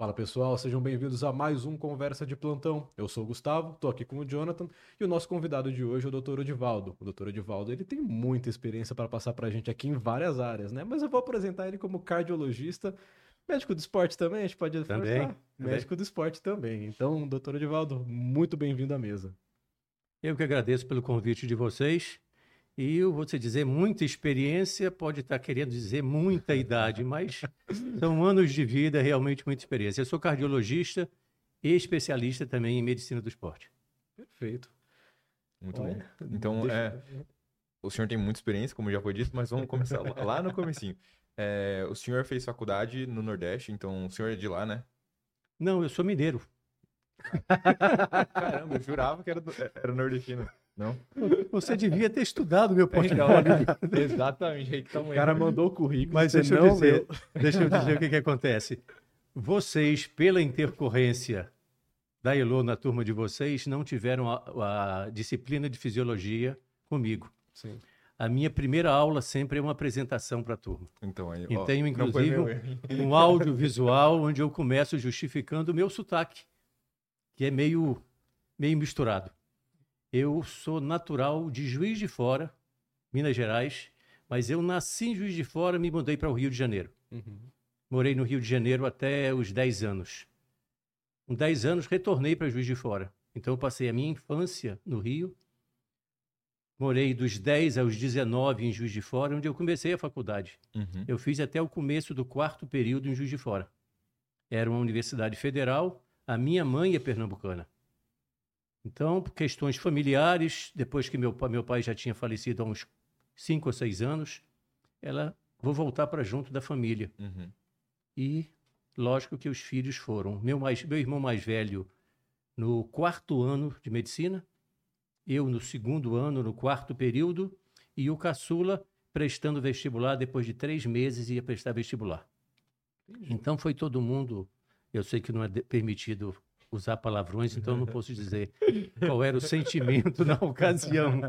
Fala pessoal, sejam bem-vindos a mais um Conversa de Plantão. Eu sou o Gustavo, estou aqui com o Jonathan e o nosso convidado de hoje é o Dr. Odivaldo. O Dr. Odivaldo ele tem muita experiência para passar para a gente aqui em várias áreas, né? Mas eu vou apresentar ele como cardiologista, médico do esporte também, a gente pode também, também. médico do esporte também. Então, Dr. Odivaldo, muito bem-vindo à mesa. Eu que agradeço pelo convite de vocês. E eu vou te dizer, muita experiência pode estar querendo dizer muita idade, mas são anos de vida, realmente muita experiência. Eu sou cardiologista e especialista também em medicina do esporte. Perfeito. Muito Olha, bom. Então, deixa... é, o senhor tem muita experiência, como já foi dito, mas vamos começar lá no comecinho. É, o senhor fez faculdade no Nordeste, então o senhor é de lá, né? Não, eu sou mineiro. Caramba, eu jurava que era, do, era nordestino. Não? Você devia ter estudado meu portfólio. Exatamente. Então, o cara mandou o currículo. Mas deixa eu, dizer, deixa eu dizer o que, que acontece. Vocês, pela intercorrência da Elo na turma de vocês, não tiveram a, a disciplina de fisiologia comigo. Sim. A minha primeira aula sempre é uma apresentação para a turma. Então, aí, e tenho, inclusive, um, um audiovisual onde eu começo justificando o meu sotaque, que é meio, meio misturado. Eu sou natural de Juiz de Fora, Minas Gerais, mas eu nasci em Juiz de Fora e me mudei para o Rio de Janeiro. Uhum. Morei no Rio de Janeiro até os 10 anos. Com 10 anos, retornei para Juiz de Fora. Então, eu passei a minha infância no Rio. Morei dos 10 aos 19 em Juiz de Fora, onde eu comecei a faculdade. Uhum. Eu fiz até o começo do quarto período em Juiz de Fora. Era uma universidade federal, a minha mãe é pernambucana. Então, por questões familiares, depois que meu, meu pai já tinha falecido há uns cinco ou seis anos, ela vou voltar para junto da família. Uhum. E lógico que os filhos foram. Meu, mais, meu irmão mais velho no quarto ano de medicina, eu no segundo ano, no quarto período, e o caçula prestando vestibular depois de três meses ia prestar vestibular. Entendi. Então foi todo mundo. Eu sei que não é permitido usar palavrões, então não posso dizer qual era o sentimento na ocasião.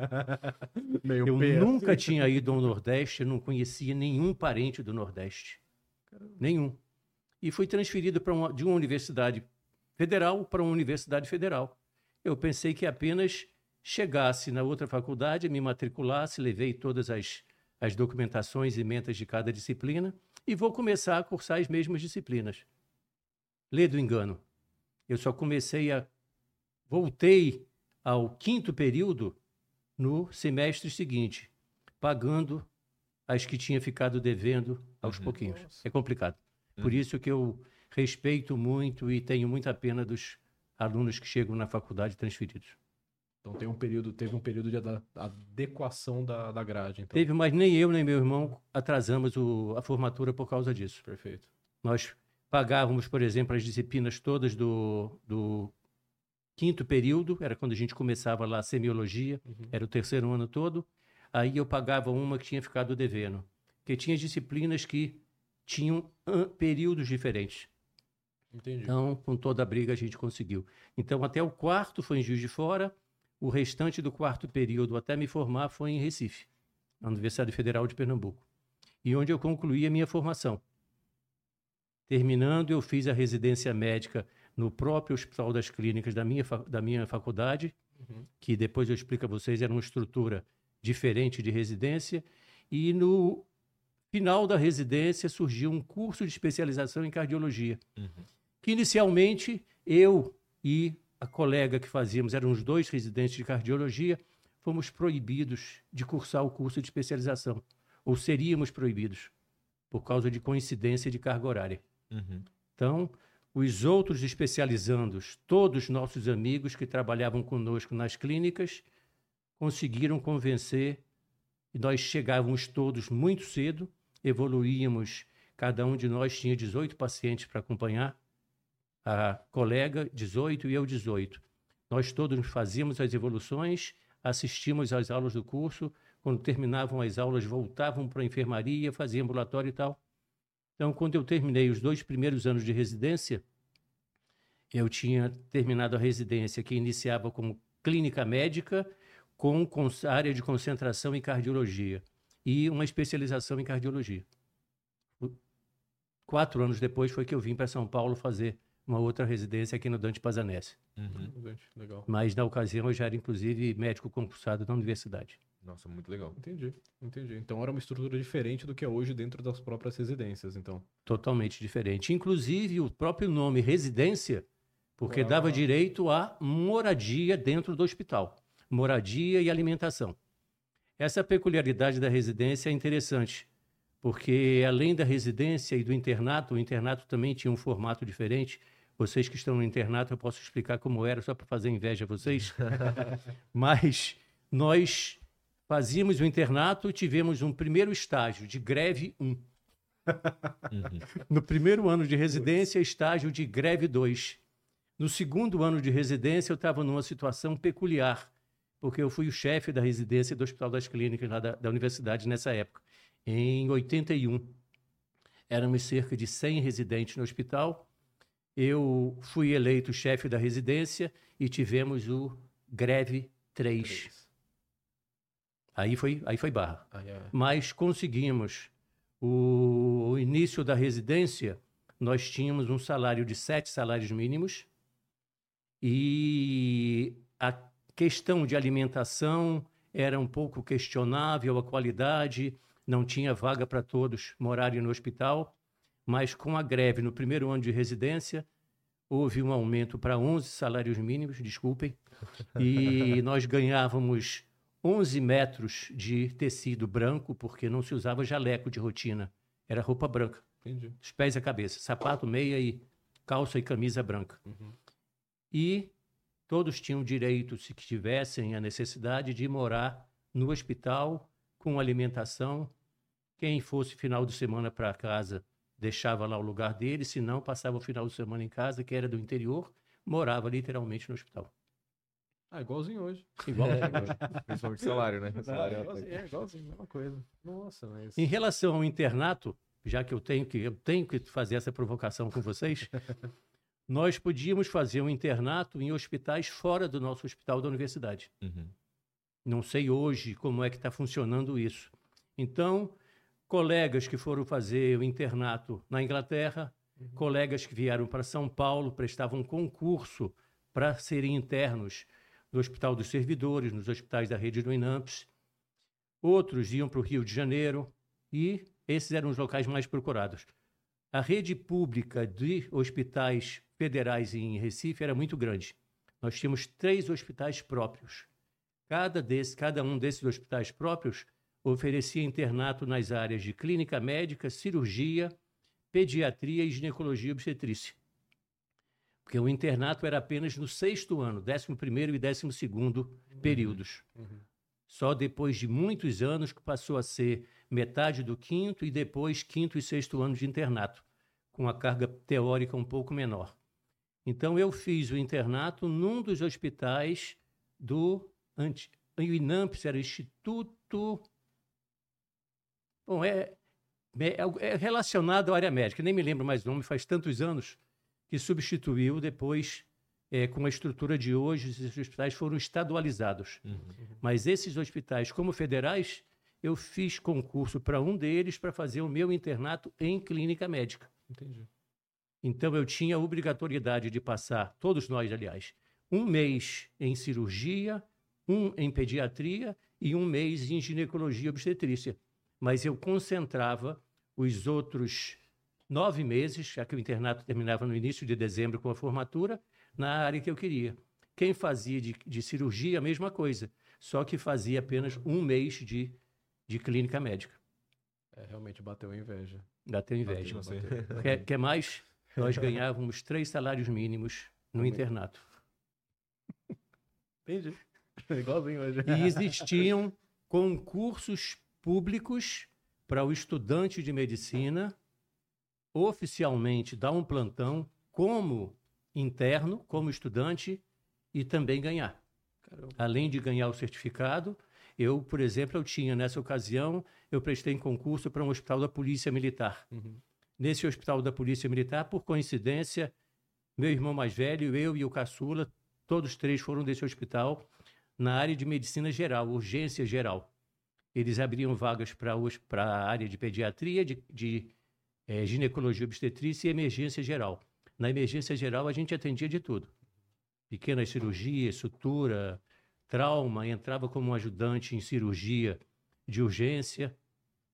Meio eu perto. nunca tinha ido ao Nordeste, não conhecia nenhum parente do Nordeste. Nenhum. E fui transferido uma, de uma universidade federal para uma universidade federal. Eu pensei que apenas chegasse na outra faculdade, me matriculasse, levei todas as, as documentações e mentas de cada disciplina e vou começar a cursar as mesmas disciplinas. Lê do engano. Eu só comecei a. Voltei ao quinto período no semestre seguinte, pagando as que tinha ficado devendo aos uhum. pouquinhos. Nossa. É complicado. Uhum. Por isso que eu respeito muito e tenho muita pena dos alunos que chegam na faculdade transferidos. Então tem um período, teve um período de adequação da, da grade. Então. Teve, mas nem eu nem meu irmão atrasamos o, a formatura por causa disso. Perfeito. Nós Pagávamos, por exemplo, as disciplinas todas do, do quinto período, era quando a gente começava lá a semiologia, uhum. era o terceiro ano todo. Aí eu pagava uma que tinha ficado devendo. Porque tinha disciplinas que tinham períodos diferentes. Entendi. Então, com toda a briga, a gente conseguiu. Então, até o quarto foi em Juiz de Fora, o restante do quarto período, até me formar, foi em Recife, na Universidade Federal de Pernambuco. E onde eu concluí a minha formação. Terminando, eu fiz a residência médica no próprio Hospital das Clínicas da minha, da minha faculdade, uhum. que depois eu explico a vocês, era uma estrutura diferente de residência. E no final da residência surgiu um curso de especialização em cardiologia. Uhum. Que inicialmente eu e a colega que fazíamos, eram os dois residentes de cardiologia, fomos proibidos de cursar o curso de especialização, ou seríamos proibidos, por causa de coincidência de carga horária. Uhum. Então, os outros especializandos, todos nossos amigos que trabalhavam conosco nas clínicas, conseguiram convencer e nós chegávamos todos muito cedo, evoluíamos, cada um de nós tinha 18 pacientes para acompanhar, a colega 18 e eu 18. Nós todos fazíamos as evoluções, assistimos às aulas do curso, quando terminavam as aulas voltavam para a enfermaria, faziam ambulatório e tal. Então, quando eu terminei os dois primeiros anos de residência, eu tinha terminado a residência que iniciava como clínica médica com, área de concentração em cardiologia e uma especialização em cardiologia. quatro anos depois foi que eu vim para São Paulo fazer uma outra residência aqui no Dante Pazanese. Uhum. Mas na ocasião eu já era inclusive médico concursado da universidade. Nossa, muito legal. Entendi, entendi. Então era uma estrutura diferente do que é hoje dentro das próprias residências, então. Totalmente diferente. Inclusive o próprio nome residência, porque Morava dava direito à moradia dentro do hospital. Moradia e alimentação. Essa peculiaridade da residência é interessante, porque além da residência e do internato, o internato também tinha um formato diferente. Vocês que estão no internato, eu posso explicar como era, só para fazer inveja a vocês. Mas nós fazíamos o internato e tivemos um primeiro estágio de greve 1. Uhum. No primeiro ano de residência, estágio de greve 2. No segundo ano de residência, eu estava numa situação peculiar, porque eu fui o chefe da residência do Hospital das Clínicas, lá da, da universidade, nessa época, em 81. Éramos cerca de 100 residentes no hospital. Eu fui eleito chefe da residência e tivemos o greve 3. Três. Aí foi, aí foi barra Aí é. mas conseguimos. O, o início da residência, nós tínhamos um salário de sete salários mínimos e a questão de alimentação era um pouco questionável, a qualidade, não tinha vaga para todos morarem no hospital, mas com a greve no primeiro ano de residência, houve um aumento para 11 salários mínimos, desculpem, e nós ganhávamos 11 metros de tecido branco, porque não se usava jaleco de rotina, era roupa branca, Entendi. dos pés à cabeça, sapato, meia e calça e camisa branca. Uhum. E todos tinham direito, se tivessem a necessidade, de morar no hospital com alimentação. Quem fosse final de semana para casa deixava lá o lugar dele, se não, passava o final de semana em casa, que era do interior, morava literalmente no hospital. Ah, igualzinho hoje. Igual É, principalmente salário, né? Salário é, igualzinho, é igualzinho, mesma coisa. Nossa, mas. Em relação ao internato, já que eu tenho que eu tenho que fazer essa provocação com vocês, nós podíamos fazer um internato em hospitais fora do nosso hospital da universidade. Uhum. Não sei hoje como é que está funcionando isso. Então, colegas que foram fazer o internato na Inglaterra, colegas que vieram para São Paulo, prestavam concurso para serem internos no Hospital dos Servidores, nos hospitais da rede do INAMPS. Outros iam para o Rio de Janeiro e esses eram os locais mais procurados. A rede pública de hospitais federais em Recife era muito grande. Nós tínhamos três hospitais próprios. Cada, desse, cada um desses hospitais próprios oferecia internato nas áreas de clínica médica, cirurgia, pediatria e ginecologia obstetrícia. Porque o internato era apenas no sexto ano, décimo primeiro e décimo segundo períodos. Uhum. Só depois de muitos anos que passou a ser metade do quinto e depois quinto e sexto ano de internato, com a carga teórica um pouco menor. Então eu fiz o internato num dos hospitais do anti, o INAMPS era Instituto Bom, é, é, é relacionado à área médica, nem me lembro mais o nome, faz tantos anos que substituiu depois é, com a estrutura de hoje, esses hospitais foram estadualizados. Uhum. Mas esses hospitais, como federais, eu fiz concurso para um deles para fazer o meu internato em clínica médica. Entendi. Então eu tinha a obrigatoriedade de passar, todos nós, aliás, um mês em cirurgia, um em pediatria e um mês em ginecologia e obstetrícia. Mas eu concentrava os outros nove meses, já que o internato terminava no início de dezembro com a formatura, na área que eu queria. Quem fazia de, de cirurgia, a mesma coisa, só que fazia apenas um mês de, de clínica médica. É, realmente bateu a inveja. Até inveja. Bateu, Bateu. Quer, quer mais? Nós ganhávamos três salários mínimos no internato. Entendi. Igualzinho hoje. E existiam concursos públicos para o estudante de medicina oficialmente dar um plantão como interno, como estudante e também ganhar. Caramba. Além de ganhar o certificado, eu, por exemplo, eu tinha nessa ocasião, eu prestei em concurso para um hospital da Polícia Militar. Uhum. Nesse hospital da Polícia Militar, por coincidência, meu irmão mais velho, eu e o caçula, todos três foram desse hospital na área de medicina geral, urgência geral. Eles abriam vagas para a área de pediatria, de, de é, ginecologia obstetrícia e emergência geral. Na emergência geral, a gente atendia de tudo. Pequenas cirurgias, sutura, trauma, entrava como ajudante em cirurgia de urgência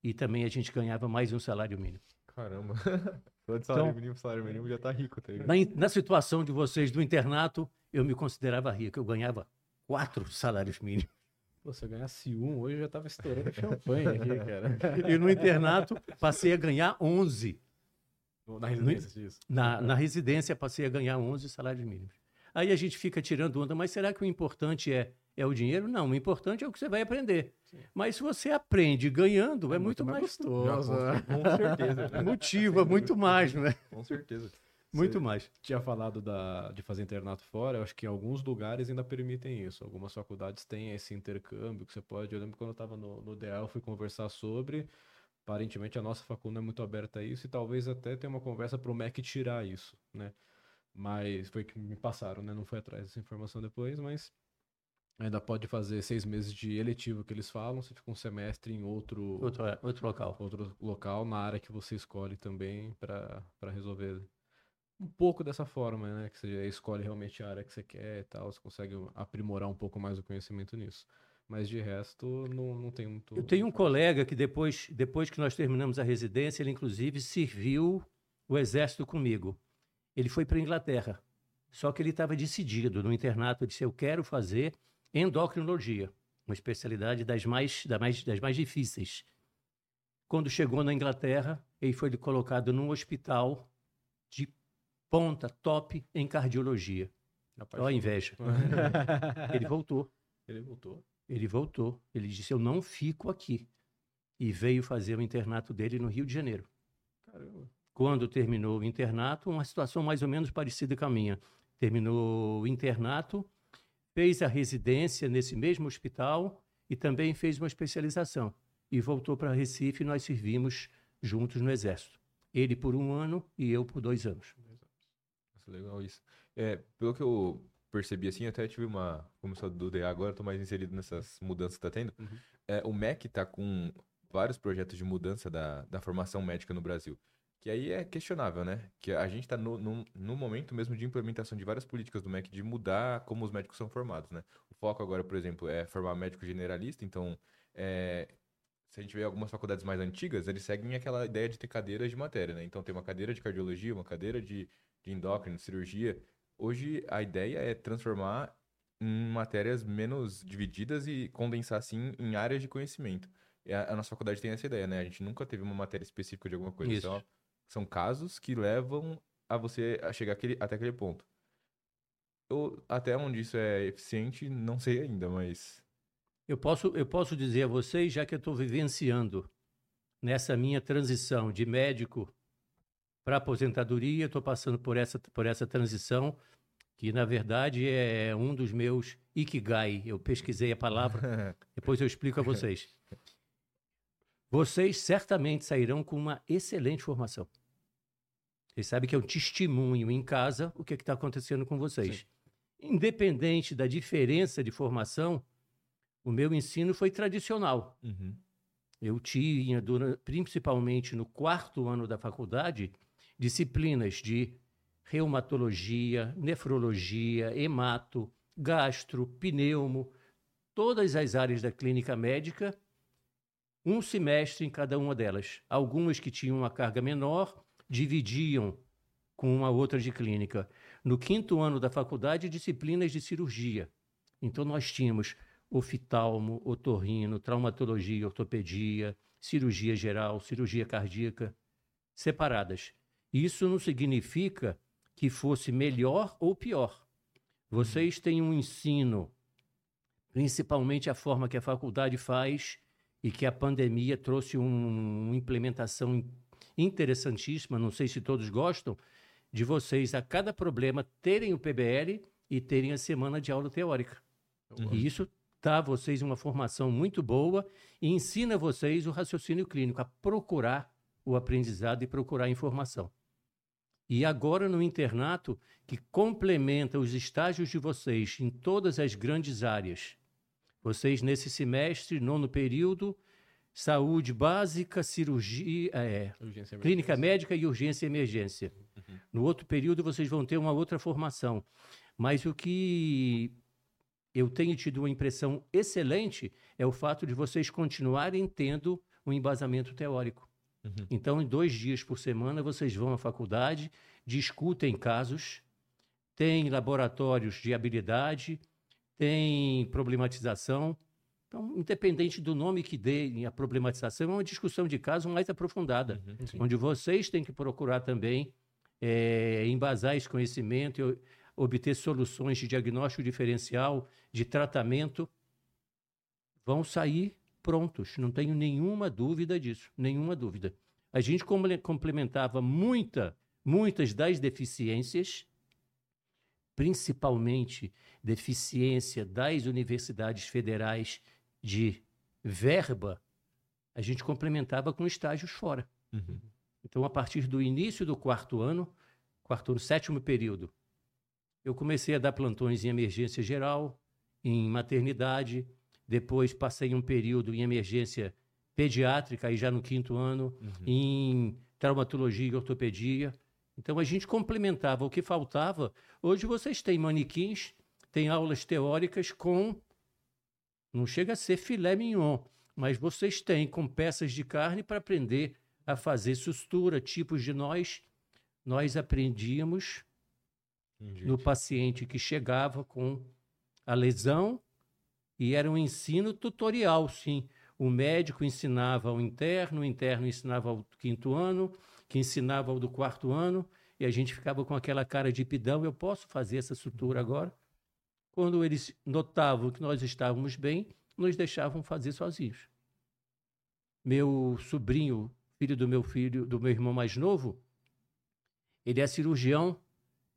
e também a gente ganhava mais um salário mínimo. Caramba. Todo salário então, mínimo, salário mínimo já tá rico. Tá na, na situação de vocês do internato, eu me considerava rico. Eu ganhava quatro salários mínimos. Pô, se eu ganhasse um, hoje eu já tava estourando champanhe aqui, cara. E no internato, passei a ganhar 11. Na residência, isso? Na, na residência, passei a ganhar 11 salários mínimos. Aí a gente fica tirando onda, mas será que o importante é, é o dinheiro? Não, o importante é o que você vai aprender. Sim. Mas se você aprende ganhando, é, é muito, muito, mais gostoso. Já, com, certeza. Né? Motiva muito mais, não é? Com certeza. Muito mais. Tinha falado da, de fazer internato fora, eu acho que em alguns lugares ainda permitem isso. Algumas faculdades têm esse intercâmbio que você pode. Eu lembro quando eu estava no, no DEL, fui conversar sobre. Aparentemente a nossa faculdade é muito aberta a isso e talvez até tenha uma conversa para o MEC tirar isso, né? Mas foi que me passaram, né? Não foi atrás dessa informação depois, mas ainda pode fazer seis meses de eletivo que eles falam, você fica um semestre em outro outro, é, outro local, outro local na área que você escolhe também para resolver um pouco dessa forma, né? Que você escolhe realmente a área que você quer e tal, você consegue aprimorar um pouco mais o conhecimento nisso. Mas de resto, não, não tem muito. Eu tenho um colega que depois, depois que nós terminamos a residência, ele inclusive serviu o exército comigo. Ele foi para a Inglaterra. Só que ele estava decidido no internato, disse: Eu quero fazer endocrinologia, uma especialidade das mais, das mais, das mais difíceis. Quando chegou na Inglaterra, ele foi colocado num hospital de ponta, top em cardiologia. Olha a inveja. ele voltou. Ele voltou. Ele voltou. Ele disse: Eu não fico aqui. E veio fazer o internato dele no Rio de Janeiro. Caramba. Quando terminou o internato, uma situação mais ou menos parecida com a minha. Terminou o internato, fez a residência nesse mesmo hospital e também fez uma especialização. E voltou para Recife e nós servimos juntos no Exército. Ele por um ano e eu por dois anos legal isso. É, pelo que eu percebi assim, até tive uma. Começou do DA agora, tô mais inserido nessas mudanças que tá tendo. Uhum. É, o MEC tá com vários projetos de mudança da, da formação médica no Brasil. Que aí é questionável, né? Que a gente está no, no, no, momento mesmo de implementação de várias políticas do MEC de mudar como os médicos são formados, né? O foco agora, por exemplo, é formar médico generalista, então é, se a gente vê algumas faculdades mais antigas, eles seguem aquela ideia de ter cadeiras de matéria, né? Então tem uma cadeira de cardiologia, uma cadeira de de endócrino, cirurgia. Hoje a ideia é transformar em matérias menos divididas e condensar assim em áreas de conhecimento. E a, a nossa faculdade tem essa ideia, né? A gente nunca teve uma matéria específica de alguma coisa. Isso. Então, são casos que levam a você a chegar aquele, até aquele ponto. Eu, até onde isso é eficiente, não sei ainda, mas. Eu posso, eu posso dizer a vocês, já que eu estou vivenciando nessa minha transição de médico para aposentadoria, estou passando por essa, por essa transição, que na verdade é um dos meus ikigai. Eu pesquisei a palavra, depois eu explico a vocês. Vocês certamente sairão com uma excelente formação. Vocês sabem que um testemunho em casa o que é está acontecendo com vocês. Sim. Independente da diferença de formação, o meu ensino foi tradicional. Uhum. Eu tinha, principalmente no quarto ano da faculdade, disciplinas de reumatologia, nefrologia, hemato, gastro, pneumo, todas as áreas da clínica médica, um semestre em cada uma delas. Algumas que tinham uma carga menor dividiam com uma outra de clínica. No quinto ano da faculdade, disciplinas de cirurgia. Então nós tínhamos oftalmo, otorrino, traumatologia, ortopedia, cirurgia geral, cirurgia cardíaca, separadas. Isso não significa que fosse melhor ou pior. Vocês têm um ensino, principalmente a forma que a faculdade faz e que a pandemia trouxe um, uma implementação interessantíssima, não sei se todos gostam, de vocês a cada problema terem o PBL e terem a semana de aula teórica. E isso dá a vocês uma formação muito boa e ensina vocês o raciocínio clínico, a procurar o aprendizado e procurar informação. E agora no internato, que complementa os estágios de vocês em todas as grandes áreas. Vocês, nesse semestre, nono período, saúde básica, cirurgia, é, clínica médica e urgência e emergência. Uhum. No outro período, vocês vão ter uma outra formação. Mas o que eu tenho tido uma impressão excelente é o fato de vocês continuarem tendo um embasamento teórico. Uhum. Então, em dois dias por semana, vocês vão à faculdade, discutem casos, tem laboratórios de habilidade, tem problematização. Então, independente do nome que dê a problematização, é uma discussão de caso mais aprofundada, uhum, onde vocês têm que procurar também é, embasar esse conhecimento e obter soluções de diagnóstico diferencial, de tratamento. Vão sair prontos, não tenho nenhuma dúvida disso, nenhuma dúvida. A gente complementava muita, muitas das deficiências principalmente deficiência das universidades federais de verba, a gente complementava com estágios fora. Uhum. Então, a partir do início do quarto ano, quarto ano, sétimo período, eu comecei a dar plantões em emergência geral, em maternidade, depois passei um período em emergência pediátrica, aí já no quinto ano, uhum. em traumatologia e ortopedia. Então a gente complementava o que faltava. Hoje vocês têm manequins, têm aulas teóricas com. Não chega a ser filé mignon, mas vocês têm com peças de carne para aprender a fazer sustura, tipos de nós. Nós aprendíamos no paciente que chegava com a lesão e era um ensino tutorial, sim. O médico ensinava ao interno, o interno ensinava ao quinto ano, que ensinava o do quarto ano, e a gente ficava com aquela cara de pidão, eu posso fazer essa sutura agora? Quando eles notavam que nós estávamos bem, nos deixavam fazer sozinhos. Meu sobrinho, filho do meu filho, do meu irmão mais novo, ele é cirurgião,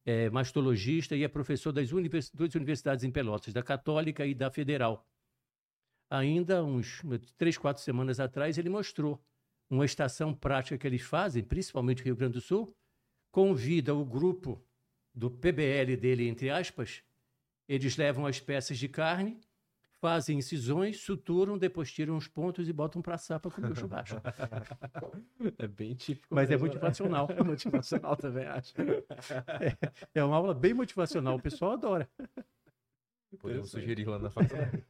é mastologista e é professor das univers duas universidades em Pelotas, da Católica e da Federal. Ainda uns três, quatro semanas atrás, ele mostrou uma estação prática que eles fazem, principalmente no Rio Grande do Sul, convida o grupo do PBL dele, entre aspas, eles levam as peças de carne, fazem incisões, suturam, depois tiram os pontos e botam para assar para comer o churrasco. É bem típico. Mas é mesmo, é motivacional. É motivacional também, acho. É, é uma aula bem motivacional, o pessoal adora. Podemos sugerir lá na faculdade.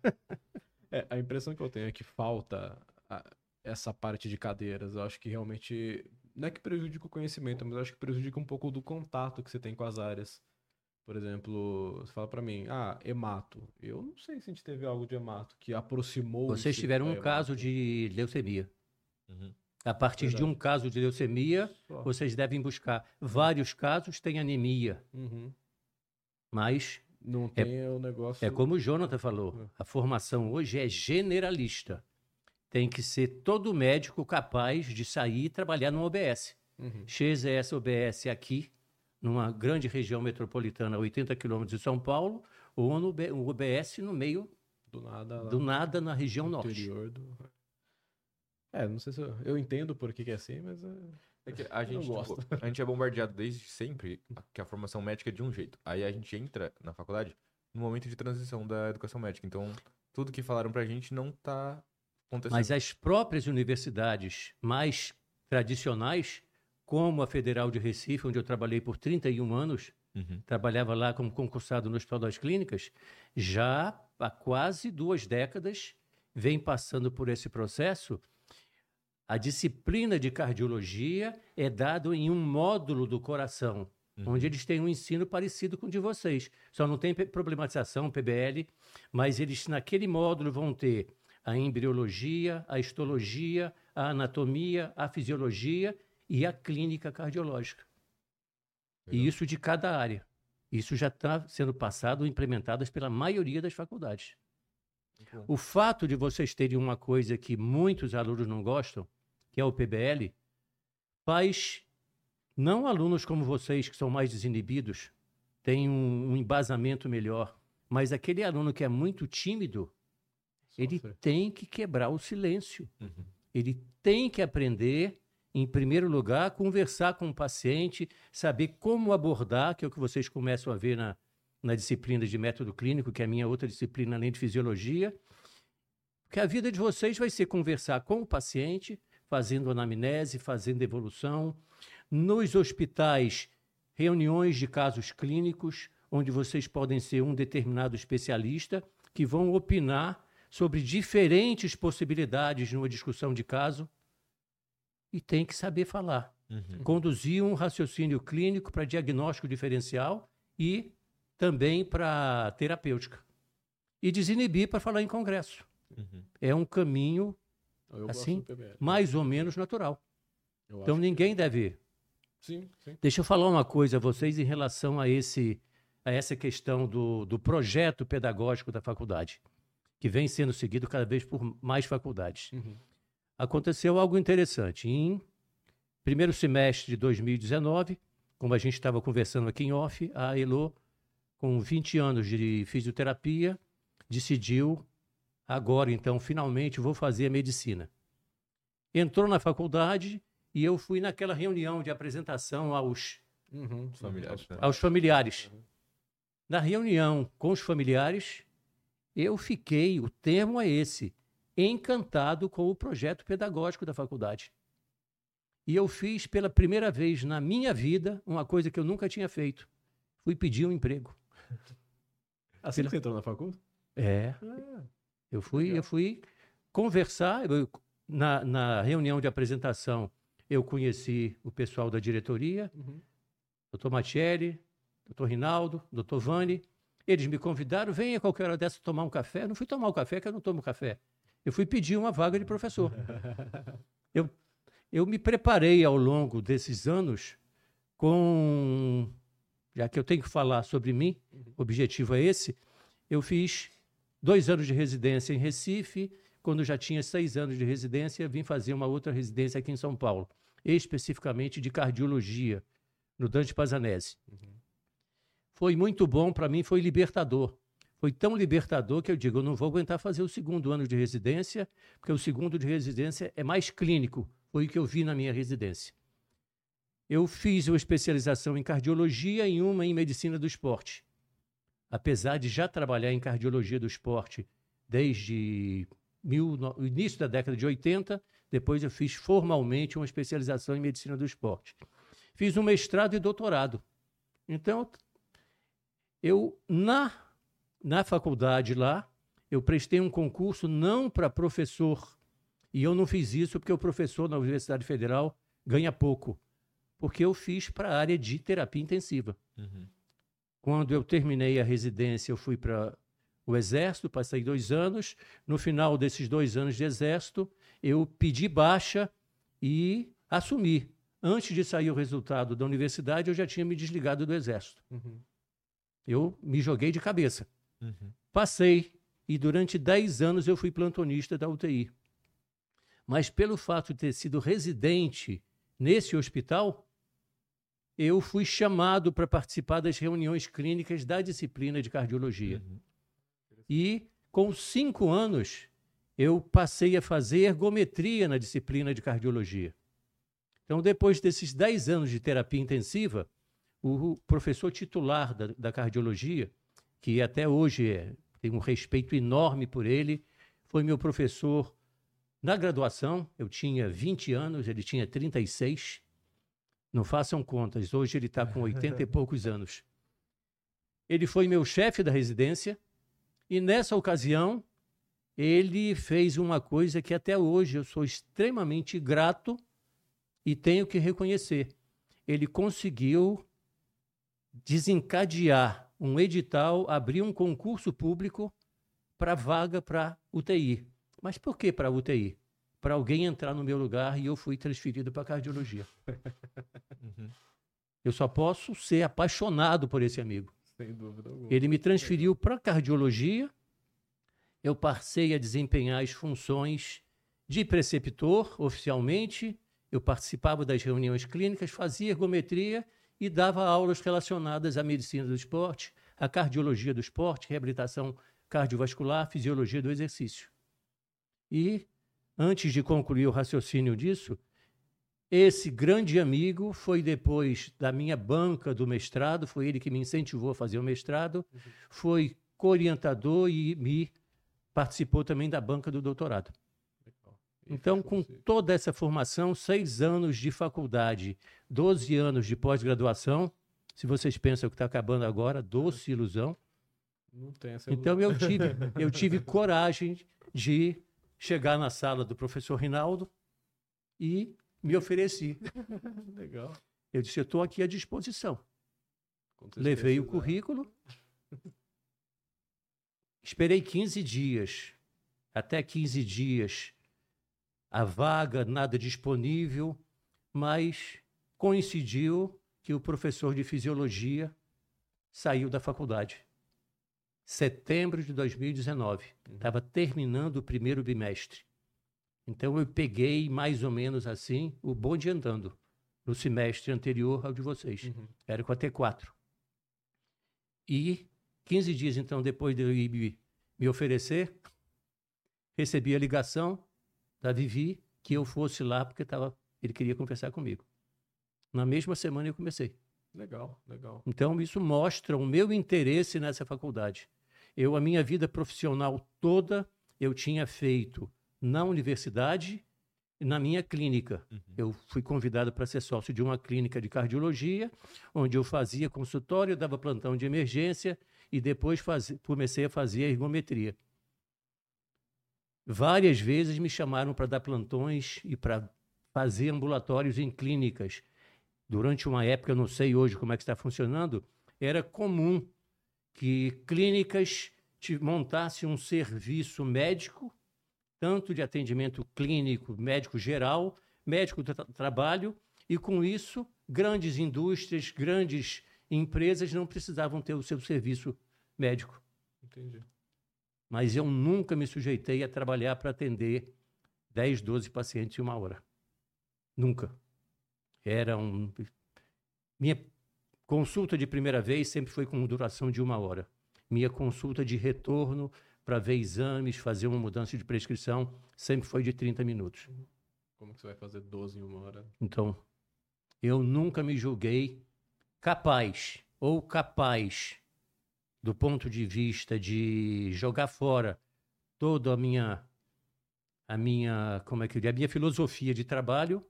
É, a impressão que eu tenho é que falta a, essa parte de cadeiras. Eu acho que realmente. Não é que prejudica o conhecimento, mas eu acho que prejudica um pouco do contato que você tem com as áreas. Por exemplo, você fala para mim, ah, hemato. Eu não sei se a gente teve algo de hemato que aproximou. Vocês tiveram um caso de leucemia. Uhum. A partir Verdade. de um caso de leucemia, Só. vocês devem buscar. Vários casos têm anemia. Uhum. Mas não é tem é, o negócio. É como o Jonathan falou: é. a formação hoje é generalista. Tem que ser todo médico capaz de sair e trabalhar no OBS. Uhum. essa OBS aqui, numa grande região metropolitana, 80 quilômetros de São Paulo, ou no OBS no meio do nada, do nada na região norte. Do... É, não sei se eu, eu entendo por que, que é assim, mas. É... É que a gente, tipo, a gente é bombardeado desde sempre que a formação médica é de um jeito. Aí a gente entra na faculdade no momento de transição da educação médica. Então, tudo que falaram pra gente não tá acontecendo. Mas as próprias universidades mais tradicionais, como a Federal de Recife, onde eu trabalhei por 31 anos, uhum. trabalhava lá como concursado no Hospital das Clínicas, já há quase duas décadas vem passando por esse processo a disciplina de cardiologia é dada em um módulo do coração, uhum. onde eles têm um ensino parecido com o de vocês. Só não tem problematização, PBL, mas eles naquele módulo vão ter a embriologia, a histologia, a anatomia, a fisiologia e a clínica cardiológica. Legal. E isso de cada área. Isso já está sendo passado, implementadas pela maioria das faculdades. O fato de vocês terem uma coisa que muitos alunos não gostam, que é o PBL, faz não alunos como vocês, que são mais desinibidos, têm um, um embasamento melhor, mas aquele aluno que é muito tímido, Sofre. ele tem que quebrar o silêncio. Uhum. Ele tem que aprender, em primeiro lugar, conversar com o paciente, saber como abordar, que é o que vocês começam a ver na, na disciplina de método clínico, que é a minha outra disciplina além de fisiologia, Porque a vida de vocês vai ser conversar com o paciente, fazendo anamnese, fazendo evolução. Nos hospitais, reuniões de casos clínicos, onde vocês podem ser um determinado especialista que vão opinar sobre diferentes possibilidades numa discussão de caso e tem que saber falar. Uhum. Conduzir um raciocínio clínico para diagnóstico diferencial e também para terapêutica. E desinibir para falar em congresso. Uhum. É um caminho, assim, mais ou menos natural. Eu então ninguém que... deve. Sim, sim. Deixa eu falar uma coisa a vocês em relação a esse a essa questão do, do projeto pedagógico da faculdade, que vem sendo seguido cada vez por mais faculdades. Uhum. Aconteceu algo interessante. Em primeiro semestre de 2019, como a gente estava conversando aqui em off, a Elo, com 20 anos de fisioterapia, decidiu, agora então, finalmente vou fazer a medicina. Entrou na faculdade e eu fui naquela reunião de apresentação aos uhum, familiares. Né? Aos familiares. Uhum. Na reunião com os familiares, eu fiquei, o termo é esse, encantado com o projeto pedagógico da faculdade. E eu fiz pela primeira vez na minha vida uma coisa que eu nunca tinha feito. Fui pedir um emprego. Assim pela... você entrou na faculdade? É. Ah, eu fui, eu fui conversar. Eu, na, na reunião de apresentação, eu conheci o pessoal da diretoria, uhum. doutor Matielli, doutor Rinaldo, doutor Vani. Eles me convidaram, venha qualquer hora dessa tomar um café. Eu não fui tomar o um café, que eu não tomo café. Eu fui pedir uma vaga de professor. eu, eu me preparei ao longo desses anos com. Já que eu tenho que falar sobre mim, o objetivo é esse. Eu fiz dois anos de residência em Recife. Quando já tinha seis anos de residência, vim fazer uma outra residência aqui em São Paulo, especificamente de cardiologia, no Dante Pazanese. Uhum foi muito bom para mim, foi libertador. Foi tão libertador que eu digo, eu não vou aguentar fazer o segundo ano de residência, porque o segundo de residência é mais clínico. Foi o que eu vi na minha residência. Eu fiz uma especialização em cardiologia e uma em medicina do esporte. Apesar de já trabalhar em cardiologia do esporte desde mil, o início da década de 80, depois eu fiz formalmente uma especialização em medicina do esporte. Fiz um mestrado e doutorado. Então, eu, na, na faculdade lá, eu prestei um concurso não para professor. E eu não fiz isso porque o professor na Universidade Federal ganha pouco. Porque eu fiz para a área de terapia intensiva. Uhum. Quando eu terminei a residência, eu fui para o Exército, passei dois anos. No final desses dois anos de Exército, eu pedi baixa e assumi. Antes de sair o resultado da universidade, eu já tinha me desligado do Exército. Uhum. Eu me joguei de cabeça. Uhum. Passei e durante 10 anos eu fui plantonista da UTI. Mas pelo fato de ter sido residente nesse hospital, eu fui chamado para participar das reuniões clínicas da disciplina de cardiologia. Uhum. E com cinco anos, eu passei a fazer ergometria na disciplina de cardiologia. Então, depois desses 10 anos de terapia intensiva, o professor titular da, da cardiologia, que até hoje tenho um respeito enorme por ele, foi meu professor na graduação. Eu tinha 20 anos, ele tinha 36. Não façam contas, hoje ele está com 80 e poucos anos. Ele foi meu chefe da residência e nessa ocasião ele fez uma coisa que até hoje eu sou extremamente grato e tenho que reconhecer. Ele conseguiu desencadear um edital, abrir um concurso público para vaga para UTI. Mas por que para UTI? Para alguém entrar no meu lugar e eu fui transferido para cardiologia. Uhum. Eu só posso ser apaixonado por esse amigo. Sem dúvida alguma. Ele me transferiu para cardiologia. Eu passei a desempenhar as funções de preceptor oficialmente. Eu participava das reuniões clínicas, fazia ergometria e dava aulas relacionadas à medicina do esporte, à cardiologia do esporte, reabilitação cardiovascular, fisiologia do exercício. E, antes de concluir o raciocínio disso, esse grande amigo foi depois da minha banca do mestrado, foi ele que me incentivou a fazer o mestrado, uhum. foi co-orientador e me participou também da banca do doutorado. Então, com toda essa formação, seis anos de faculdade, 12 anos de pós-graduação, se vocês pensam que está acabando agora, doce ilusão. Não tem essa Então, eu tive, eu tive coragem de chegar na sala do professor Rinaldo e me ofereci. Legal. Eu disse, eu estou aqui à disposição. Levei o precisar. currículo, esperei 15 dias, até 15 dias, a vaga, nada disponível, mas coincidiu que o professor de fisiologia saiu da faculdade. Setembro de 2019. Estava terminando o primeiro bimestre. Então eu peguei mais ou menos assim o bonde andando no semestre anterior ao de vocês. Uhum. Era com a T4. E 15 dias então depois de eu ir me, me oferecer, recebi a ligação da Vivi que eu fosse lá porque tava, ele queria conversar comigo. Na mesma semana eu comecei. Legal, legal. Então isso mostra o meu interesse nessa faculdade. Eu a minha vida profissional toda eu tinha feito na universidade e na minha clínica. Uhum. Eu fui convidado para ser sócio de uma clínica de cardiologia, onde eu fazia consultório, dava plantão de emergência e depois fazia- comecei a fazer a ergometria. Várias vezes me chamaram para dar plantões e para fazer ambulatórios em clínicas. Durante uma época, eu não sei hoje como é que está funcionando, era comum que clínicas montassem um serviço médico, tanto de atendimento clínico, médico geral, médico do tra- trabalho, e com isso, grandes indústrias, grandes empresas não precisavam ter o seu serviço médico. Entendi. Mas eu nunca me sujeitei a trabalhar para atender 10, 12 pacientes em uma hora. Nunca. Era um. Minha consulta de primeira vez sempre foi com duração de uma hora. Minha consulta de retorno para ver exames, fazer uma mudança de prescrição, sempre foi de 30 minutos. Como que você vai fazer 12 em uma hora? Então, eu nunca me julguei capaz ou capaz do ponto de vista de jogar fora toda a minha a minha, como é que eu diria, a minha filosofia de trabalho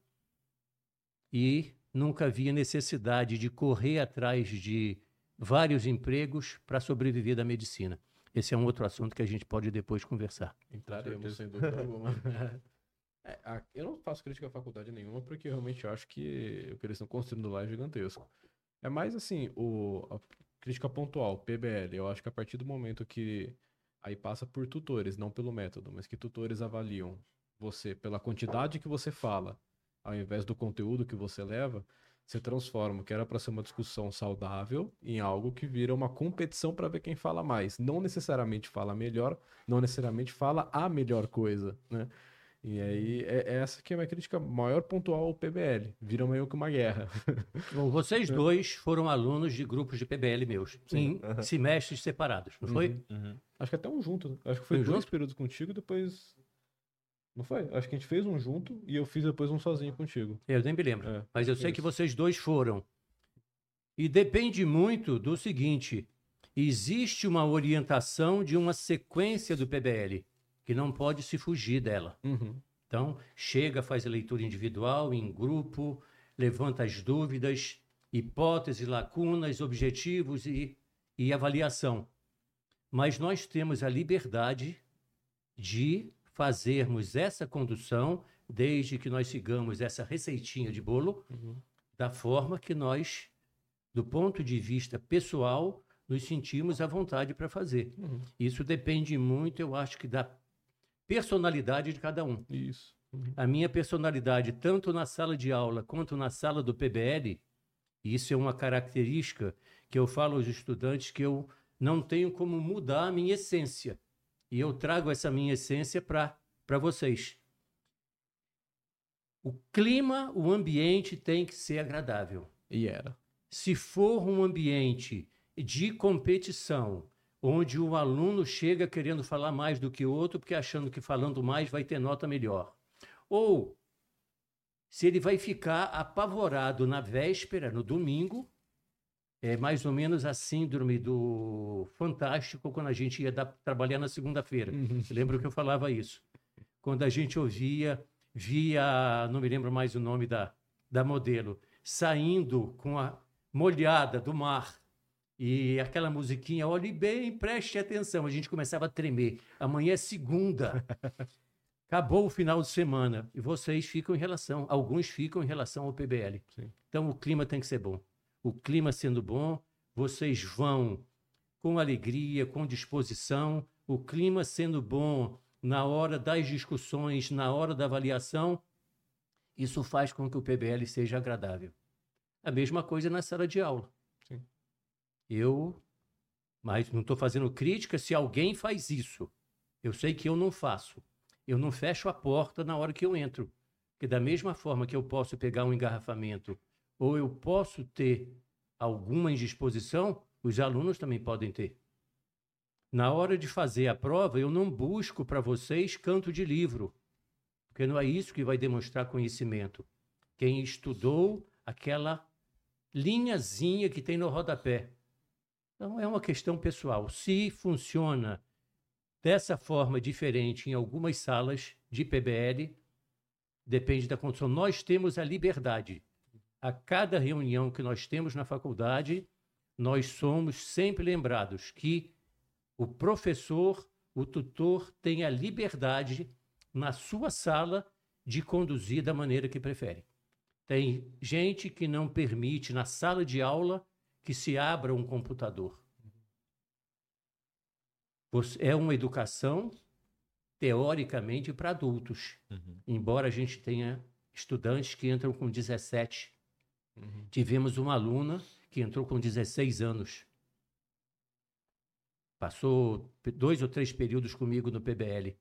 e nunca havia necessidade de correr atrás de vários empregos para sobreviver da medicina. Esse é um outro assunto que a gente pode depois conversar. Entraremos, sem dúvida alguma. É, a- eu não faço crítica à faculdade nenhuma, porque eu realmente acho que o que eles estão construindo lá é gigantesco. É mais assim, o, a crítica pontual, PBL. Eu acho que a partir do momento que aí passa por tutores, não pelo método, mas que tutores avaliam você pela quantidade que você fala, ao invés do conteúdo que você leva, você transforma o que era para ser uma discussão saudável em algo que vira uma competição para ver quem fala mais. Não necessariamente fala melhor, não necessariamente fala a melhor coisa, né? E aí, é, é essa que é a minha crítica maior pontual ao PBL. Vira meio que uma guerra. Bom, vocês dois foram alunos de grupos de PBL meus, em aham. semestres separados, não foi? Uhum. Uhum. Acho que até um junto. né? Acho que foi Foi dois junto? períodos contigo e depois. Não foi? Acho que a gente fez um junto e eu fiz depois um sozinho contigo. Eu nem me lembro. É, Mas eu sei que isso. vocês dois foram. E depende muito do seguinte: existe uma orientação de uma sequência do PBL, que não pode se fugir dela. Uhum. Então, chega, faz a leitura individual, em grupo, levanta as dúvidas, hipóteses, lacunas, objetivos e, e avaliação. Mas nós temos a liberdade de fazermos essa condução, desde que nós sigamos essa receitinha de bolo, Uhum. da forma que nós, do ponto de vista pessoal, nos sentimos à vontade para fazer. Uhum. Isso depende muito, eu acho que da personalidade de cada um. Isso. Uhum. A minha personalidade, tanto na sala de aula quanto na sala do PBL, e isso é uma característica que eu falo aos estudantes que eu não tenho como mudar a minha essência. E eu trago essa minha essência para vocês. O clima, o ambiente tem que ser agradável. E era. Se for um ambiente de competição, onde o aluno chega querendo falar mais do que o outro, porque achando que falando mais vai ter nota melhor. Ou se ele vai ficar apavorado na véspera, no domingo, É mais ou menos a síndrome do Fantástico quando a gente ia dar, trabalhar na segunda-feira. Uhum. Lembro que eu falava isso. Quando a gente ouvia, via, não me lembro mais o nome da, da modelo, saindo com a molhada do mar e aquela musiquinha, olhe bem, preste atenção. A gente começava a tremer. Amanhã é segunda. Acabou o final de semana e vocês ficam em relação, alguns ficam em relação ao PBL. Sim. Então o clima tem que ser bom. O clima sendo bom, vocês vão com alegria, com disposição. O clima sendo bom na hora das discussões, na hora da avaliação, isso faz com que o PBL seja agradável. A mesma coisa na sala de aula. Eu, mas não estou fazendo crítica se alguém faz isso. Eu sei que eu não faço. Eu não fecho a porta na hora que eu entro. Porque da mesma forma que eu posso pegar um engarrafamento ou eu posso ter alguma indisposição, os alunos também podem ter. Na hora de fazer a prova, eu não busco para vocês canto de livro, porque não é isso que vai demonstrar conhecimento. Quem estudou aquela linhazinha que tem no rodapé. Então é uma questão pessoal. Se funciona dessa forma diferente em algumas salas de PBL, depende da condição. Nós temos a liberdade a cada reunião que nós temos na faculdade, nós somos sempre lembrados que o professor, o tutor, tem a liberdade na sua sala de conduzir da maneira que prefere. Tem gente que não permite na sala de aula que se abra um computador. É uma educação teoricamente para adultos, uhum. embora a gente tenha estudantes que entram com 17, Uhum. Tivemos uma aluna que entrou com 16 anos. Passou dois ou três períodos comigo no PBL.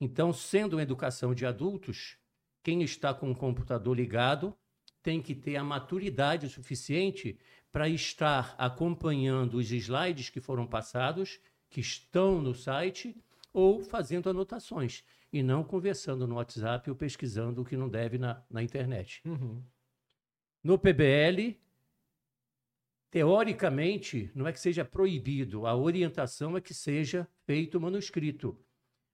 Então, sendo uma educação de adultos, quem está com o computador ligado tem que ter a maturidade suficiente para estar acompanhando os slides que foram passados, que estão no site, ou fazendo anotações, e não conversando no WhatsApp ou pesquisando o que não deve na, na internet. Uhum. No PBL, teoricamente, não é que seja proibido, a orientação é que seja feito manuscrito.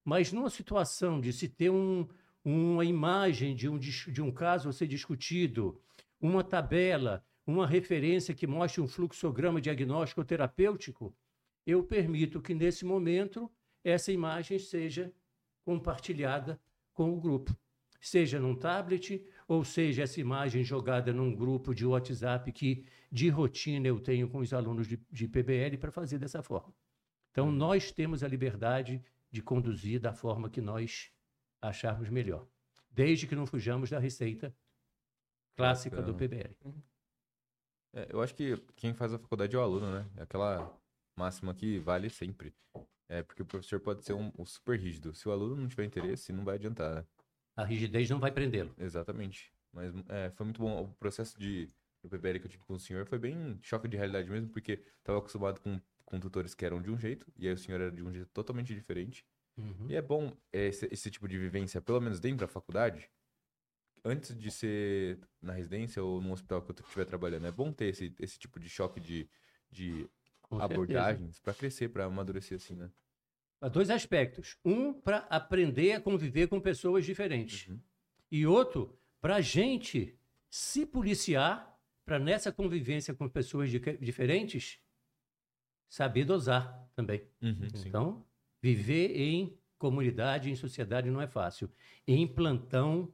Mas numa situação de se ter um, uma imagem de um, de um caso a ser discutido, uma tabela, uma referência que mostre um fluxograma diagnóstico terapêutico, eu permito que nesse momento essa imagem seja compartilhada com o grupo, seja num tablet ou seja, essa imagem jogada num grupo de WhatsApp que de rotina eu tenho com os alunos de, de PBL para fazer dessa forma. Então, uhum. nós temos a liberdade de conduzir da forma que nós acharmos melhor, desde que não fujamos da receita clássica Bacana. do PBL. É, eu acho que quem faz a faculdade é o aluno, né? É aquela máxima que vale sempre. É porque o professor pode ser um, um super rígido. Se o aluno não tiver interesse, não vai adiantar, né? A rigidez não vai prendê-lo. Exatamente. Mas é, foi muito bom. O processo de do PBL que eu tive com o senhor foi bem choque de realidade mesmo, porque estava acostumado com, com tutores que eram de um jeito, e aí o senhor era de um jeito totalmente diferente. Uhum. E é bom esse, esse tipo de vivência, pelo menos dentro da faculdade, antes de ser na residência ou no hospital que eu estiver trabalhando. É bom ter esse, esse tipo de choque de, de abordagens para crescer, para amadurecer assim, né? dois aspectos. Um, para aprender a conviver com pessoas diferentes. Uhum. E outro, para a gente se policiar para nessa convivência com pessoas diferentes saber dosar também. Uhum, então, viver em comunidade, em sociedade não é fácil. Em plantão,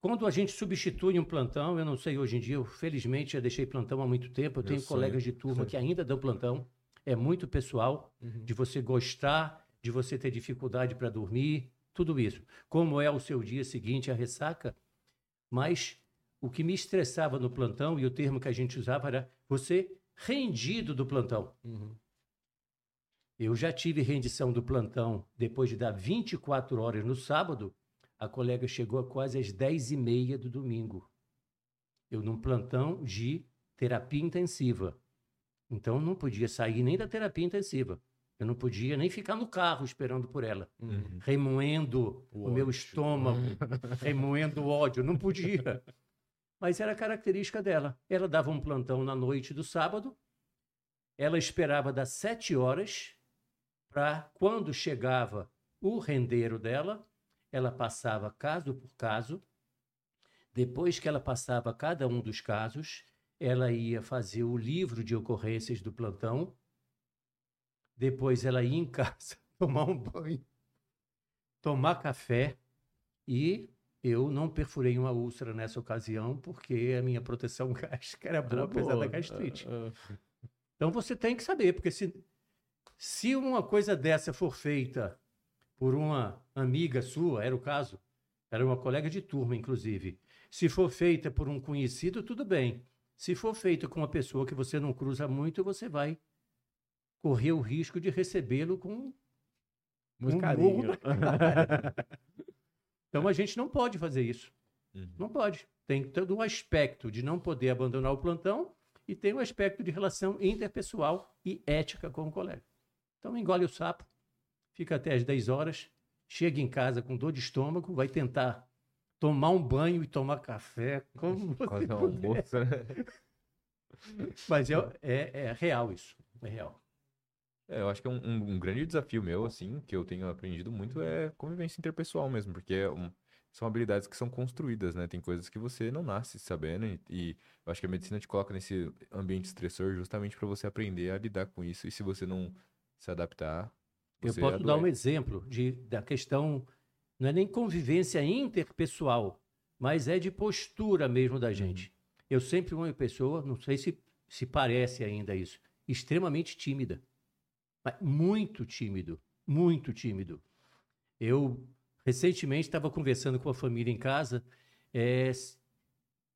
quando a gente substitui um plantão, eu não sei hoje em dia, eu felizmente já deixei plantão há muito tempo, eu tenho colegas de turma que ainda dão plantão é muito pessoal, uhum. de você gostar, de você ter dificuldade para dormir, tudo isso. Como é o seu dia seguinte, a ressaca. Mas o que me estressava no plantão, e o termo que a gente usava era você rendido do plantão. Uhum. Eu já tive rendição do plantão depois de dar 24 horas no sábado. A colega chegou a quase às 10 e meia do domingo. Eu num plantão de terapia intensiva. Então não podia sair nem da terapia intensiva. Eu não podia nem ficar no carro esperando por ela, uhum. remoendo o, o meu estômago, remoendo o ódio. Não podia. mas era característica dela. Ela dava um plantão na noite do sábado, ela esperava das sete horas para quando chegava o rendeiro dela, ela passava caso por caso. Depois que ela passava cada um dos casos, ela ia fazer o livro de ocorrências do plantão. Depois ela ia em casa tomar um banho, tomar café e eu não perfurei uma úlcera nessa ocasião porque a minha proteção gástrica era boa, era apesar boa. da gastrite. Uh, uh. Então você tem que saber, porque se, se uma coisa dessa for feita por uma amiga sua, era o caso, era uma colega de turma, inclusive. Se for feita por um conhecido, tudo bem. Se for feita com uma pessoa que você não cruza muito, você vai correr o risco de recebê-lo com muito um carinho. então a gente não pode fazer isso. Uhum. Não pode. Tem todo um aspecto de não poder abandonar o plantão e tem um aspecto de relação interpessoal e ética com o colega. Então engole o sapo, fica até às 10 horas, chega em casa com dor de estômago, vai tentar tomar um banho e tomar café, como você Quase almoço, né? Mas é, é, é, real isso, é real. É, eu acho que é um, um, um, grande desafio meu, assim, que eu tenho aprendido muito é convivência interpessoal mesmo, porque é um, são habilidades que são construídas, né? Tem coisas que você não nasce sabendo e, e eu acho que a medicina te coloca nesse ambiente estressor justamente para você aprender a lidar com isso e se você não se adaptar, eu posso dar um exemplo de, da questão, não é nem convivência interpessoal, mas é de postura mesmo da gente. Uhum. Eu sempre fui uma pessoa, não sei se, se parece ainda isso, extremamente tímida. Muito tímido, muito tímido. Eu recentemente estava conversando com a família em casa. É,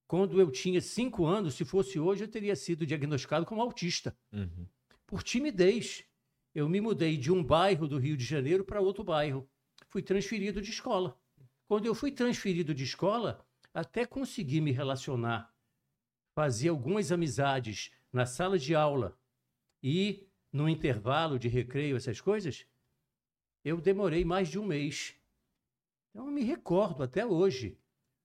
quando eu tinha cinco anos, se fosse hoje, eu teria sido diagnosticado como autista. Uhum. Por timidez eu me mudei de um bairro do Rio de Janeiro para outro bairro. Fui transferido de escola. Quando eu fui transferido de escola, até consegui me relacionar, fazer algumas amizades na sala de aula e no intervalo de recreio, essas coisas, eu demorei mais de um mês. Então, eu me recordo até hoje.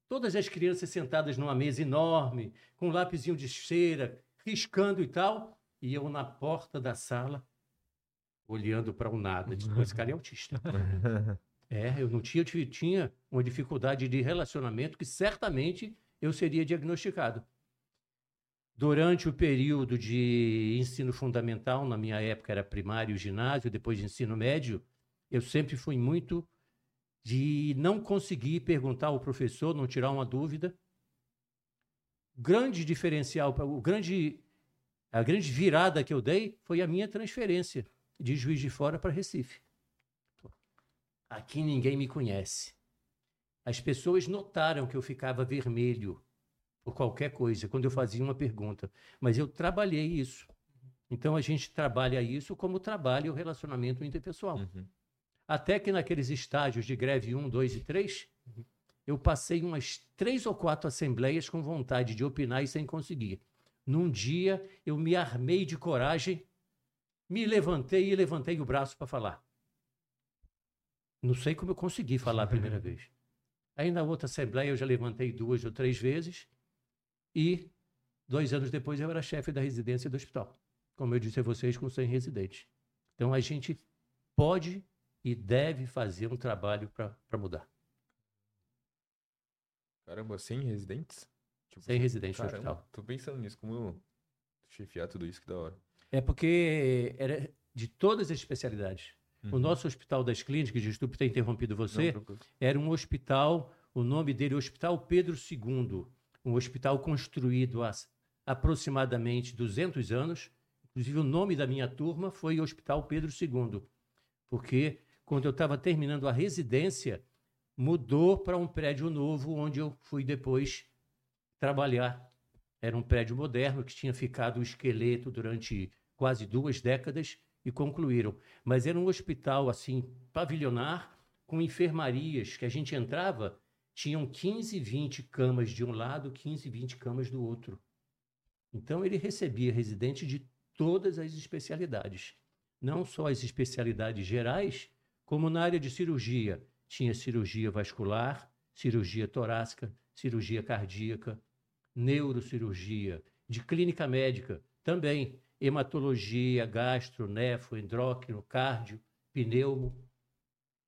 Todas as crianças sentadas numa mesa enorme, com um lápisinho de cera, riscando e tal, e eu na porta da sala olhando para o nada. Disse, esse cara é autista. é, eu não tinha, eu tinha uma dificuldade de relacionamento que certamente eu seria diagnosticado. Durante o período de ensino fundamental, na minha época era primário, ginásio, depois de ensino médio, eu sempre fui muito de não conseguir perguntar ao professor, não tirar uma dúvida. Grande diferencial, o grande, a grande virada que eu dei foi a minha transferência de Juiz de Fora para Recife. Aqui ninguém me conhece. As pessoas notaram que eu ficava vermelho por qualquer coisa quando eu fazia uma pergunta, mas eu trabalhei isso. Então a gente trabalha isso como trabalha o relacionamento interpessoal. Uhum. Até que naqueles estágios de greve 1, 2 e 3, uhum. eu passei umas três ou quatro assembleias com vontade de opinar e sem conseguir. Num dia eu me armei de coragem me levantei e levantei o braço para falar. Não sei como eu consegui falar a primeira vez. Aí na outra assembleia eu já levantei duas ou três vezes e dois anos depois eu era chefe da residência do hospital. Como eu disse a vocês, com 100 residentes. Então a gente pode e deve fazer um trabalho para mudar. Caramba, 100 residentes? Tipo, 100 residentes caramba, no hospital. Tô pensando nisso, como chefiar tudo isso, que da hora. É porque era de todas as especialidades. Uhum. O nosso Hospital das Clínicas, desculpe ter interrompido você, era um hospital, o nome dele Hospital Pedro II, um hospital construído há aproximadamente 200 anos. Inclusive, o nome da minha turma foi Hospital Pedro II, porque quando eu estava terminando a residência, mudou para um prédio novo, onde eu fui depois trabalhar. Era um prédio moderno que tinha ficado o esqueleto durante quase duas décadas e concluíram. Mas era um hospital assim pavilionar com enfermarias que a gente entrava, tinham 15, 20 camas de um lado, 15, 20 camas do outro. Então ele recebia residentes de todas as especialidades, não só as especialidades gerais, como na área de cirurgia. Tinha cirurgia vascular, cirurgia torácica, cirurgia cardíaca, neurocirurgia, de clínica médica também, hematologia, gastro, nefro, endócrino, cardio, pneumo.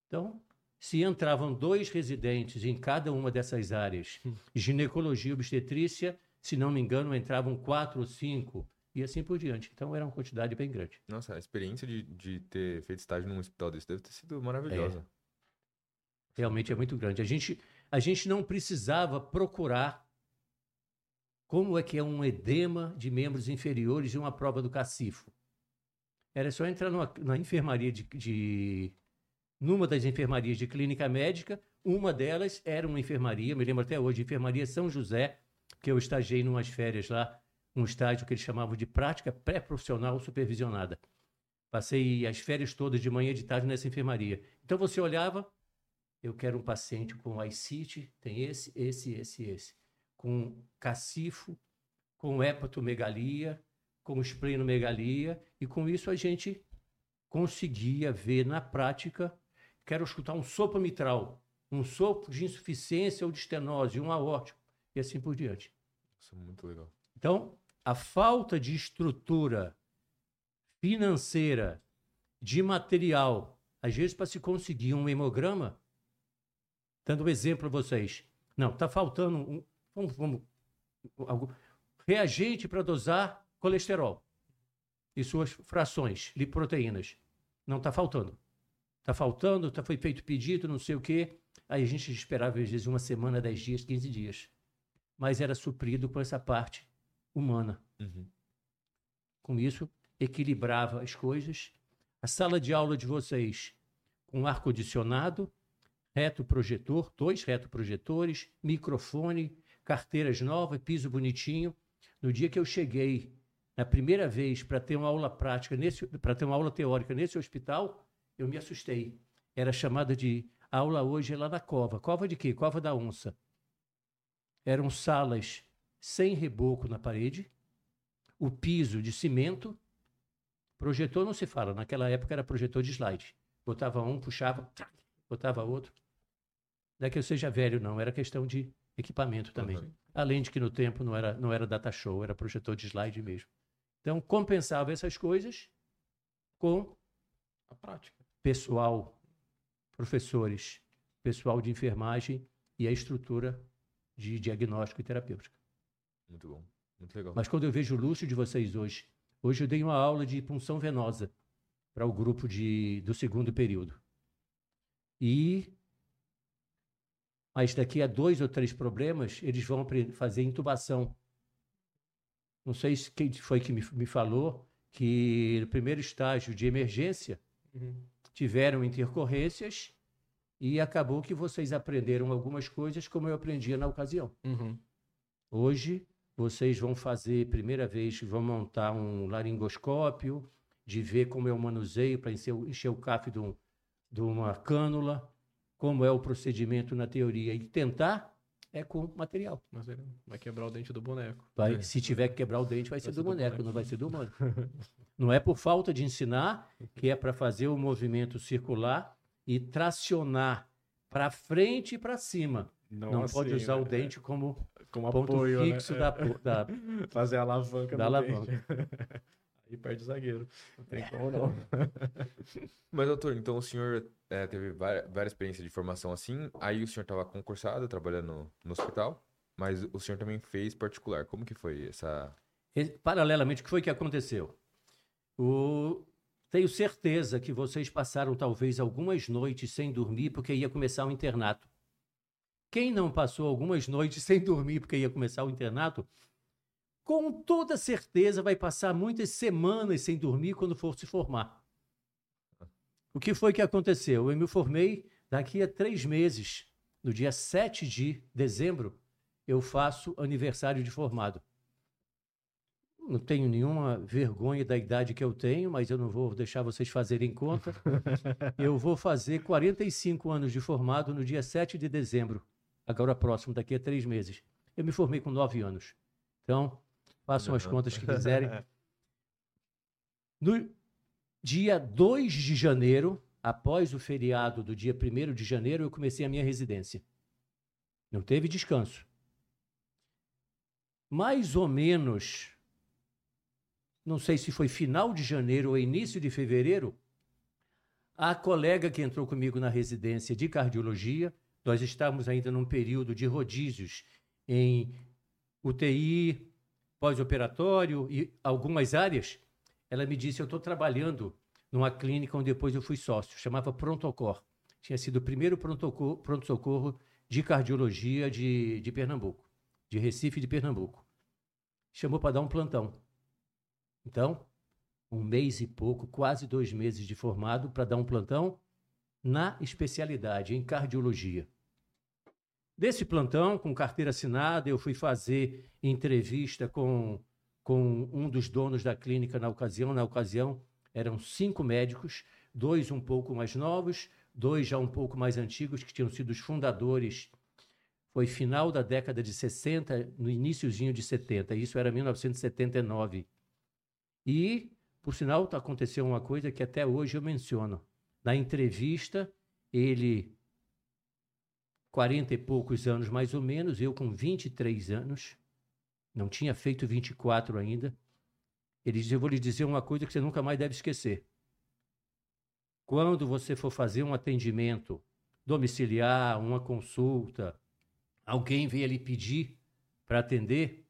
Então, se entravam dois residentes em cada uma dessas áreas, ginecologia, obstetrícia, se não me engano, entravam quatro ou cinco, e assim por diante. Então era uma quantidade bem grande. Nossa, a experiência de, de ter feito estágio num hospital desse deve ter sido maravilhosa. É. Realmente é muito grande. A gente, a gente não precisava procurar como é que é um edema de membros inferiores em uma prova do cacifo. Era só entrar numa, na enfermaria de, de. numa das enfermarias de clínica médica. Uma delas era uma enfermaria, me lembro até hoje, enfermaria São José, que eu estagiei umas férias lá um estágio que eles chamavam de prática pré-profissional supervisionada. Passei as férias todas de manhã e de tarde nessa enfermaria. Então você olhava, eu quero um paciente com ICIT, tem esse, esse, esse, esse. Com cacifo, com hepatomegalia, com esplenomegalia, e com isso a gente conseguia ver na prática, quero escutar um sopro mitral, um sopro de insuficiência ou de estenose, um aórtico, e assim por diante. Isso é muito legal. Então, a falta de estrutura financeira, de material, às vezes para se conseguir um hemograma, dando um exemplo para vocês. Não, está faltando um, vamos, vamos, reagente para dosar colesterol e suas frações, lipoproteínas. Não está faltando. Está faltando, tá, foi feito pedido, não sei o quê. Aí a gente esperava, às vezes, uma semana, dez dias, quinze dias. Mas era suprido com essa parte humana. Uhum. Com isso, equilibrava as coisas. A sala de aula de vocês com ar-condicionado, retroprojetor, dois retroprojetores, microfone, carteiras novas, piso bonitinho. No dia que eu cheguei na primeira vez para ter uma aula prática para ter uma aula teórica nesse hospital, eu me assustei. Era chamada de aula hoje é lá na cova. Cova de quê? Cova da onça. Eram salas sem reboco na parede, o piso de cimento. Projetor não se fala, naquela época era projetor de slide. Botava um, puxava, botava outro. Não é que eu seja velho, não, era questão de equipamento também. Uhum. Além de que no tempo não era, não era data show, era projetor de slide mesmo. Então, compensava essas coisas com a prática. Pessoal, professores, pessoal de enfermagem e a estrutura de diagnóstico e terapêutica. Muito bom. Muito legal. Mas quando eu vejo o luxo de vocês hoje, hoje eu dei uma aula de punção venosa para o grupo de, do segundo período. E mas daqui a dois ou três problemas, eles vão fazer intubação. Não sei se quem foi que me, me falou que no primeiro estágio de emergência uhum. tiveram intercorrências e acabou que vocês aprenderam algumas coisas como eu aprendia na ocasião. Uhum. Hoje vocês vão fazer, primeira vez, vão montar um laringoscópio, de ver como é o manuseio para encher, encher, o CAF de, um, de uma cânula, como é o procedimento na teoria, e tentar é com material. Vai quebrar o dente do boneco. Vai, é. Se tiver que quebrar o dente, vai, vai ser, ser, do, boneco, boneco, não vai ser do humano. não é por falta de ensinar, que é para fazer o movimento circular e tracionar para frente e para cima. Não, não assim, pode usar né? o dente como como ponto apoio, fixo né? da, da, Fazer a alavanca da alavanca. Aí perde o zagueiro. Não tem como não. Mas, doutor, então o senhor é, teve várias, várias experiências de formação assim, aí o senhor estava concursado, trabalhando no, no hospital, mas o senhor também fez particular. Como que foi essa... Paralelamente, o que foi que aconteceu? O... Tenho certeza que vocês passaram talvez algumas noites sem dormir porque ia começar o internato. Quem não passou algumas noites sem dormir porque ia começar o internato, com toda certeza vai passar muitas semanas sem dormir quando for se formar. O que foi que aconteceu? Eu me formei daqui a três meses, no dia 7 de dezembro, eu faço aniversário de formado. Não tenho nenhuma vergonha da idade que eu tenho, mas eu não vou deixar vocês fazerem conta. Eu vou fazer 45 anos de formado no dia 7 de dezembro agora próximo, daqui a três meses. Eu me formei com nove anos. Então, façam as contas que quiserem. No dia 2 de janeiro, após o feriado do dia 1 de janeiro, eu comecei a minha residência. Não teve descanso. mais ou menos, não sei se foi final de janeiro ou início de fevereiro, a colega que entrou comigo na residência de cardiologia, nós estávamos ainda num período de rodízios em UTI, pós-operatório e algumas áreas, ela me disse: Eu estou trabalhando numa clínica onde depois eu fui sócio, chamava Prontocor. Tinha sido o primeiro pronto-socorro de cardiologia de, de Pernambuco, de Recife de Pernambuco. Chamou para dar um plantão. Então, um mês e pouco, quase dois meses de formado, para dar um plantão na especialidade, em cardiologia. Desse plantão, com carteira assinada, eu fui fazer entrevista com, com um dos donos da clínica na ocasião. Na ocasião, eram cinco médicos, dois um pouco mais novos, dois já um pouco mais antigos, que tinham sido os fundadores. Foi final da década de 60, no iníciozinho de 70. Isso era 1979. E, por sinal, aconteceu uma coisa que até hoje eu menciono. Na entrevista, ele 40 e poucos anos mais ou menos, eu com 23 anos, não tinha feito 24 ainda. Ele diz: Eu vou lhe dizer uma coisa que você nunca mais deve esquecer. Quando você for fazer um atendimento domiciliar, uma consulta, alguém veio lhe pedir para atender,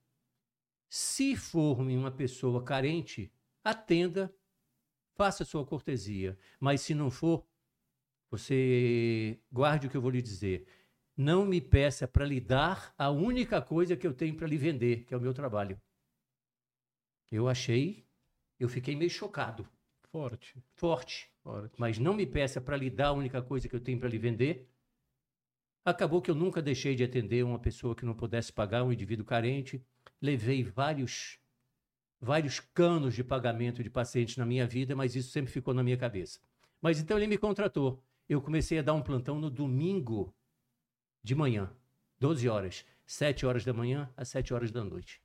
se for uma pessoa carente, atenda, faça sua cortesia. Mas se não for, você guarde o que eu vou lhe dizer não me peça para lhe dar a única coisa que eu tenho para lhe vender, que é o meu trabalho. Eu achei, eu fiquei meio chocado. Forte. Forte. Forte. Mas não me peça para lhe dar a única coisa que eu tenho para lhe vender. Acabou que eu nunca deixei de atender uma pessoa que não pudesse pagar, um indivíduo carente. Levei vários vários canos de pagamento de pacientes na minha vida, mas isso sempre ficou na minha cabeça. Mas então ele me contratou. Eu comecei a dar um plantão no domingo de manhã, 12 horas, 7 horas da manhã às 7 horas da noite.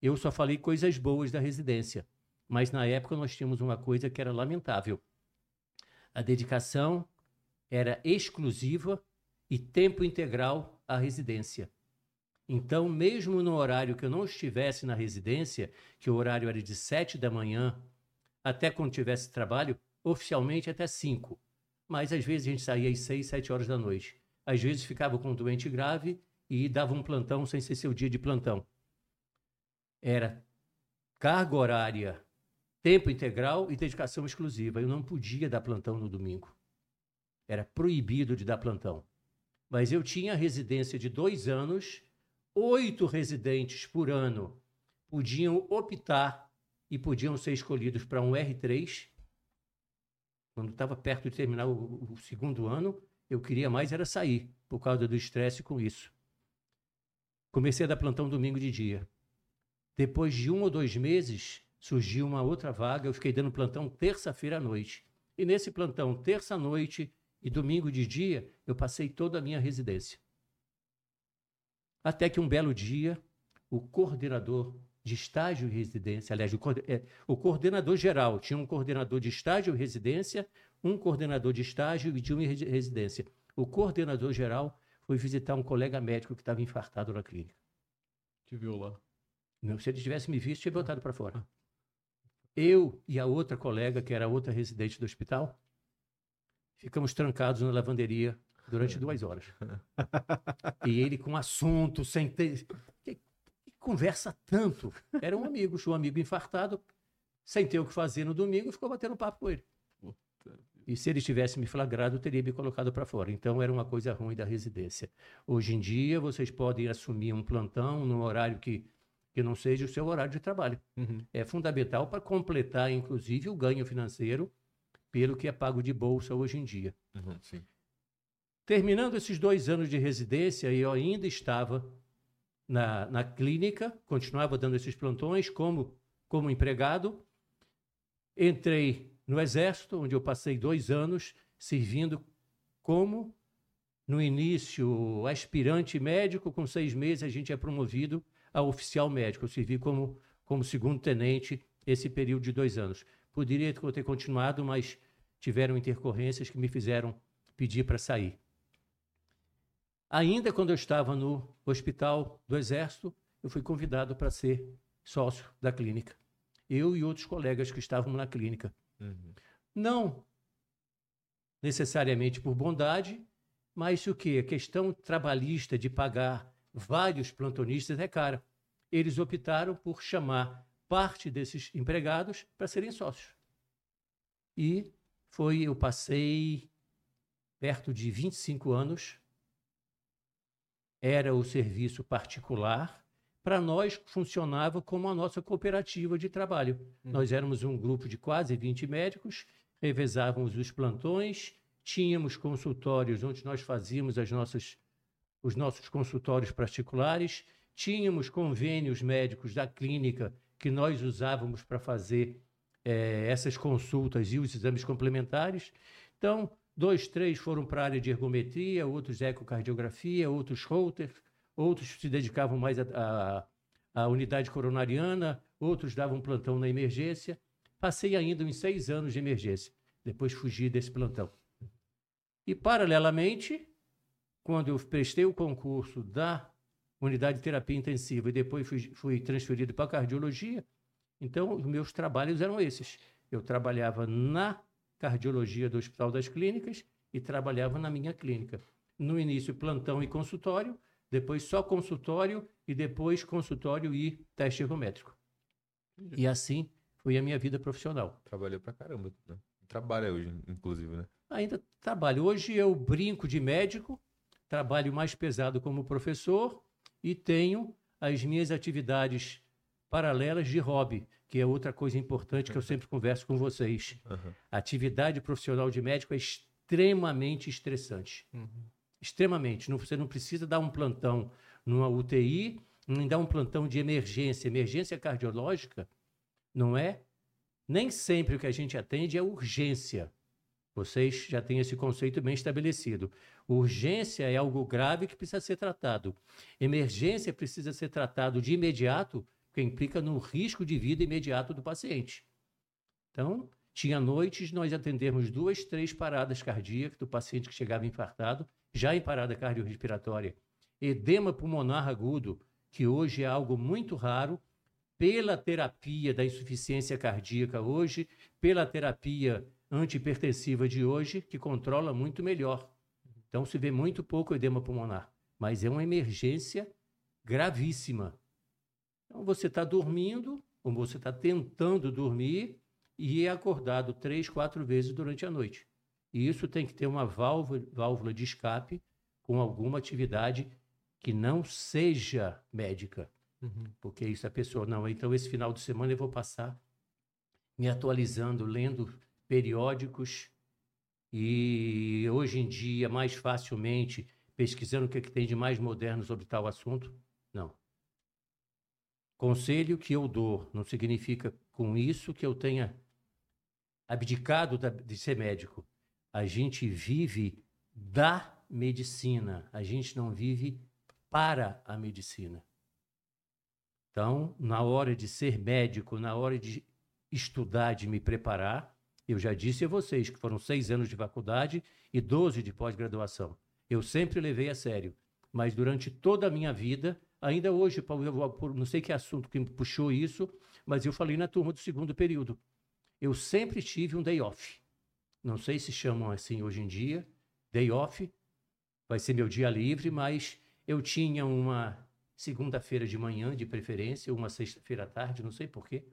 Eu só falei coisas boas da residência, mas na época nós tínhamos uma coisa que era lamentável. A dedicação era exclusiva e tempo integral à residência. Então, mesmo no horário que eu não estivesse na residência, que o horário era de 7 da manhã até quando tivesse trabalho, oficialmente até 5. Mas às vezes a gente saía às 6, 7 horas da noite às vezes ficava com um doente grave e dava um plantão sem ser seu dia de plantão. Era carga horária, tempo integral e dedicação exclusiva. Eu não podia dar plantão no domingo. Era proibido de dar plantão. Mas eu tinha residência de dois anos, oito residentes por ano podiam optar e podiam ser escolhidos para um R3, quando estava perto de terminar o, o segundo ano, eu queria mais era sair, por causa do estresse com isso. Comecei a dar plantão domingo de dia. Depois de um ou dois meses, surgiu uma outra vaga. Eu fiquei dando plantão terça-feira à noite. E nesse plantão, terça-noite e domingo de dia, eu passei toda a minha residência. Até que um belo dia, o coordenador de estágio e residência, aliás, o, é, o coordenador geral tinha um coordenador de estágio e residência, um coordenador de estágio e de uma residência. O coordenador geral foi visitar um colega médico que estava infartado na clínica. Te viu lá? Não, se ele tivesse me visto, tinha voltado para fora. Eu e a outra colega, que era outra residente do hospital, ficamos trancados na lavanderia durante duas horas. e ele com assunto, sem ter. Que, que conversa tanto. Era um amigo, um amigo infartado, sem ter o que fazer no domingo, ficou batendo papo com ele. E se ele tivesse me flagrado, teria me colocado para fora. Então era uma coisa ruim da residência. Hoje em dia, vocês podem assumir um plantão num horário que, que não seja o seu horário de trabalho. Uhum. É fundamental para completar, inclusive, o ganho financeiro pelo que é pago de bolsa hoje em dia. Uhum, Terminando esses dois anos de residência, eu ainda estava na, na clínica, continuava dando esses plantões como, como empregado. Entrei no Exército, onde eu passei dois anos servindo como, no início, aspirante médico, com seis meses a gente é promovido a oficial médico. Eu servi como, como segundo tenente esse período de dois anos. Poderia ter continuado, mas tiveram intercorrências que me fizeram pedir para sair. Ainda quando eu estava no hospital do Exército, eu fui convidado para ser sócio da clínica. Eu e outros colegas que estavam na clínica. Uhum. Não necessariamente por bondade, mas o que? A questão trabalhista de pagar vários plantonistas é cara. Eles optaram por chamar parte desses empregados para serem sócios. E foi, eu passei perto de 25 anos, era o serviço particular, para nós funcionava como a nossa cooperativa de trabalho. Hum. Nós éramos um grupo de quase 20 médicos, revezávamos os plantões, tínhamos consultórios onde nós fazíamos as nossas, os nossos consultórios particulares, tínhamos convênios médicos da clínica que nós usávamos para fazer é, essas consultas e os exames complementares. Então, dois, três foram para a área de ergometria, outros ecocardiografia, outros Holter, outros se dedicavam mais à unidade coronariana, outros davam plantão na emergência. Passei ainda uns seis anos de emergência, depois fugi desse plantão. E, paralelamente, quando eu prestei o concurso da unidade de terapia intensiva e depois fui, fui transferido para cardiologia, então os meus trabalhos eram esses. Eu trabalhava na cardiologia do Hospital das Clínicas e trabalhava na minha clínica. No início, plantão e consultório, depois só consultório e depois consultório e teste ergométrico. E assim foi a minha vida profissional. Trabalhou pra caramba, né? Trabalha hoje, inclusive, né? Ainda trabalho. Hoje eu brinco de médico, trabalho mais pesado como professor e tenho as minhas atividades paralelas de hobby, que é outra coisa importante que eu sempre converso com vocês. Uhum. atividade profissional de médico é extremamente estressante. Uhum. Extremamente. Não, você não precisa dar um plantão numa UTI, nem dar um plantão de emergência. Emergência cardiológica não é. Nem sempre o que a gente atende é urgência. Vocês já têm esse conceito bem estabelecido. Urgência é algo grave que precisa ser tratado. Emergência precisa ser tratado de imediato, porque implica no risco de vida imediato do paciente. Então, tinha noites nós atendemos duas, três paradas cardíacas do paciente que chegava infartado, já em parada cardiorrespiratória. Edema pulmonar agudo, que hoje é algo muito raro, pela terapia da insuficiência cardíaca hoje, pela terapia antihipertensiva de hoje, que controla muito melhor. Então se vê muito pouco edema pulmonar, mas é uma emergência gravíssima. Então você está dormindo, ou você está tentando dormir, e é acordado três, quatro vezes durante a noite. E isso tem que ter uma válvula, válvula de escape com alguma atividade que não seja médica. Uhum. Porque isso a pessoa, não, então esse final de semana eu vou passar me atualizando, lendo periódicos e hoje em dia mais facilmente pesquisando o que, é que tem de mais moderno sobre tal assunto? Não. Conselho que eu dou não significa com isso que eu tenha abdicado de ser médico. A gente vive da medicina, a gente não vive para a medicina. Então, na hora de ser médico, na hora de estudar, de me preparar, eu já disse a vocês que foram seis anos de faculdade e doze de pós-graduação. Eu sempre levei a sério, mas durante toda a minha vida, ainda hoje, eu não sei que assunto que me puxou isso, mas eu falei na turma do segundo período. Eu sempre tive um day off. Não sei se chamam assim hoje em dia, day off. Vai ser meu dia livre, mas eu tinha uma segunda-feira de manhã, de preferência, uma sexta-feira à tarde, não sei porquê.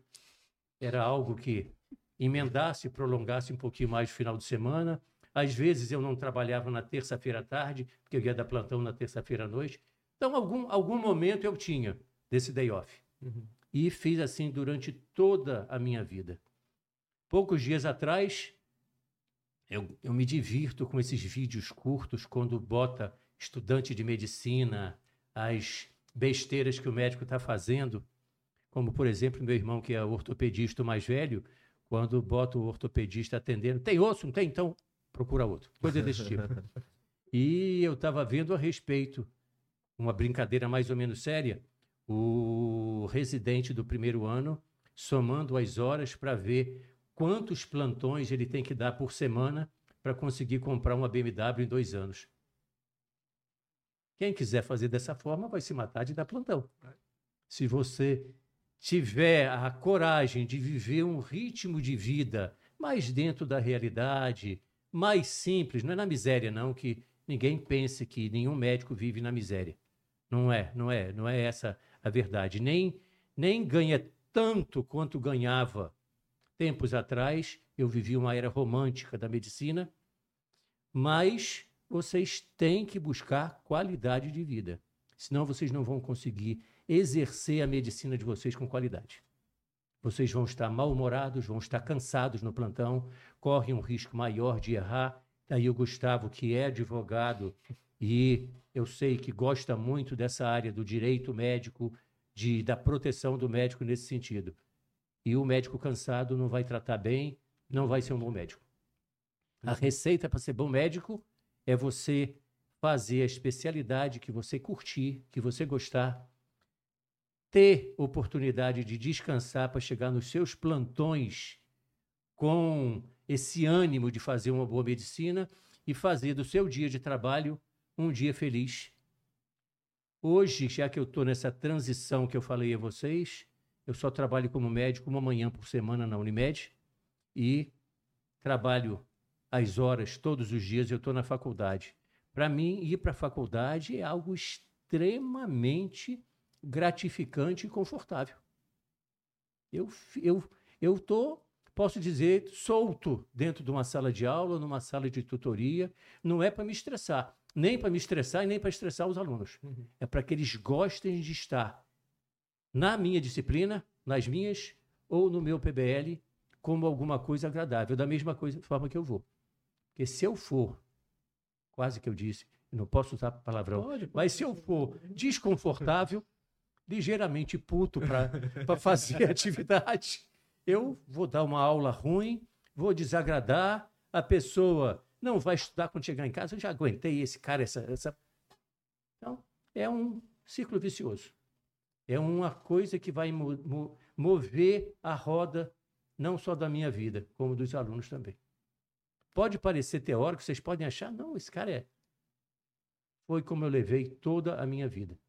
Era algo que emendasse, prolongasse um pouquinho mais o final de semana. Às vezes eu não trabalhava na terça-feira à tarde, porque eu ia dar plantão na terça-feira à noite. Então, algum, algum momento eu tinha desse day off. Uhum. E fiz assim durante toda a minha vida. Poucos dias atrás, eu, eu me divirto com esses vídeos curtos quando bota estudante de medicina, as besteiras que o médico está fazendo, como, por exemplo, meu irmão, que é ortopedista mais velho, quando bota o ortopedista atendendo, tem osso? Não tem? Então procura outro. Coisa desse tipo. e eu estava vendo a respeito, uma brincadeira mais ou menos séria, o residente do primeiro ano somando as horas para ver quantos plantões ele tem que dar por semana para conseguir comprar uma BMW em dois anos. Quem quiser fazer dessa forma vai se matar de dar plantão. se você tiver a coragem de viver um ritmo de vida mais dentro da realidade, mais simples, não é na miséria não, que ninguém pense que nenhum médico vive na miséria. Não é, não é, não é essa a verdade. Nem nem ganha tanto quanto ganhava tempos atrás. Eu vivi uma era romântica da medicina, mas vocês têm que buscar qualidade de vida. Senão vocês não vão conseguir exercer a medicina de vocês com qualidade. Vocês vão estar mal-humorados, vão estar cansados no plantão, correm um risco maior de errar. Daí o Gustavo, que é advogado e eu sei que gosta muito dessa área do direito médico, de, da proteção do médico nesse sentido. E o médico cansado não vai tratar bem, não vai ser um bom médico. A receita para ser bom médico é você fazer a especialidade que você curtir, que você gostar, ter oportunidade de descansar para chegar nos seus plantões com esse ânimo de fazer uma boa medicina e fazer do seu dia de trabalho um dia feliz. Hoje, já que eu estou nessa transição que eu falei a vocês, eu só trabalho como médico uma manhã por semana na Unimed e trabalho as horas todos os dias. Eu estou na faculdade. Para mim, ir para a faculdade é algo extremamente gratificante e confortável. Eu eu eu tô, posso dizer, solto dentro de uma sala de aula, numa sala de tutoria, não é para me estressar, nem para me estressar e nem para estressar os alunos. Uhum. É para que eles gostem de estar na minha disciplina, nas minhas ou no meu PBL como alguma coisa agradável, da mesma coisa, forma que eu vou. Porque se eu for, quase que eu disse, não posso usar palavrão, pode, pode, mas se eu for desconfortável, ligeiramente puto para fazer atividade. Eu vou dar uma aula ruim, vou desagradar, a pessoa não vai estudar quando chegar em casa. Eu já aguentei esse cara, essa. essa... Então, é um ciclo vicioso. É uma coisa que vai mo mo mover a roda, não só da minha vida, como dos alunos também. Pode parecer teórico, vocês podem achar, não, esse cara é. Foi como eu levei toda a minha vida.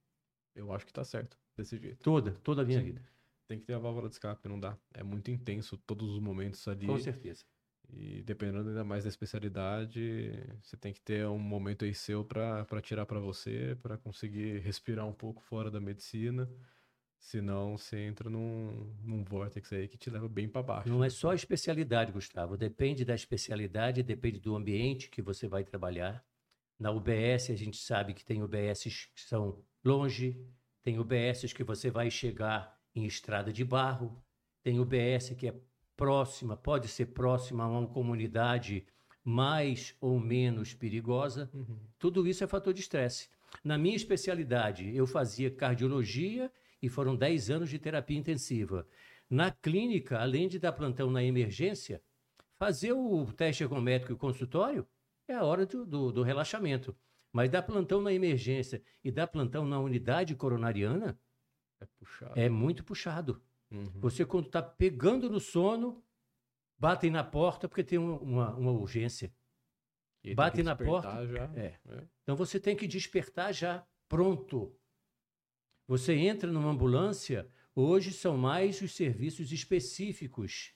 Eu acho que está certo desse jeito. Toda, toda a minha Sim. vida. Tem que ter a válvula de escape, não dá. É muito intenso todos os momentos ali. Com certeza. E dependendo ainda mais da especialidade, você tem que ter um momento aí seu para tirar para você, para conseguir respirar um pouco fora da medicina. Senão você entra num, num vórtice aí que te leva bem para baixo. Não é só a especialidade, Gustavo. Depende da especialidade, depende do ambiente que você vai trabalhar. Na UBS, a gente sabe que tem UBSs que são longe, tem UBSs que você vai chegar em estrada de barro, tem UBS que é próxima, pode ser próxima a uma comunidade mais ou menos perigosa. Uhum. Tudo isso é fator de estresse. Na minha especialidade, eu fazia cardiologia e foram 10 anos de terapia intensiva. Na clínica, além de dar plantão na emergência, fazer o teste ergométrico e o consultório é a hora do, do, do relaxamento. Mas dar plantão na emergência e dar plantão na unidade coronariana é, puxado. é muito puxado. Uhum. Você, quando está pegando no sono, batem na porta porque tem uma, uma urgência. Batem na porta. Já. É. é. Então você tem que despertar já pronto. Você entra numa ambulância, hoje são mais os serviços específicos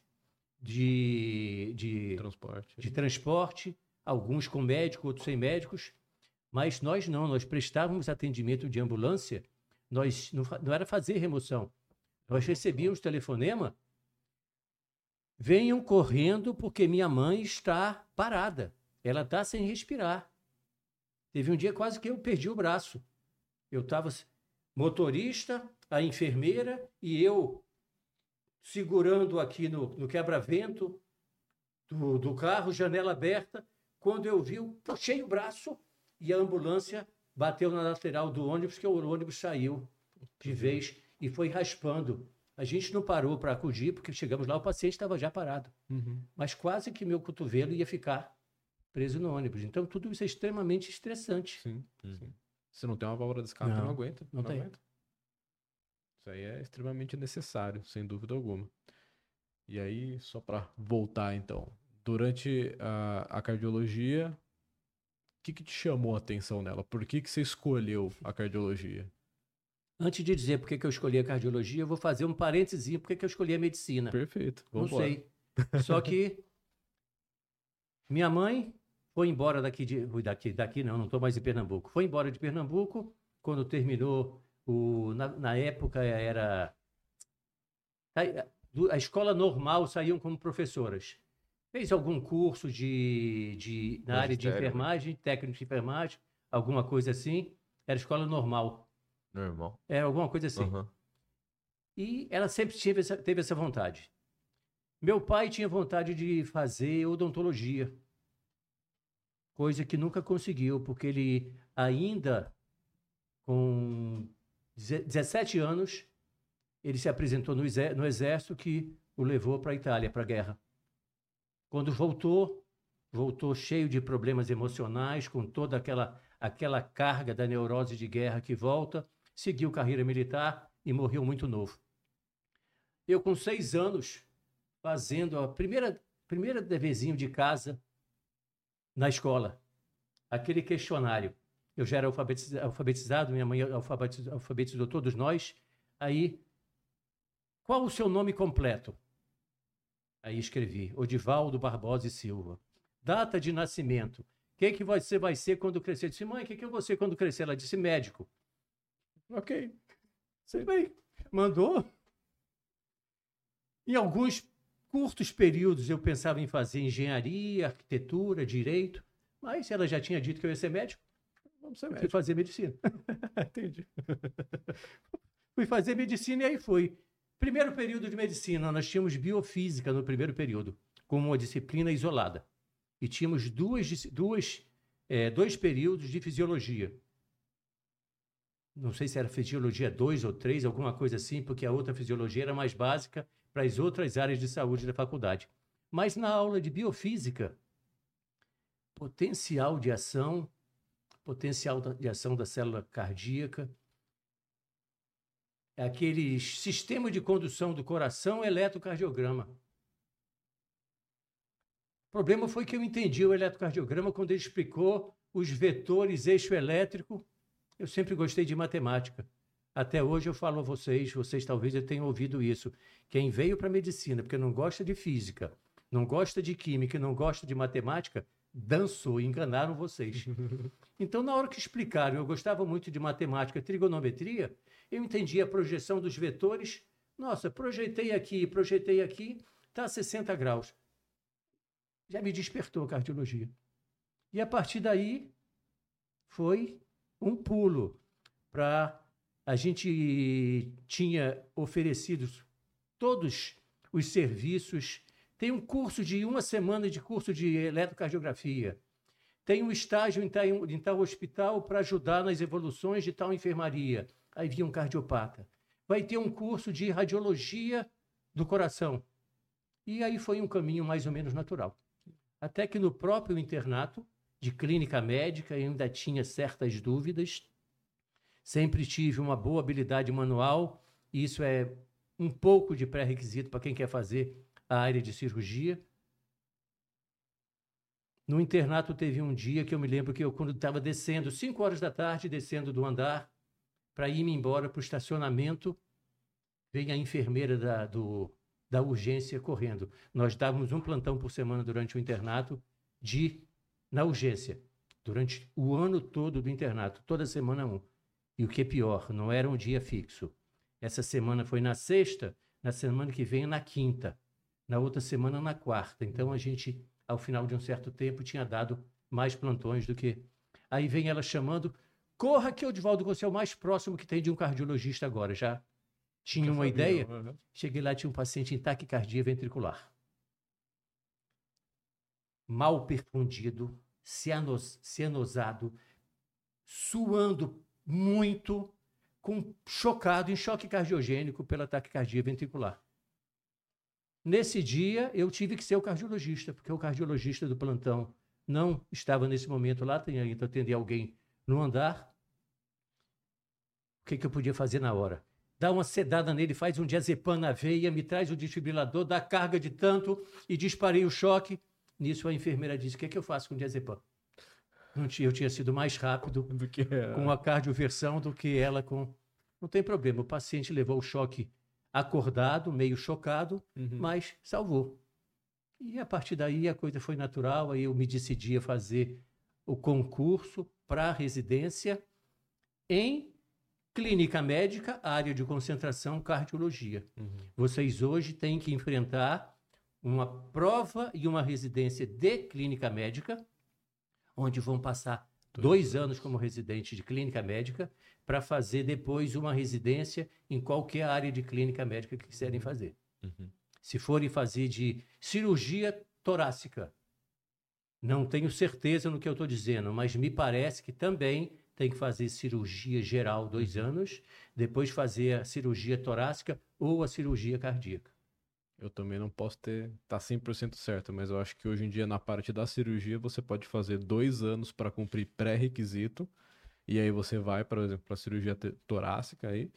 de, de, transporte. de transporte, alguns com médico, outros sem médicos. Mas nós não, nós prestávamos atendimento de ambulância, nós não, não era fazer remoção. Nós recebíamos telefonema, venham correndo porque minha mãe está parada, ela está sem respirar. Teve um dia quase que eu perdi o braço. Eu estava motorista, a enfermeira e eu segurando aqui no, no quebra-vento do, do carro, janela aberta. Quando eu vi, eu puxei o braço, e a ambulância bateu na lateral do ônibus, que o ônibus saiu de vez e foi raspando. A gente não parou para acudir, porque chegamos lá, o paciente estava já parado. Uhum. Mas quase que meu cotovelo ia ficar preso no ônibus. Então, tudo isso é extremamente estressante. Sim, uhum. sim. Se não tem uma válvula de escape, não, não aguenta. Não, não tem. Aguenta. Isso aí é extremamente necessário, sem dúvida alguma. E aí, só para voltar então, durante a, a cardiologia, que, que te chamou a atenção nela? Por que, que você escolheu a cardiologia? Antes de dizer por que eu escolhi a cardiologia, eu vou fazer um parênteses por que eu escolhi a medicina. Perfeito. Não Vambora. sei. Só que minha mãe foi embora daqui de ui, daqui daqui não, não estou mais em Pernambuco. Foi embora de Pernambuco quando terminou o na, na época era a, a escola normal saíam como professoras. Fez algum curso de, de na área de Magistério, né? enfermagem, técnico de enfermagem, alguma coisa assim. Era escola normal. Normal. Era alguma coisa assim. Aham. E ela sempre teve essa, teve essa vontade. Meu pai tinha vontade de fazer odontologia, coisa que nunca conseguiu, porque ele ainda com deze- 17 anos, ele se apresentou no exército que o levou para a Itália, para a guerra. Quando voltou, voltou cheio de problemas emocionais, com toda aquela, aquela carga da neurose de guerra que volta, seguiu carreira militar e morreu muito novo. Eu, com seis anos, fazendo a primeira, primeira deverzinho de casa na escola, aquele questionário. Eu já era alfabetiz- alfabetizado, minha mãe alfabetiz- alfabetizou todos nós. Aí, qual o seu nome completo? Aí escrevi, Odivaldo Barbosa e Silva. Data de nascimento. O que, que você vai ser quando crescer? Eu disse, mãe, o que, que eu vou ser quando crescer? Ela disse, médico. Ok. Sei bem. Mandou. Em alguns curtos períodos eu pensava em fazer engenharia, arquitetura, direito, mas ela já tinha dito que eu ia ser médico, Vamos ser eu fui médico. fazer medicina. Entendi. Fui fazer medicina e aí foi. Primeiro período de medicina, nós tínhamos biofísica no primeiro período, como uma disciplina isolada. E tínhamos duas, duas, eh, dois períodos de fisiologia. Não sei se era fisiologia 2 ou 3, alguma coisa assim, porque a outra fisiologia era mais básica para as outras áreas de saúde da faculdade. Mas na aula de biofísica, potencial de ação, potencial de ação da célula cardíaca, é aquele sistema de condução do coração eletrocardiograma. O problema foi que eu entendi o eletrocardiograma quando ele explicou os vetores eixo elétrico. Eu sempre gostei de matemática. Até hoje eu falo a vocês, vocês talvez já tenham ouvido isso. Quem veio para a medicina porque não gosta de física, não gosta de química, não gosta de matemática, dançou, enganaram vocês. Então, na hora que explicaram, eu gostava muito de matemática, trigonometria, eu entendi a projeção dos vetores. Nossa, projetei aqui, projetei aqui, está a 60 graus. Já me despertou a cardiologia. E a partir daí foi um pulo para a gente tinha oferecido todos os serviços. Tem um curso de uma semana de curso de eletrocardiografia. Tem um estágio em tal, em tal hospital para ajudar nas evoluções de tal enfermaria. Aí vinha um cardiopata. Vai ter um curso de radiologia do coração. E aí foi um caminho mais ou menos natural. Até que no próprio internato de clínica médica ainda tinha certas dúvidas. Sempre tive uma boa habilidade manual. E isso é um pouco de pré-requisito para quem quer fazer a área de cirurgia. No internato teve um dia que eu me lembro que eu, quando estava descendo, 5 horas da tarde, descendo do andar, para ir-me embora para o estacionamento, vem a enfermeira da, do, da urgência correndo. Nós dávamos um plantão por semana durante o internato de na urgência, durante o ano todo do internato, toda semana um. E o que é pior, não era um dia fixo. Essa semana foi na sexta, na semana que vem na quinta, na outra semana na quarta. Então a gente, ao final de um certo tempo, tinha dado mais plantões do que. Aí vem ela chamando, corra que Odivaldo, você é o mais próximo que tem de um cardiologista agora. Já tinha uma ideia. Uhum. Cheguei lá, tinha um paciente em taquicardia ventricular. Mal perfundido, cianos, cianosado, suando muito, com, chocado, em choque cardiogênico pela taquicardia ventricular. Nesse dia, eu tive que ser o cardiologista, porque o cardiologista do plantão não estava nesse momento lá, tinha ido atender alguém no andar. O que, que eu podia fazer na hora? Dá uma sedada nele, faz um diazepam na veia, me traz o desfibrilador, dá carga de tanto e disparei o choque. Nisso a enfermeira disse: O que, é que eu faço com o diazepam? Não tinha, eu tinha sido mais rápido Do que com a cardioversão do que ela com. Não tem problema. O paciente levou o choque acordado, meio chocado, Uhum. mas salvou. E a partir daí a coisa foi natural, aí eu me decidi a fazer o concurso para residência em clínica médica, área de concentração, cardiologia. Uhum. Vocês hoje têm que enfrentar uma prova e uma residência de clínica médica, onde vão passar dois anos como residente de clínica médica, para fazer depois uma residência em qualquer área de clínica médica que quiserem fazer. Uhum. Se forem fazer de cirurgia torácica, não tenho certeza no que eu estou dizendo, mas me parece que também tem que fazer cirurgia geral dois anos, depois fazer a cirurgia torácica ou a cirurgia cardíaca. Eu também não posso ter tá 100% certo, mas eu acho que hoje em dia na parte da cirurgia você pode fazer dois anos para cumprir pré-requisito e aí você vai, por exemplo, para cirurgia torácica aí,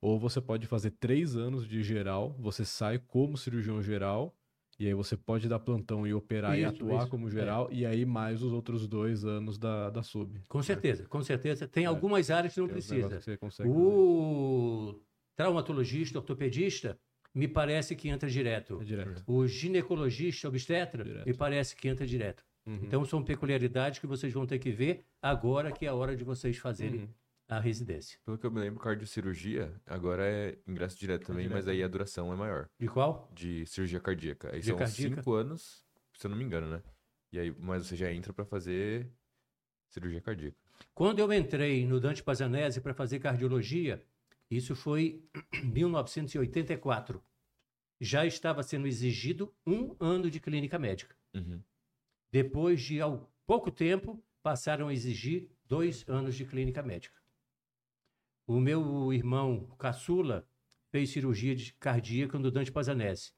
ou você pode fazer três anos de geral, você sai como cirurgião geral e aí você pode dar plantão e operar e Isso, atuar isso, como é. geral e aí mais os outros dois anos da, da sub. Com certeza, com certeza. Tem algumas áreas que não é negócios precisa. que você consegue fazer. O traumatologista, ortopedista, me parece que entra direto. É direto. O ginecologista, obstetra, Direto. me parece que entra direto. Uhum. Então são peculiaridades que vocês vão ter que ver agora que é a hora de vocês fazerem Uhum. a residência. Pelo que eu me lembro, cardiocirurgia agora é ingresso direto também, mas direto. aí a duração é maior. De qual? De cirurgia cardíaca. Aí Cirurgia são cardíaca? cinco anos, se eu não me engano, né? E aí, mas você já entra pra fazer cirurgia cardíaca. Quando eu entrei no Dante Pazanese para fazer cardiologia, isso foi em 1984. Já estava sendo exigido um ano de clínica médica. Uhum. Depois de ao pouco tempo, passaram a exigir dois anos de clínica médica. O meu irmão caçula fez cirurgia cardíaca no Dante Pazanese.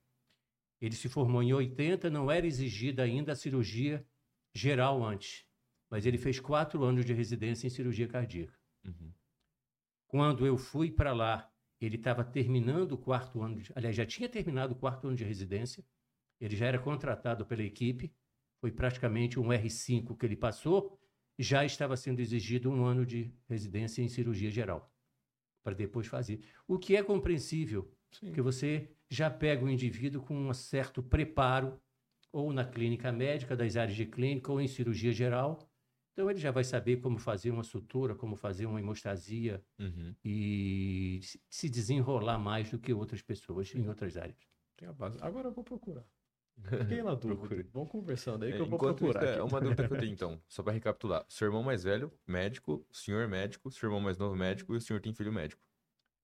Ele se formou em 80, não era exigida ainda a cirurgia geral antes, mas ele fez quatro anos de residência em cirurgia cardíaca. Uhum. Quando eu fui para lá, ele estava terminando o quarto ano, de, aliás, já tinha terminado o quarto ano de residência, ele já era contratado pela equipe, foi praticamente um R5 que ele passou, já estava sendo exigido um ano de residência em cirurgia geral, para depois fazer. O que é compreensível, Sim. porque você já pega o indivíduo com um certo preparo, ou na clínica médica, das áreas de clínica, ou em cirurgia geral. Então ele já vai saber como fazer uma sutura, como fazer uma hemostasia Uhum. e se- se desenrolar mais do que outras pessoas em outras áreas. Tem a base. Agora eu vou procurar. Fiquei na dúvida. Procure. Vamos conversando aí que É, eu vou procurar. isso, é uma dúvida que eu tenho, então. Só pra recapitular. Seu irmão mais velho, médico. Senhor médico. Seu irmão mais novo, médico. E o senhor tem filho médico.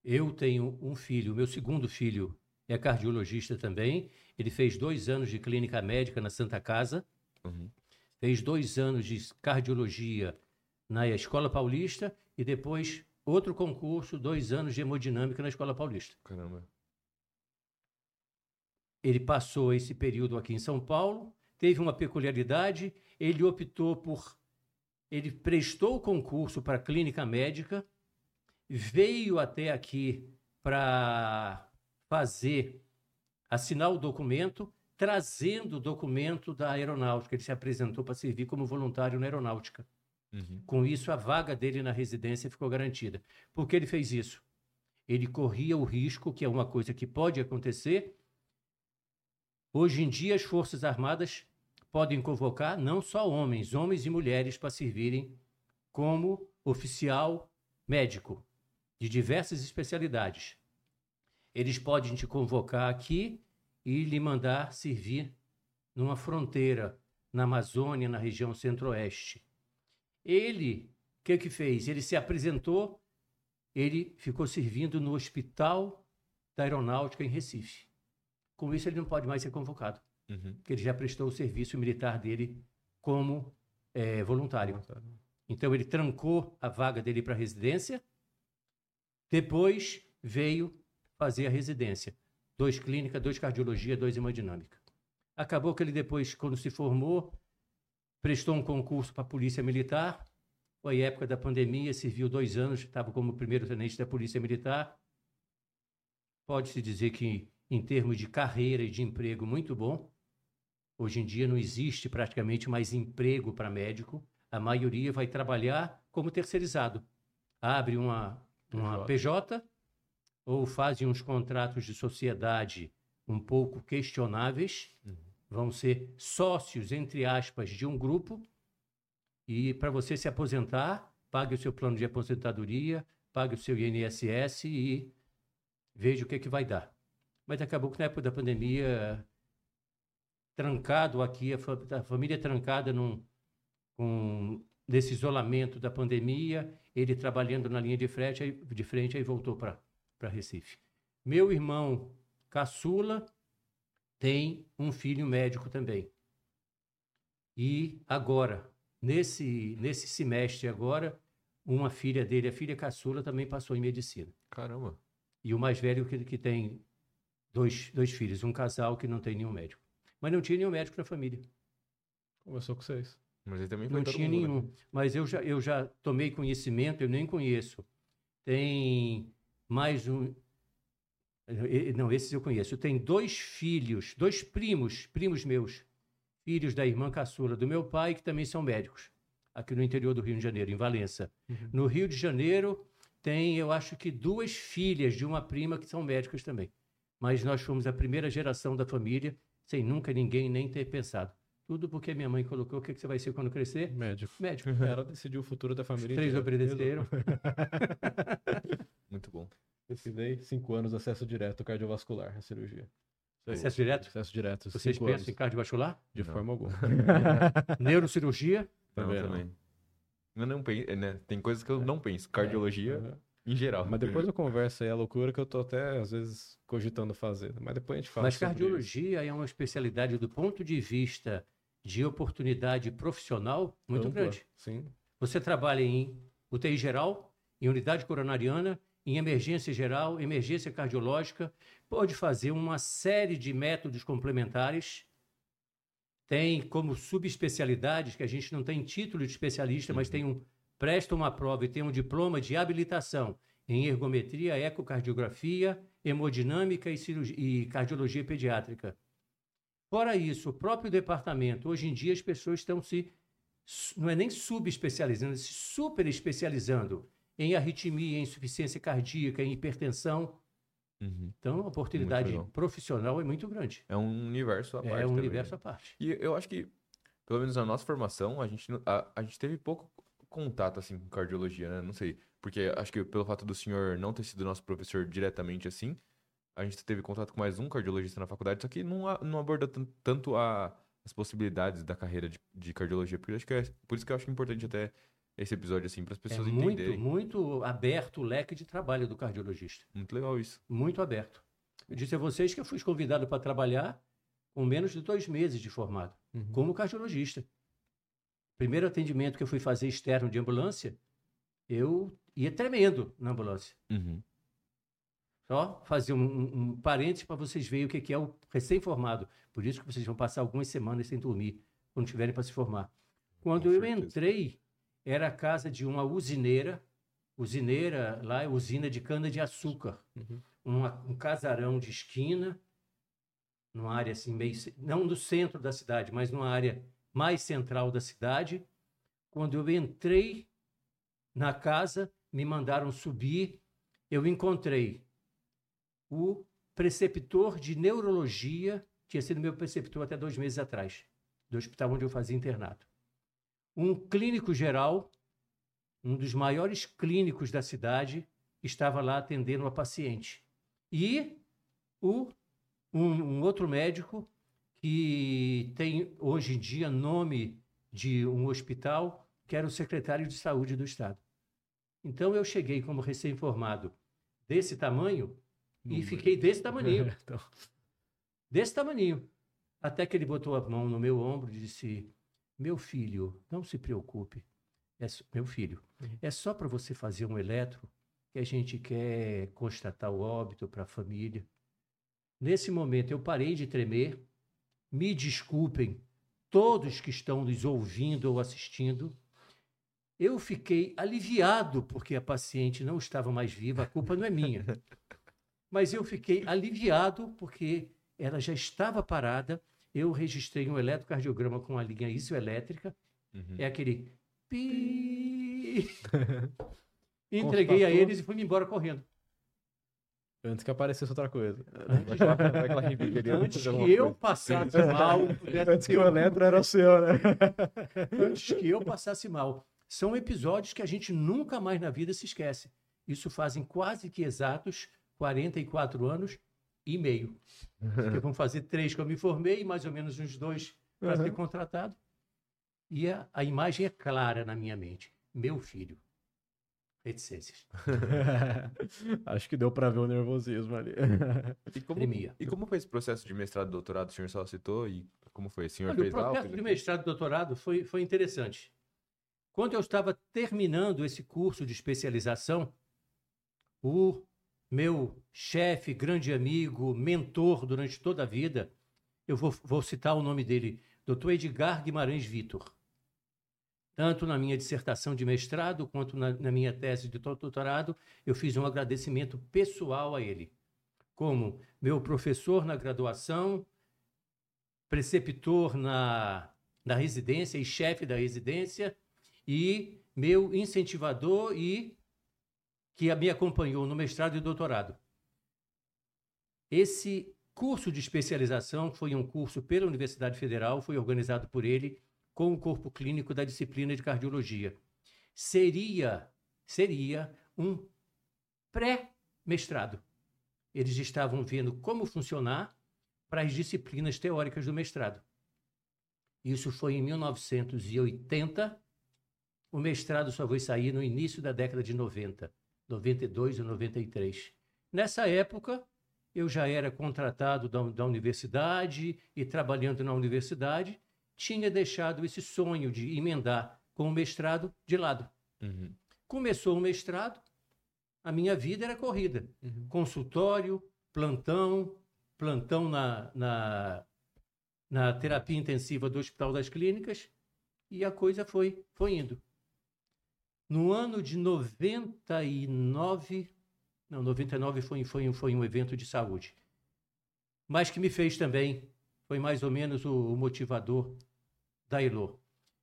Eu tenho um filho, meu segundo filho é cardiologista também. Ele fez dois anos de clínica médica na Santa Casa, Uhum. Fez dois anos de cardiologia na Escola Paulista e depois outro concurso, dois anos de hemodinâmica na Escola Paulista. Caramba. Ele passou esse período aqui em São Paulo, teve uma peculiaridade, ele optou por. Ele prestou o concurso para clínica médica, veio até aqui para fazer, assinar o documento, trazendo o documento da aeronáutica. Ele se apresentou para servir como voluntário na aeronáutica. Uhum. Com isso, a vaga dele na residência ficou garantida. Por que ele fez isso? Ele corria o risco, que é uma coisa que pode acontecer. Hoje em dia, as Forças Armadas podem convocar não só homens, homens e mulheres para servirem como oficial médico de diversas especialidades. Eles podem te convocar aqui e lhe mandar servir numa fronteira na Amazônia, na região centro-oeste. Ele, o que que fez? Ele se apresentou, ele ficou servindo no Hospital da Aeronáutica em Recife. Com isso, ele não pode mais ser convocado, Uhum. porque ele já prestou o serviço militar dele como eh, voluntário. Então, ele trancou a vaga dele para residência, depois veio fazer a residência. Dois clínica, dois cardiologia, dois hemodinâmica. Acabou que ele depois, quando se formou, prestou um concurso para a Polícia Militar. Foi época da pandemia, serviu dois anos, estava como primeiro tenente da Polícia Militar. Pode-se dizer que, em termos de carreira e de emprego, muito bom. Hoje em dia não existe praticamente mais emprego para médico. A maioria vai trabalhar como terceirizado. Abre uma uma PJ, ou fazem uns contratos de sociedade um pouco questionáveis, Uhum. vão ser sócios, entre aspas, de um grupo, e para você se aposentar, pague o seu plano de aposentadoria, pague o seu INSS e veja o que, que vai dar. Mas acabou que na época da pandemia, trancado aqui, a, fa- a família trancada num, com, nesse isolamento da pandemia, ele trabalhando na linha de frente, aí, de frente, aí voltou para Recife. Meu irmão caçula tem um filho médico também. E agora, nesse, nesse semestre agora, uma filha dele, a filha caçula, também passou em medicina. Caramba. E o mais velho que, que tem dois, dois filhos, um casal que não tem nenhum médico. Mas não tinha nenhum médico na família. Conversou com vocês. Mas ele também foi Não todo tinha mundo, né? nenhum. Mas eu já, eu já tomei conhecimento, eu nem conheço. Tem mais um. Não, esses eu conheço. Tem dois filhos, dois primos, primos meus, filhos da irmã caçula do meu pai, que também são médicos, aqui no interior do Rio de Janeiro, em Valença. Uhum. No Rio de Janeiro, tem, eu acho que duas filhas de uma prima que são médicas também. Mas nós fomos a primeira geração da família, sem nunca ninguém nem ter pensado. Tudo porque minha mãe colocou: o que, que você vai ser quando crescer? Médico. Médico. Ela decidiu o futuro da família Três obedeceram. Muito bom. Decidei cinco anos acesso direto cardiovascular à cirurgia. Acesso direto? Acesso direto. Vocês cinco pensam anos. em cardiovascular? De Não. forma alguma. Neurocirurgia? Não, Também não. também. Eu não penso, né? Tem coisas que eu não penso. Cardiologia, Uhum. em geral. Mas depois eu converso aí, a loucura que eu tô até, às vezes, cogitando fazer. Mas depois a gente fala Mas sobre isso. cardiologia é uma especialidade do ponto de vista de oportunidade profissional muito Ampla, grande. Sim. Você trabalha em UTI geral, em unidade coronariana, em emergência geral, emergência cardiológica, pode fazer uma série de métodos complementares. Tem como subespecialidades, que a gente não tem título de especialista, mas tem um, presta uma prova e tem um diploma de habilitação em ergometria, ecocardiografia, hemodinâmica e, cirurgia, e cardiologia pediátrica. Fora isso, o próprio departamento, hoje em dia as pessoas estão se não é nem subespecializando, se super especializando em arritmia, em insuficiência cardíaca, em hipertensão. Uhum. Então, a oportunidade profissional é muito grande. É um universo à parte é um também, universo né? à parte. E eu acho que, pelo menos na nossa formação, a gente, a, a gente teve pouco contato, assim, com cardiologia, né? Não sei. Porque acho que pelo fato do senhor não ter sido nosso professor diretamente assim, a gente teve contato com mais um cardiologista na faculdade, só que não, não aborda tan- tanto a, as possibilidades da carreira de, de cardiologia. Por isso, que é, por isso que eu acho importante até esse episódio, assim, para as É pessoas muito, entenderem. muito aberto o leque de trabalho do cardiologista. Muito legal isso. Muito aberto. Eu disse a vocês que eu fui convidado para trabalhar com menos de dois meses de formado, Uhum. como cardiologista. Primeiro atendimento que eu fui fazer externo de ambulância, eu ia tremendo na ambulância. Uhum. Só fazer um, um, parênteses para vocês verem o que é o recém-formado. Por isso que vocês vão passar algumas semanas sem dormir, quando tiverem para se formar. Quando Com eu certeza. entrei, era a casa de uma usineira, usineira lá é usina de cana-de-açúcar. Uhum. Uma- um casarão de esquina, numa área assim, meio, não no centro da cidade, mas numa área mais central da cidade. Quando eu entrei na casa, me mandaram subir, eu encontrei o preceptor de neurologia, tinha sido meu preceptor até dois meses atrás, do hospital onde eu fazia internato. Um clínico geral, um dos maiores clínicos da cidade, estava lá atendendo uma paciente. E o, um, um outro médico que tem hoje em dia nome de um hospital, que era o secretário de saúde do Estado. Então eu cheguei como recém-formado desse tamanho e fiquei desse tamaninho, Então, desse tamaninho. Até que ele botou a mão no meu ombro e disse: Meu filho, não se preocupe. É meu filho, Uhum. é só para você fazer um eletro que a gente quer constatar o óbito para a família. Nesse momento eu parei de tremer. Me desculpem todos que estão nos ouvindo ou assistindo. Eu fiquei aliviado porque a paciente não estava mais viva, a culpa não é minha. Mas eu fiquei aliviado porque ela já estava parada. Eu registrei um eletrocardiograma com a linha isoelétrica. Uhum. É aquele pi. Entreguei a Constatou. eles e fui embora correndo. Antes que aparecesse outra coisa. Ela reivindicaria Antes que eu passasse mal, pudesse Antes que o eletro era o seu, né? antes que eu passasse mal. São episódios que a gente nunca mais na vida se esquece. Isso fazem quase que exatos 44 anos e meio. Porque vão fazer três que eu me formei, mais ou menos uns dois para ser Uhum. contratado. E a, a imagem é clara na minha mente. Meu filho. Reticências. Acho que deu pra ver o nervosismo ali. E como, Tremia. e como foi esse processo de mestrado e doutorado? O senhor só citou e como foi? O senhor Olha, o fez lá? processo de mestrado e doutorado foi, foi interessante. Quando eu estava terminando esse curso de especialização, o meu chefe, grande amigo, mentor durante toda a vida, eu vou, vou citar o nome dele, Dr. Edgar Guimarães Vitor. Tanto na minha dissertação de mestrado quanto na, na minha tese de doutorado, eu fiz um agradecimento pessoal a ele, como meu professor na graduação, preceptor na, na residência e chefe da residência, e meu incentivador e que me acompanhou no mestrado e doutorado. Esse curso de especialização foi um curso pela Universidade Federal, foi organizado por ele com o corpo clínico da disciplina de cardiologia. Seria, seria um pré-mestrado. Eles estavam vendo como funcionar para as disciplinas teóricas do mestrado. Isso foi em 1980. O mestrado só foi sair no início da década de 90, 92 ou 93. Nessa época, eu já era contratado da, da universidade e trabalhando na universidade, tinha deixado esse sonho de emendar com o mestrado de lado. Uhum. Começou o mestrado, a minha vida era corrida. Uhum. Consultório, plantão, plantão na, na, na terapia intensiva do Hospital das Clínicas, e a coisa foi, foi indo. No ano de 99, não, 99 foi, foi, foi um evento de saúde, mas que me fez também, foi mais ou menos o, o motivador da Elo.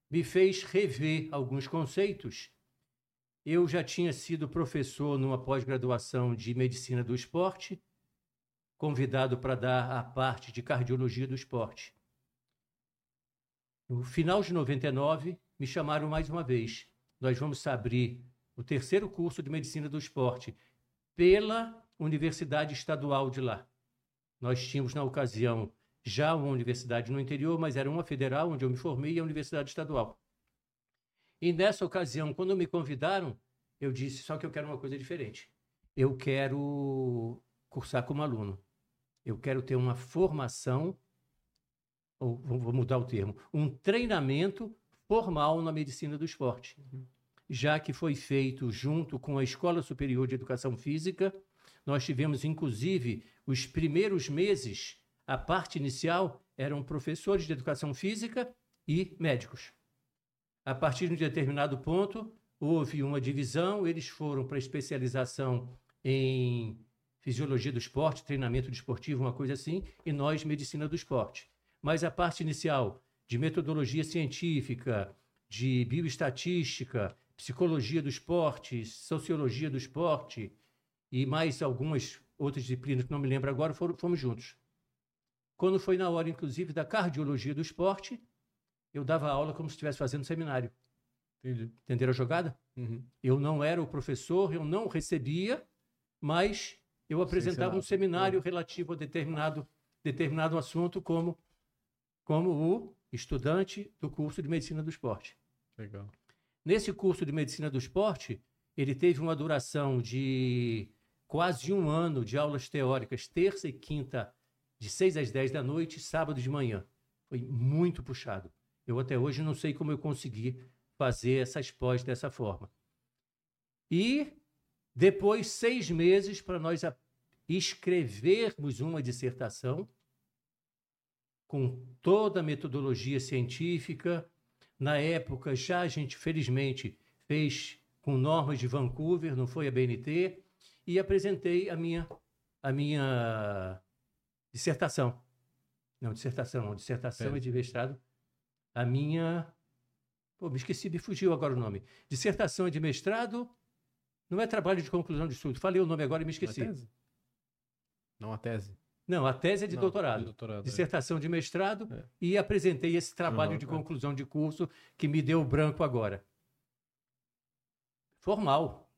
Me fez rever alguns conceitos. Eu já tinha sido professor numa pós-graduação de medicina do esporte, convidado para dar a parte de cardiologia do esporte. No final de 99, me chamaram mais uma vez. Nós vamos abrir o terceiro curso de medicina do esporte pela Universidade Estadual de lá. Nós tínhamos, na ocasião, já uma universidade no interior, mas era uma federal, onde eu me formei, e a Universidade Estadual. E nessa ocasião, quando me convidaram, eu disse: só que eu quero uma coisa diferente. Eu quero cursar como aluno. Eu quero ter uma formação, ou vou mudar o termo, um treinamento formal na medicina do esporte. Já que foi feito junto com a Escola Superior de Educação Física, nós tivemos, inclusive, os primeiros meses, a parte inicial eram professores de educação física e médicos. A partir de um determinado ponto, houve uma divisão, eles foram para especialização em fisiologia do esporte, treinamento desportivo, uma coisa assim, e nós, medicina do esporte. Mas a parte inicial de metodologia científica, de bioestatística, psicologia do esporte, sociologia do esporte e mais algumas outras disciplinas que não me lembro agora, foram, fomos juntos. Quando foi na hora, inclusive, da cardiologia do esporte, eu dava aula como se estivesse fazendo seminário. Entendi. Entenderam a jogada? Uhum. Eu não era o professor, eu não recebia, mas eu apresentava um ensinava. seminário relativo a determinado, determinado assunto como, como o estudante do curso de medicina do esporte. Legal. Nesse curso de medicina do esporte, ele teve uma duração de quase um ano de aulas teóricas, terça e quinta, de 6 às 10 da noite, sábado de manhã. Foi muito puxado. Eu até hoje não sei como eu consegui fazer essas pós dessa forma. E depois, seis meses para nós escrevermos uma dissertação com toda a metodologia científica. Na época, já a gente, felizmente, fez com normas de Vancouver, não foi a BNT, e apresentei a minha, a minha dissertação. Não, dissertação, não, dissertação é de mestrado. A minha. Pô, me esqueci, me fugiu agora o nome. Dissertação é de mestrado Não é trabalho de conclusão de estudo. Falei o nome agora e me Não é esqueci. tese? Não, a tese. Não, a tese é de Não, doutorado. de doutorado, é. dissertação de mestrado É. e apresentei esse trabalho de é. conclusão de curso que me deu branco agora. Formal,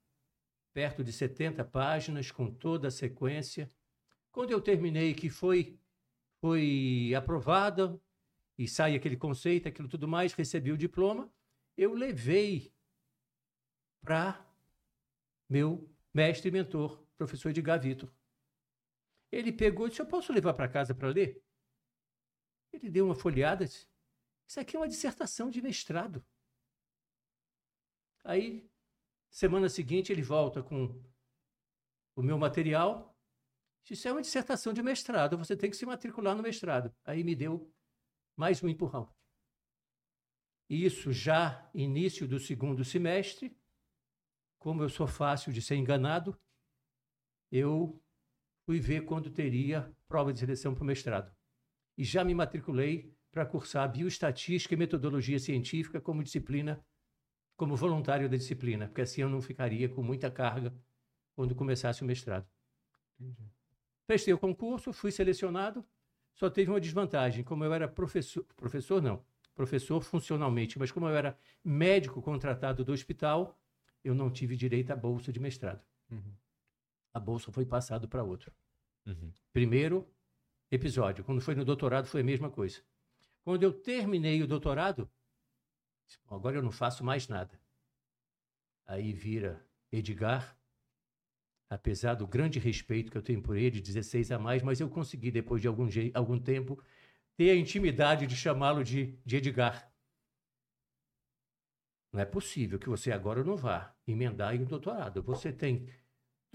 perto de 70 páginas, com toda a sequência. Quando eu terminei, que foi, foi aprovada, e sai aquele conceito, aquilo tudo mais, recebi o diploma, eu levei para meu mestre e mentor, professor Edgar Vitor. Ele pegou e disse: Eu posso levar para casa para ler? Ele deu uma folheada e disse: Isso aqui é uma dissertação de mestrado. Aí, semana seguinte, ele volta com o meu material. Isso é uma dissertação de mestrado, você tem que se matricular no mestrado. Aí me deu mais um empurrão. Isso já início do segundo semestre. Como eu sou fácil de ser enganado, eu fui ver quando teria prova de seleção para o mestrado. E já me matriculei para cursar bioestatística e metodologia científica como disciplina, como voluntário da disciplina, porque assim eu não ficaria com muita carga quando começasse o mestrado. Prestei o concurso, fui selecionado, só teve uma desvantagem, como eu era professor, professor não, professor funcionalmente, mas como eu era médico contratado do hospital, eu não tive direito à bolsa de mestrado. Uhum. A bolsa foi passada para outro. Uhum. Primeiro episódio. Quando foi no doutorado, foi a mesma coisa. Quando eu terminei o doutorado, disse, "Bom, agora eu não faço mais nada. Aí vira Edgar, apesar do grande respeito que eu tenho por ele, 16 a mais, mas eu consegui, depois de algum, algum tempo, ter a intimidade de chamá-lo de, de Edgar. Não é possível que você agora não vá emendar em um doutorado. Você tem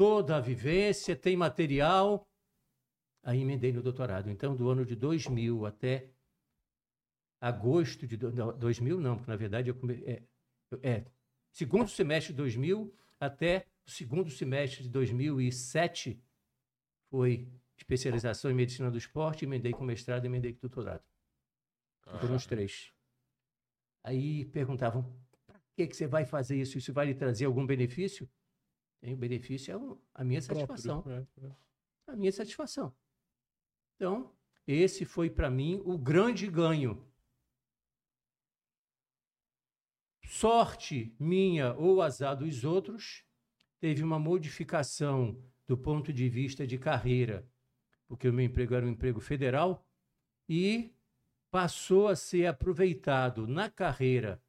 toda a vivência, tem material. Aí emendei no doutorado. Então, do ano de 2000 até agosto de do- não, 2000, não, porque na verdade eu come, é, é, segundo semestre de 2000 até o segundo semestre de 2007 foi especialização em medicina do esporte, emendei com mestrado, emendei com doutorado. Foram os três. Aí perguntavam, para que, que você vai fazer isso? Isso vai lhe trazer algum benefício? Tem o benefício, é o- a minha satisfação. Próprio, é, é. A minha satisfação. Então, esse foi para mim o grande ganho. Sorte minha ou azar dos outros, teve uma modificação do ponto de vista de carreira, porque o meu emprego era um emprego federal, e passou a ser aproveitado na carreira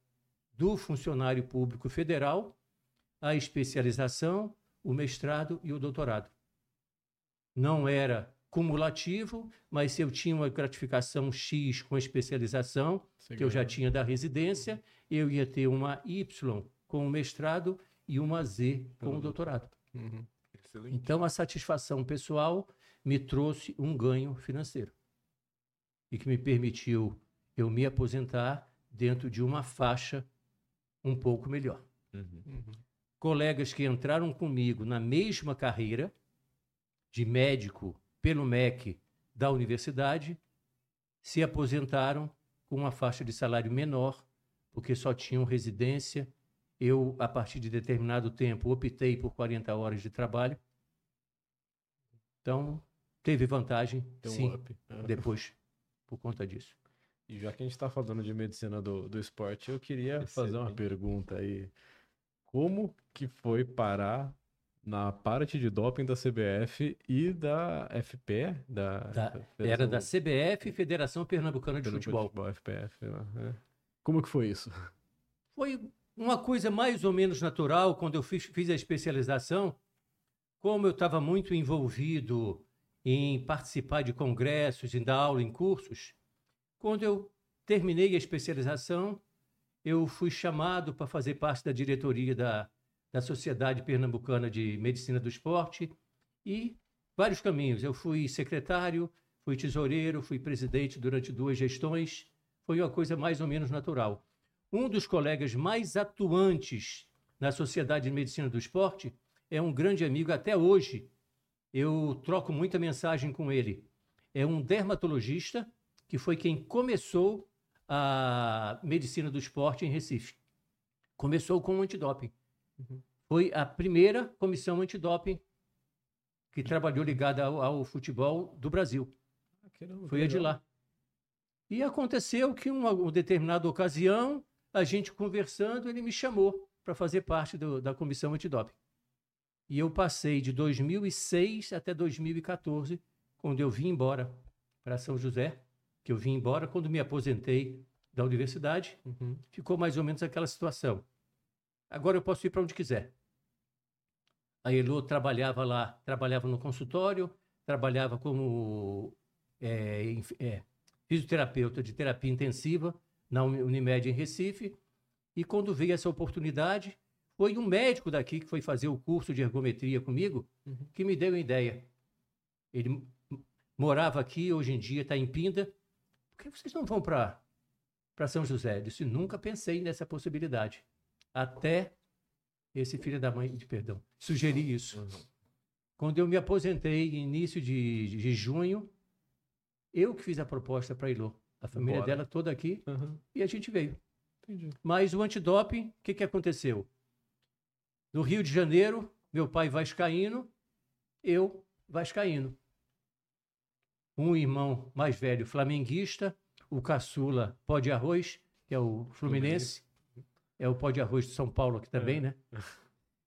do funcionário público federal a especialização, o mestrado e o doutorado. Não era cumulativo, mas se eu tinha uma gratificação X com a especialização, que eu já tinha da residência, eu ia ter uma Y com o mestrado e uma Z com o doutorado. Uhum. Então, a satisfação pessoal me trouxe um ganho financeiro e que me permitiu eu me aposentar dentro de uma faixa um pouco melhor. Uhum. Uhum. Colegas que entraram comigo na mesma carreira, de médico pelo MEC da universidade, se aposentaram com uma faixa de salário menor, porque só tinham residência. Eu, a partir de determinado tempo, optei por 40 horas de trabalho. Então, teve vantagem, Tem um sim. É. depois, por conta disso. E já que a gente está falando de medicina do, do esporte, eu queria fazer uma Excelente. pergunta aí. Como que foi parar na parte de doping da CBF e da FPE? Da, Da- Federação Era da CBF, Federação Pernambucana de Pernambucana Futebol. FPF. lá, é. Como que foi isso? Foi uma coisa mais ou menos natural quando eu fiz, fiz a especialização. Como eu estava muito envolvido em participar de congressos, em dar aula em cursos, quando eu terminei a especialização, eu fui chamado para fazer parte da diretoria da, da Sociedade Pernambucana de Medicina do Esporte e vários caminhos. Eu fui secretário, fui tesoureiro, fui presidente durante duas gestões. Foi uma coisa mais ou menos natural. Um dos colegas mais atuantes na Sociedade de Medicina do Esporte é um grande amigo até hoje. Eu troco muita mensagem com ele. É um dermatologista que foi quem começou a medicina do esporte em Recife. Começou com o antidoping. foi a primeira comissão antidoping que trabalhou ligada ao, ao futebol do Brasil. Ah, Foi a de lá. E aconteceu que, uma, uma determinada ocasião, a gente conversando, ele me chamou para fazer parte do, da comissão antidoping. E eu passei de 2006 até 2014, quando eu vim embora para São José, que eu vim embora quando me aposentei da universidade, Uhum. ficou mais ou menos aquela situação. Agora eu posso ir para onde quiser. A Elo trabalhava lá, trabalhava no consultório, trabalhava como é, é, fisioterapeuta de terapia intensiva na Uni- Unimed em Recife. E quando veio essa oportunidade, foi um médico daqui que foi fazer o curso de ergometria comigo Uhum. que me deu a ideia. Ele morava aqui, hoje em dia está em Pinda. Por que vocês não vão para para São José? Eu disse, nunca pensei nessa possibilidade. Até esse filho da mãe, de perdão, sugerir isso. Uhum. Quando eu me aposentei, início de, de junho, eu que fiz a proposta para a Ilô. A família Bora. dela toda aqui Uhum. e a gente veio. Entendi. Mas o antidoping, o que, que aconteceu? No Rio de Janeiro, meu pai vascaíno, eu vascaíno. Um irmão mais velho flamenguista, o caçula pó de arroz, que é o Fluminense. É o pó de arroz de São Paulo aqui também, É. né?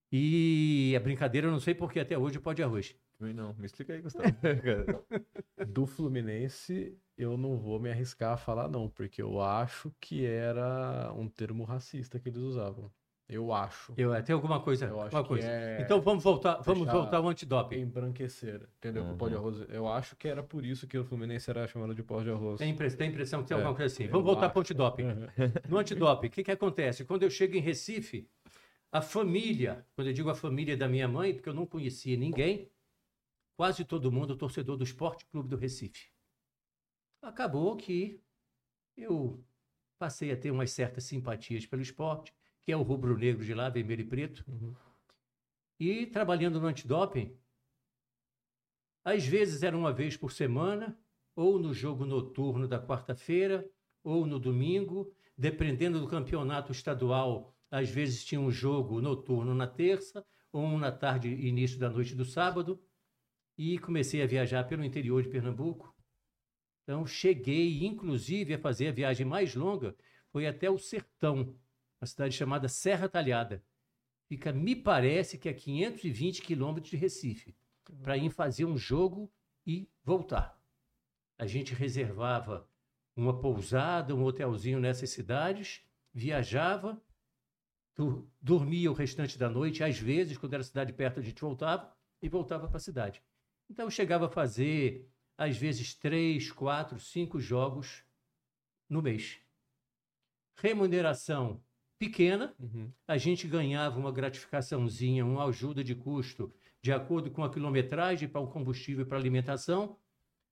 E a brincadeira, eu não sei porque até hoje é pó de arroz. Também não. Me explica aí, Gustavo. Do Fluminense, eu não vou me arriscar a falar, não, porque eu acho que era um termo racista que eles usavam. Eu acho. Eu até alguma coisa, Eu acho alguma que coisa. é Então vamos voltar, vamos voltar ao antidoping. embranquecer, entendeu? Uhum. pó de arroz. Eu acho que era por isso que o Fluminense era chamado de pó de arroz. Tem, impre- tem impressão que tem É, alguma coisa assim. Vamos voltar acho. para o antidoping. Uhum. No antidoping, o que, que acontece? Quando eu chego em Recife, a família, quando eu digo a família da minha mãe, porque eu não conhecia ninguém, quase todo mundo torcedor do Esporte Clube do Recife. Acabou que eu passei a ter umas certas simpatias pelo esporte, que é o rubro-negro de lá, vermelho e preto. Uhum. E trabalhando no antidoping, às vezes era uma vez por semana, ou no jogo noturno da quarta-feira, ou no domingo, dependendo do campeonato estadual, às vezes tinha um jogo noturno na terça, ou um na tarde e início da noite do sábado, e comecei a viajar pelo interior de Pernambuco. Então cheguei, inclusive, a fazer a viagem mais longa, foi até o Sertão, uma cidade chamada Serra Talhada. Fica, me parece que a 520 quilômetros de Recife, para ir fazer um jogo e voltar. A gente reservava uma pousada, um hotelzinho nessas cidades, viajava, dormia o restante da noite, às vezes, quando era cidade perto, a gente voltava e voltava para a cidade. Então, chegava a fazer, às vezes, três, quatro, cinco jogos no mês. Remuneração pequena, Uhum. a gente ganhava uma gratificaçãozinha, uma ajuda de custo, de acordo com a quilometragem para o combustível e para a alimentação,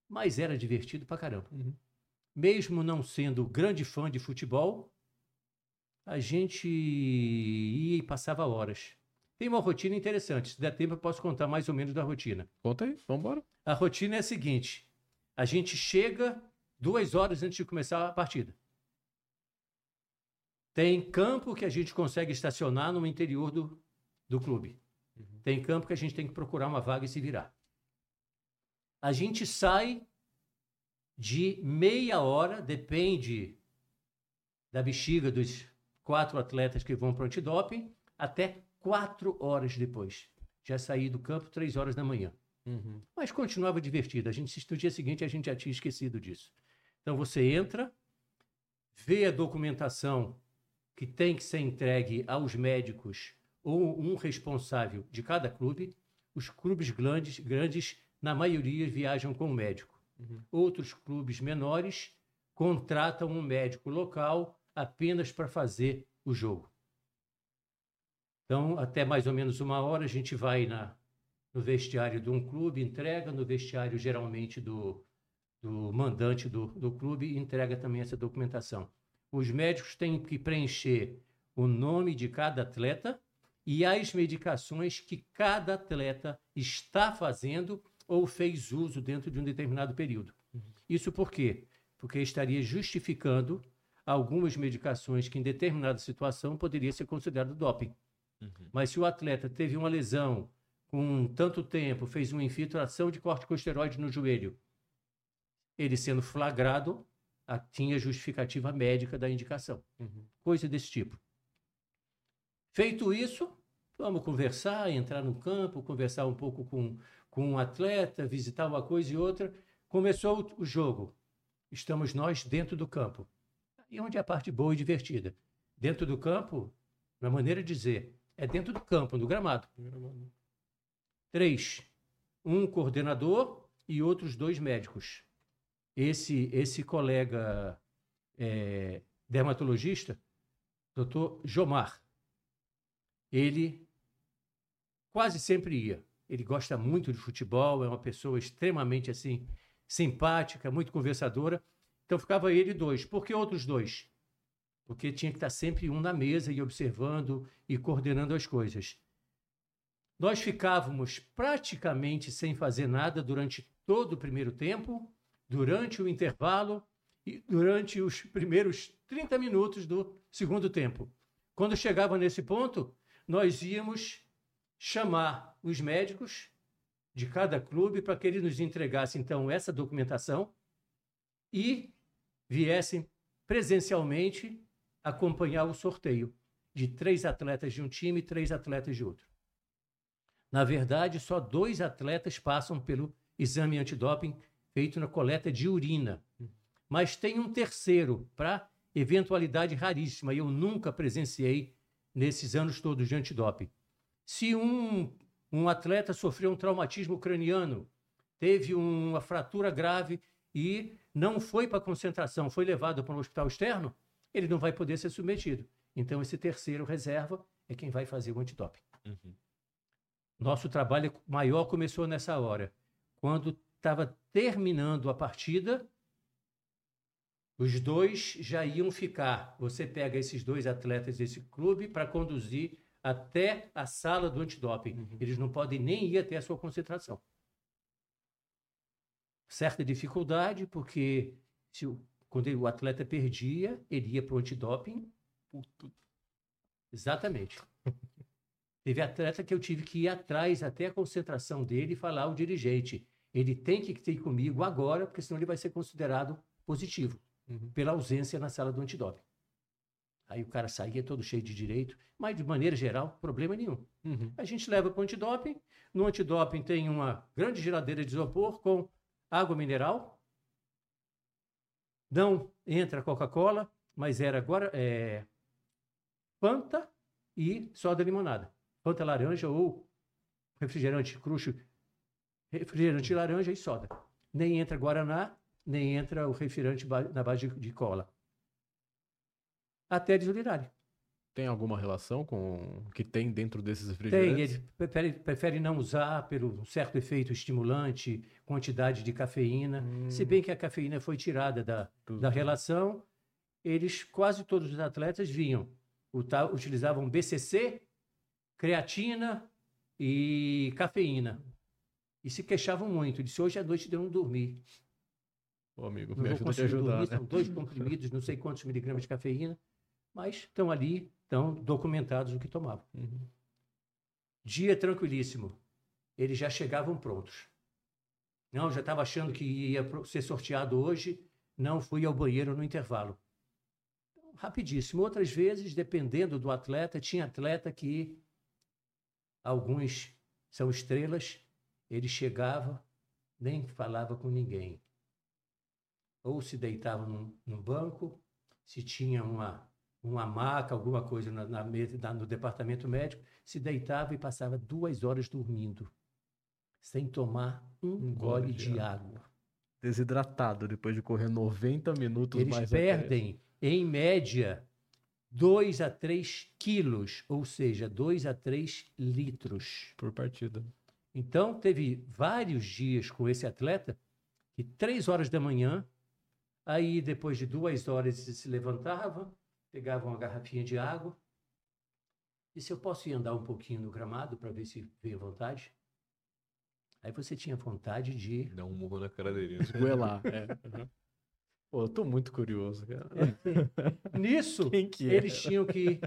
mas era divertido pra caramba. Uhum. Mesmo não sendo grande fã de futebol, a gente ia e passava horas. Tem uma rotina interessante, se der tempo eu posso contar mais ou menos da rotina. Conta aí, vambora. A rotina é a seguinte: a gente chega duas horas antes de começar a partida. Tem campo que a gente consegue estacionar no interior do, do clube. Tem campo que a gente tem que procurar uma vaga e se virar. A gente sai de meia hora, depende da bexiga dos quatro atletas que vão para o antidoping, até quatro horas depois. Já saí do campo três horas da manhã. Uhum. Mas continuava divertido. A gente, no dia seguinte, a gente já tinha esquecido disso. Então você entra, vê a documentação que tem que ser entregue aos médicos ou um responsável de cada clube. Os clubes grandes, grandes na maioria, viajam com o médico. Uhum. Outros clubes menores contratam um médico local apenas para fazer o jogo. Então, até mais ou menos uma hora, a gente vai na, no vestiário de um clube, entrega, no vestiário geralmente do, do mandante do, do clube, entrega também essa documentação. Os médicos têm que preencher o nome de cada atleta e as medicações que cada atleta está fazendo ou fez uso dentro de um determinado período. Isso por quê? Porque estaria justificando algumas medicações que em determinada situação poderia ser considerado doping. Uhum. Mas se o atleta teve uma lesão com tanto tempo, fez uma infiltração de corticosteroide no joelho, ele sendo flagrado, a- tinha justificativa médica da indicação. Uhum. Coisa desse tipo. Feito isso, vamos conversar, entrar no campo, conversar um pouco com, com um atleta, visitar uma coisa e outra. Começou o, o jogo. Estamos nós dentro do campo. E onde é a parte boa e divertida? Dentro do campo, na maneira de dizer, é dentro do campo, no gramado. Três. Um coordenador e outros dois médicos. Esse, esse colega é, dermatologista, doutor Jomar, ele quase sempre ia. Ele gosta muito de futebol, é uma pessoa extremamente assim simpática, muito conversadora. Então ficava ele dois. Por que outros dois? Porque tinha que estar sempre um na mesa e observando e coordenando as coisas. Nós ficávamos praticamente sem fazer nada durante todo o primeiro tempo, durante o intervalo e durante os primeiros 30 minutos do segundo tempo. Quando chegava nesse ponto, nós íamos chamar os médicos de cada clube para que eles nos entregassem então essa documentação e viessem presencialmente acompanhar o sorteio de três atletas de um time e três atletas de outro. Na verdade, só dois atletas passam pelo exame antidoping feito na coleta de urina. Mas tem um terceiro para eventualidade raríssima. e Eu nunca presenciei nesses anos todos de antidoping. Se um, um atleta sofreu um traumatismo craniano, teve uma fratura grave e não foi para concentração, foi levado para um hospital externo, ele não vai poder ser submetido. Então, esse terceiro reserva é quem vai fazer o antidoping. Uhum. Nosso trabalho maior começou nessa hora. Quando estava terminando a partida, os dois já iam ficar. Você pega esses dois atletas desse clube para conduzir até a sala do antidoping. Uhum. Eles não podem nem ir até a sua concentração. Certa dificuldade, porque se o, quando o atleta perdia, ele ia para o antidoping. Exatamente. Teve atleta que eu tive que ir atrás até a concentração dele e falar ao dirigente. Ele tem que ter comigo agora, porque senão ele vai ser considerado positivo Uhum. pela ausência na sala do antidoping. Aí o cara saía todo cheio de direito, mas de maneira geral, problema nenhum. Uhum. A gente leva para o antidoping. No antidoping tem uma grande geladeira de isopor com água mineral. Não entra Coca-Cola, mas era agora é, Fanta e soda limonada. Fanta laranja ou refrigerante cruxo, refrigerante laranja e soda. Nem entra Guaraná, nem entra o refrigerante na base de, de cola. Até eles virarem. Tem alguma relação com o que tem dentro desses Tem, refrigerantes? ele prefere, prefere não usar pelo certo efeito estimulante, quantidade de cafeína. Se bem que a cafeína foi tirada da, Tudo. da relação, eles, quase todos os atletas, vinham, utilizavam BCC, creatina e cafeína. E se queixavam muito. Disse, hoje à noite eu não dormi. Ô, amigo, Não me ajuda a te ajudar, dormir, né? são dois comprimidos, não sei quantos miligramas de cafeína, mas estão ali, estão documentados o que tomavam. Uhum. Dia tranquilíssimo. Eles já chegavam prontos. Não, já estava achando que ia ser sorteado hoje. Não fui ao banheiro no intervalo. Então, rapidíssimo. Outras vezes, dependendo do atleta, tinha atleta que alguns são estrelas. Ele chegava, nem falava com ninguém. Ou se deitava num, num banco, se tinha uma, uma maca, alguma coisa na, na mesa, na- no departamento médico, se deitava e passava duas horas dormindo, sem tomar um, Um gole de água. Desidratado depois de correr 90 minutos Eles mais perdem, em média, 2 a 3 quilos, ou seja, 2 a 3 litros. por partida. Então, teve vários dias com esse atleta que três horas da manhã, aí depois de duas horas ele se levantava, pegava uma garrafinha de água, e se eu posso ir andar um pouquinho no gramado para ver se veio vontade? Aí você tinha vontade de Dá um murro na cara dele. né? Esgoelar. é. Uhum. Pô, eu tô muito curioso, cara. Nisso, que é? eles tinham que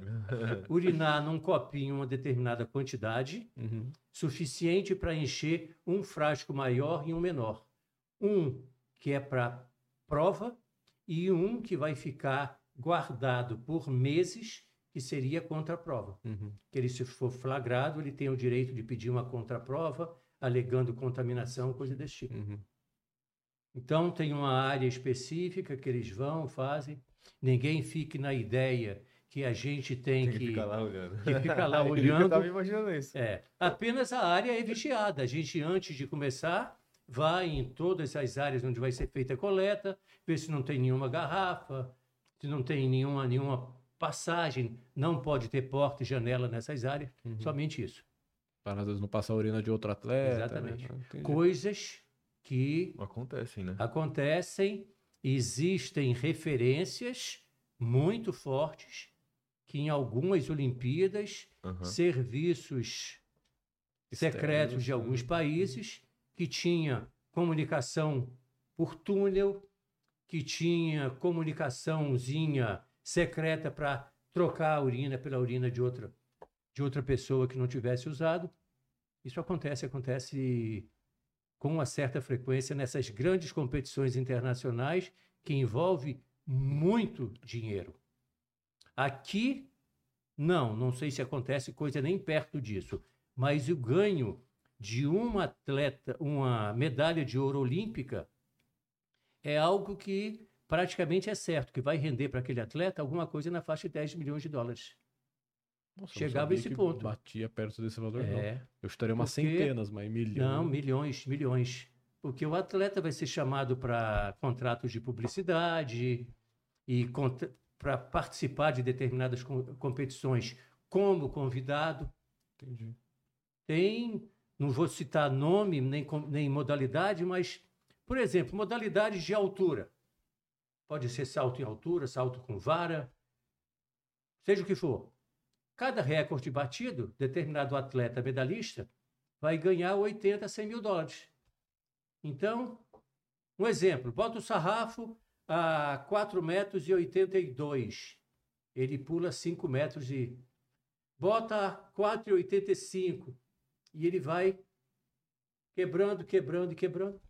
urinar num copinho uma determinada quantidade, Uhum. suficiente para encher um frasco maior e um menor. Um que é para prova e um que vai ficar guardado por meses, que seria contra a prova. Uhum. Que ele, se for flagrado, ele tem o direito de pedir uma contraprova, alegando contaminação, coisa desse tipo. Uhum. Então, tem uma área específica que eles vão, fazem. Ninguém fique na ideia que a gente tem, Tem que ficar lá olhando. que fica lá Eu olhando. tava imaginando isso. É, apenas a área é vigiada. A gente, antes de começar, vai em todas as áreas onde vai ser feita a coleta, ver se não tem nenhuma garrafa, se não tem nenhuma, nenhuma passagem, não pode ter porta e janela nessas áreas, Uhum. somente isso. Para às vezes não passar a urina de outro atleta. Exatamente. né? Coisas que Acontecem, né? acontecem, existem referências muito fortes que em algumas Olimpíadas, Aham. serviços secretos de né? alguns países que tinha comunicação por túnel, que tinha comunicaçãozinha secreta para trocar a urina pela urina de outra de outra pessoa que não tivesse usado. Isso acontece, acontece com uma certa frequência nessas grandes competições internacionais que envolve muito dinheiro. Aqui não, não sei se acontece coisa nem perto disso, mas o ganho de uma atleta, uma medalha de ouro olímpica, é algo que praticamente é certo, que vai render para aquele atleta alguma coisa na faixa de 10 milhões de dólares. Nossa, não chegava sabia esse ponto. Batia perto desse valor, não. É, Eu estaria umas Porque- centenas, mas milhões. não, milhões, milhões. Porque o atleta vai ser chamado para contratos de publicidade e para participar de determinadas com- competições como convidado. Entendi. Tem, não vou citar nome nem, nem modalidade, mas, por exemplo, modalidades de altura. Pode ser salto em altura, salto com vara, seja o que for. Cada recorde batido, determinado atleta medalhista vai ganhar 80 a 100 mil dólares. Então, um exemplo, bota o sarrafo a 4 metros e 82. Ele pula 5 metros e bota 4,85 e ele vai quebrando, quebrando quebrando.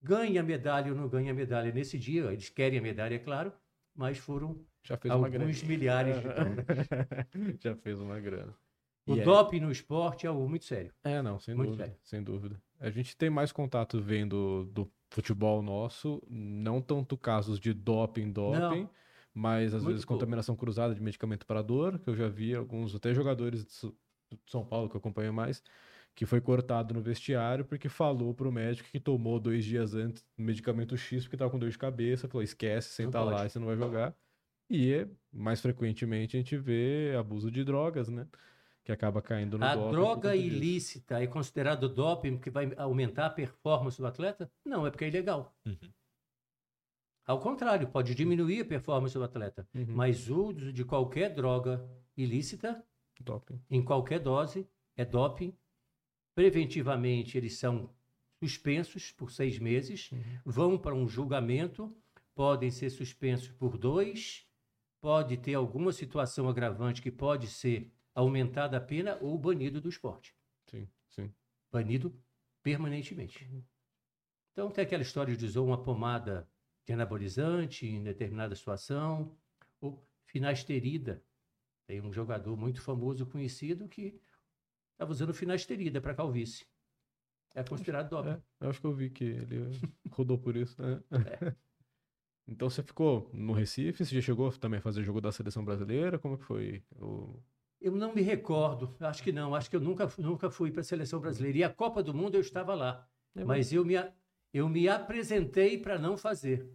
Ganha medalha ou não ganha medalha nesse dia, eles querem a medalha, é claro, mas foram Já fez alguns milhares de dólares. Já fez uma grana. O E aí- doping no esporte é algo muito sério. É, não, sem Muito dúvida. sério. Sem dúvida. A gente tem mais contato vendo do futebol nosso, não tanto casos de doping, doping, Não. mas às Muito vezes pouco. contaminação cruzada de medicamento para dor, que eu já vi alguns, até jogadores de São Paulo, que eu acompanho mais, que foi cortado no vestiário porque falou pro médico que tomou dois dias antes medicamento X porque tava com dor de cabeça, falou, esquece, senta Não lá pode. e você não vai jogar. E mais frequentemente a gente vê abuso de drogas, né? Que acaba caindo no A doping por droga ilícita é considerado doping porque vai aumentar a performance do atleta? Não, é porque é ilegal. Uhum. Ao contrário, pode diminuir a performance do atleta. Uhum. Mas o uso de qualquer droga ilícita, Doping. em qualquer dose, é doping. Preventivamente, eles são suspensos por seis meses, Uhum. vão para um julgamento, podem ser suspensos por dois, pode ter alguma situação agravante que pode ser aumentada a pena ou banido do esporte. Sim, sim. Banido permanentemente. Então, tem aquela história de usar uma pomada de anabolizante em determinada situação, ou finasterida. Tem um jogador muito famoso, conhecido, que estava usando finasterida para calvície. É considerado doping. É, eu acho que eu vi que ele rodou por isso. né? Então você ficou no Recife, você já chegou também a fazer jogo da seleção brasileira? Como que foi? O... Eu não me recordo, acho que não, acho que eu nunca, nunca fui para a seleção brasileira. E a Copa do Mundo eu estava lá, É, mas eu me, a- eu me apresentei para não fazer.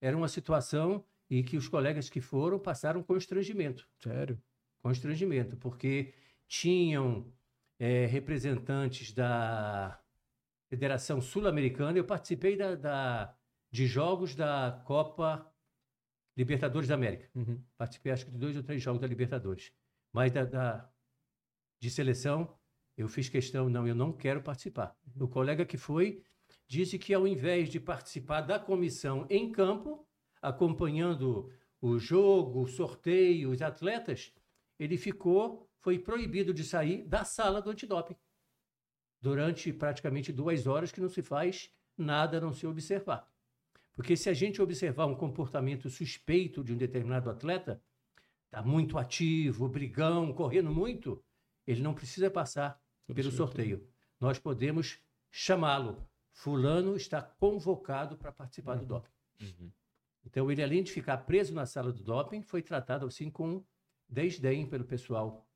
Era uma situação em que os colegas que foram passaram constrangimento. Sério? Constrangimento, porque tinham eh, representantes da Federação Sul-Americana. Eu participei da, da- de jogos da Copa Libertadores da América. Uhum. Participei, acho que, de dois ou três jogos da Libertadores. Mas da, da- de seleção, eu fiz questão, não, eu não quero participar. O colega que foi disse que ao invés de participar da comissão em campo, acompanhando o jogo, o sorteio, os atletas, ele ficou, foi proibido de sair da sala do antidoping durante praticamente duas horas que não se faz nada a não se observar. Porque se a gente observar um comportamento suspeito de um determinado atleta, está muito ativo, brigão, correndo muito, ele não precisa passar Tudo pelo sorteio. Nós podemos chamá-lo. Fulano está convocado para participar uhum. do doping. Uhum. Então, ele, além de ficar preso na sala do doping, foi tratado assim com desdém pelo pessoal.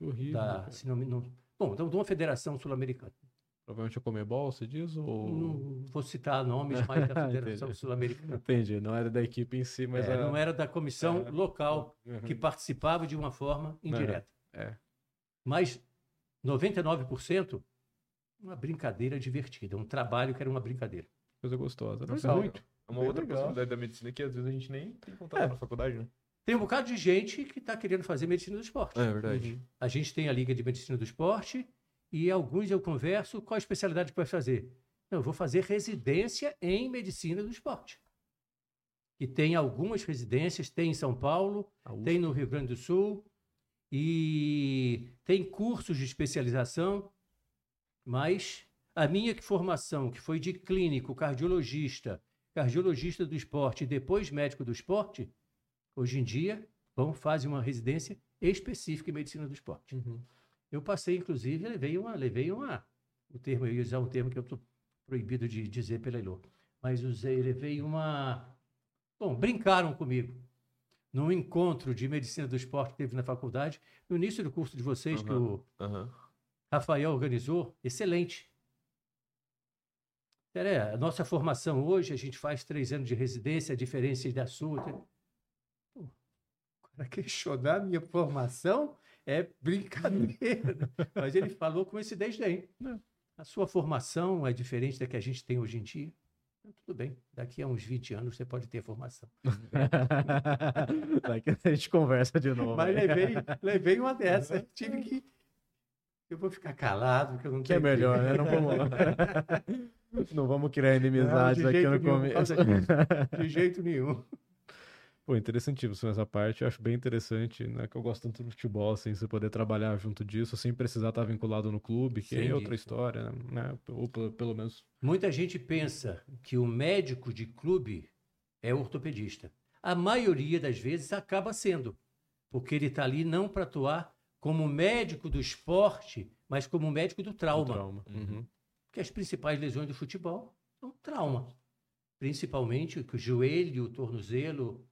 Que horrível. Da, se não, não, bom, então, de uma federação sul-americana. Provavelmente a Comebol, você diz? Ou... Não vou citar nomes, mas da Federação Sul-Americana. Entendi, não era da equipe em si, mas... É, a... Não era da comissão é. local uhum. que participava de uma forma indireta. É. Mas 99%, uma brincadeira divertida, um trabalho que era uma brincadeira. Coisa gostosa. Né? Legal. Muito. É uma Bem outra legal. possibilidade da medicina que às vezes a gente nem tem contato é. na faculdade, né? Tem um bocado de gente que está querendo fazer medicina do esporte. É verdade. Uhum. A gente tem a Liga de Medicina do Esporte, e alguns eu converso, qual a especialidade que vai fazer? eu vou fazer residência em medicina do esporte. E tem algumas residências, tem em São Paulo, tem no Rio Grande do Sul, e tem cursos de especialização, mas a minha formação, que foi de clínico, cardiologista, cardiologista do esporte e depois médico do esporte, hoje em dia vão fazer uma residência específica em medicina do esporte. Uhum. Eu passei, inclusive, levei uma, levei uma, o termo, eu ia usar um termo que eu estou proibido de dizer pela Elô, mas usei, levei uma, bom, brincaram comigo. Num encontro de medicina do esporte que teve na faculdade, no início do curso de vocês, uhum, que o uhum. Rafael organizou, excelente. É, a nossa formação hoje, a gente faz três anos de residência, a diferença é da sua. Para questionar a minha formação, é brincadeira. Mas ele falou com esse desdém. A sua formação é diferente da que a gente tem hoje em dia. Então, tudo bem, daqui a uns 20 anos você pode ter formação. daqui a gente conversa de novo. Mas levei, levei uma dessa. Tive que. Eu vou ficar calado, porque eu não Que é melhor, né? Não vamos, não vamos criar inimizades não, aqui no começo. De jeito nenhum. Pô, interessantíssimo essa parte. Eu acho bem interessante, né? Que eu gosto tanto do futebol, assim, você poder trabalhar junto disso, sem precisar estar vinculado no clube, que Sim. é outra história, né? Ou pelo menos. Muita gente pensa que o médico de clube é ortopedista. A maioria das vezes acaba sendo, porque ele está ali não para atuar como médico do esporte, mas como médico do trauma. Do trauma. Uhum. Porque as principais lesões do futebol são trauma. Principalmente o joelho, o tornozelo,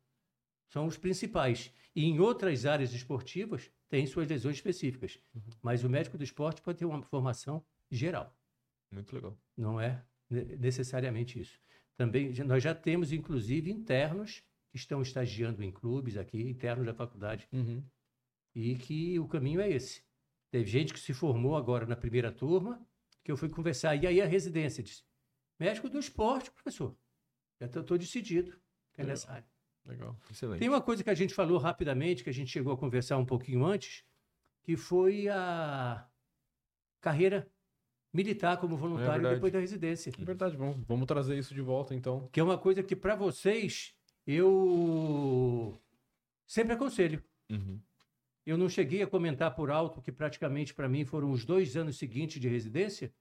são os principais. E em outras áreas esportivas, tem suas lesões específicas. Uhum. Mas o médico do esporte pode ter uma formação geral. Muito legal. Não é necessariamente isso. Também nós já temos, inclusive, internos que estão estagiando em clubes aqui, internos da faculdade, uhum. e que o caminho é esse. Teve gente que se formou agora na primeira turma, que eu fui conversar, e aí a residência disse, médico do esporte, professor, já estou decidido, que é nessa área. Legal, excelente. Tem uma coisa que a gente falou rapidamente, que a gente chegou a conversar um pouquinho antes, que foi a carreira militar como voluntário é depois da residência. É verdade, vamos, vamos trazer isso de volta então. Que é uma coisa que para vocês eu sempre aconselho. Uhum. Eu não cheguei a comentar por alto que praticamente para mim foram os dois anos seguintes de residência,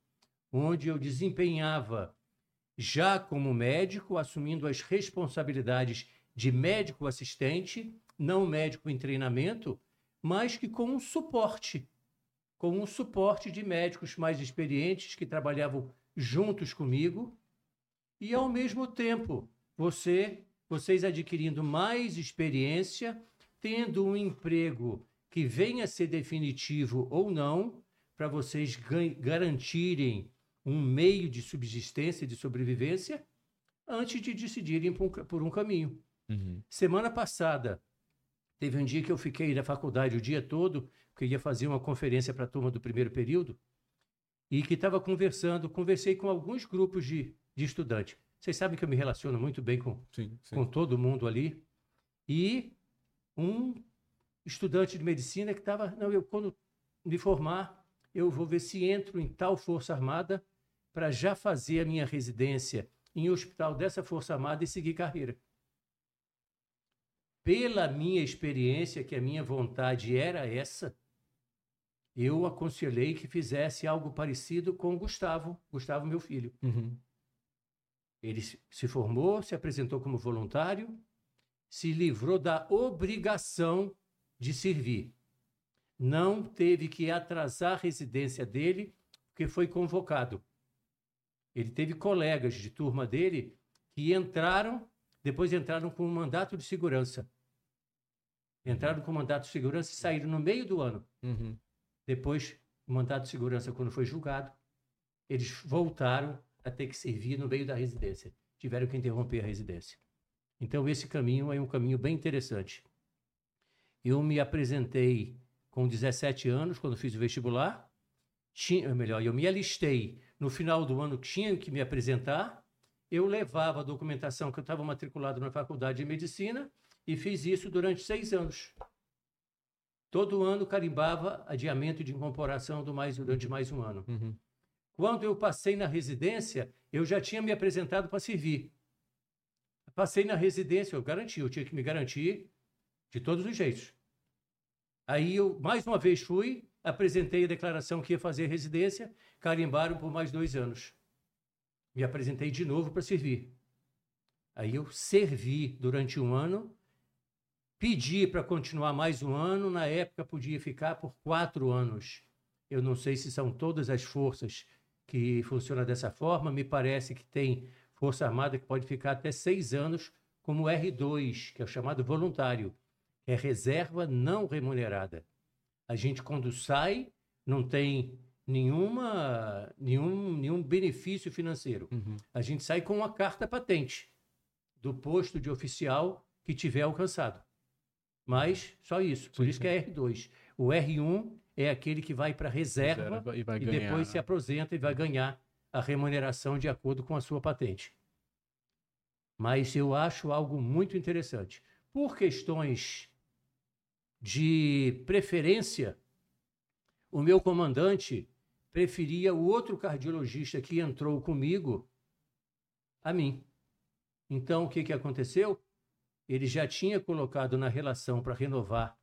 onde eu desempenhava já como médico, assumindo as responsabilidades de médico assistente, não médico em treinamento, mas que com um suporte, com um suporte de médicos mais experientes que trabalhavam juntos comigo e ao mesmo tempo você, vocês adquirindo mais experiência, tendo um emprego que venha a ser definitivo ou não, para vocês garantirem um meio de subsistência de sobrevivência antes de decidirem por um caminho. Uhum. Semana passada, teve um dia que eu fiquei na faculdade o dia todo, porque ia fazer uma conferência para a turma do primeiro período, e que estava conversando, conversei com alguns grupos de, de estudantes. Vocês sabem que eu me relaciono muito bem com, sim, sim. com todo mundo ali. E um estudante de medicina que estava, não, eu quando me formar, eu vou ver se entro em tal força armada para já fazer a minha residência em hospital dessa Força Armada e seguir carreira. Pela minha experiência, que a minha vontade era essa, eu aconselhei que fizesse algo parecido com o Gustavo, Gustavo, meu filho. Uhum. Ele se formou, se apresentou como voluntário, se livrou da obrigação de servir. Não teve que atrasar a residência dele, porque foi convocado. Ele teve colegas de turma dele que entraram, depois entraram com um mandato de segurança. Entraram com mandato de segurança e saíram no meio do ano. Uhum. Depois, o mandato de segurança, quando foi julgado, eles voltaram a ter que servir no meio da residência. Tiveram que interromper a residência. Então, esse caminho é um caminho bem interessante. Eu me apresentei com 17 anos, quando fiz o vestibular. Tinha, melhor, eu me alistei no final do ano, tinha que me apresentar. Eu levava a documentação que eu estava matriculado na faculdade de medicina e fiz isso durante seis anos. Todo ano carimbava adiamento de incorporação do mais, durante mais um ano. Uhum. Quando eu passei na residência, eu já tinha me apresentado para servir. Passei na residência, eu garanti, eu tinha que me garantir de todos os jeitos. Aí eu, mais uma vez, fui, apresentei a declaração que ia fazer residência, carimbaram por mais dois anos. Me apresentei de novo para servir. Aí eu servi durante um ano, pedi para continuar mais um ano, na época podia ficar por quatro anos. Eu não sei se são todas as forças que funcionam dessa forma, me parece que tem Força Armada que pode ficar até seis anos como R2, que é o chamado voluntário, é reserva não remunerada. A gente, quando sai, não tem nenhuma, nenhum, nenhum benefício financeiro. Uhum. A gente sai com uma carta patente do posto de oficial que tiver alcançado. Mas só isso. Por Sim, isso sim. que é R2. O R1 é aquele que vai para reserva, Reserva e e depois se né? aposenta e vai ganhar a remuneração de acordo com a sua patente. Mas eu acho algo muito interessante. Por questões de preferência, o meu comandante preferia o outro cardiologista que entrou comigo a mim. Então, o que, que aconteceu? Ele já tinha colocado na relação para renovar,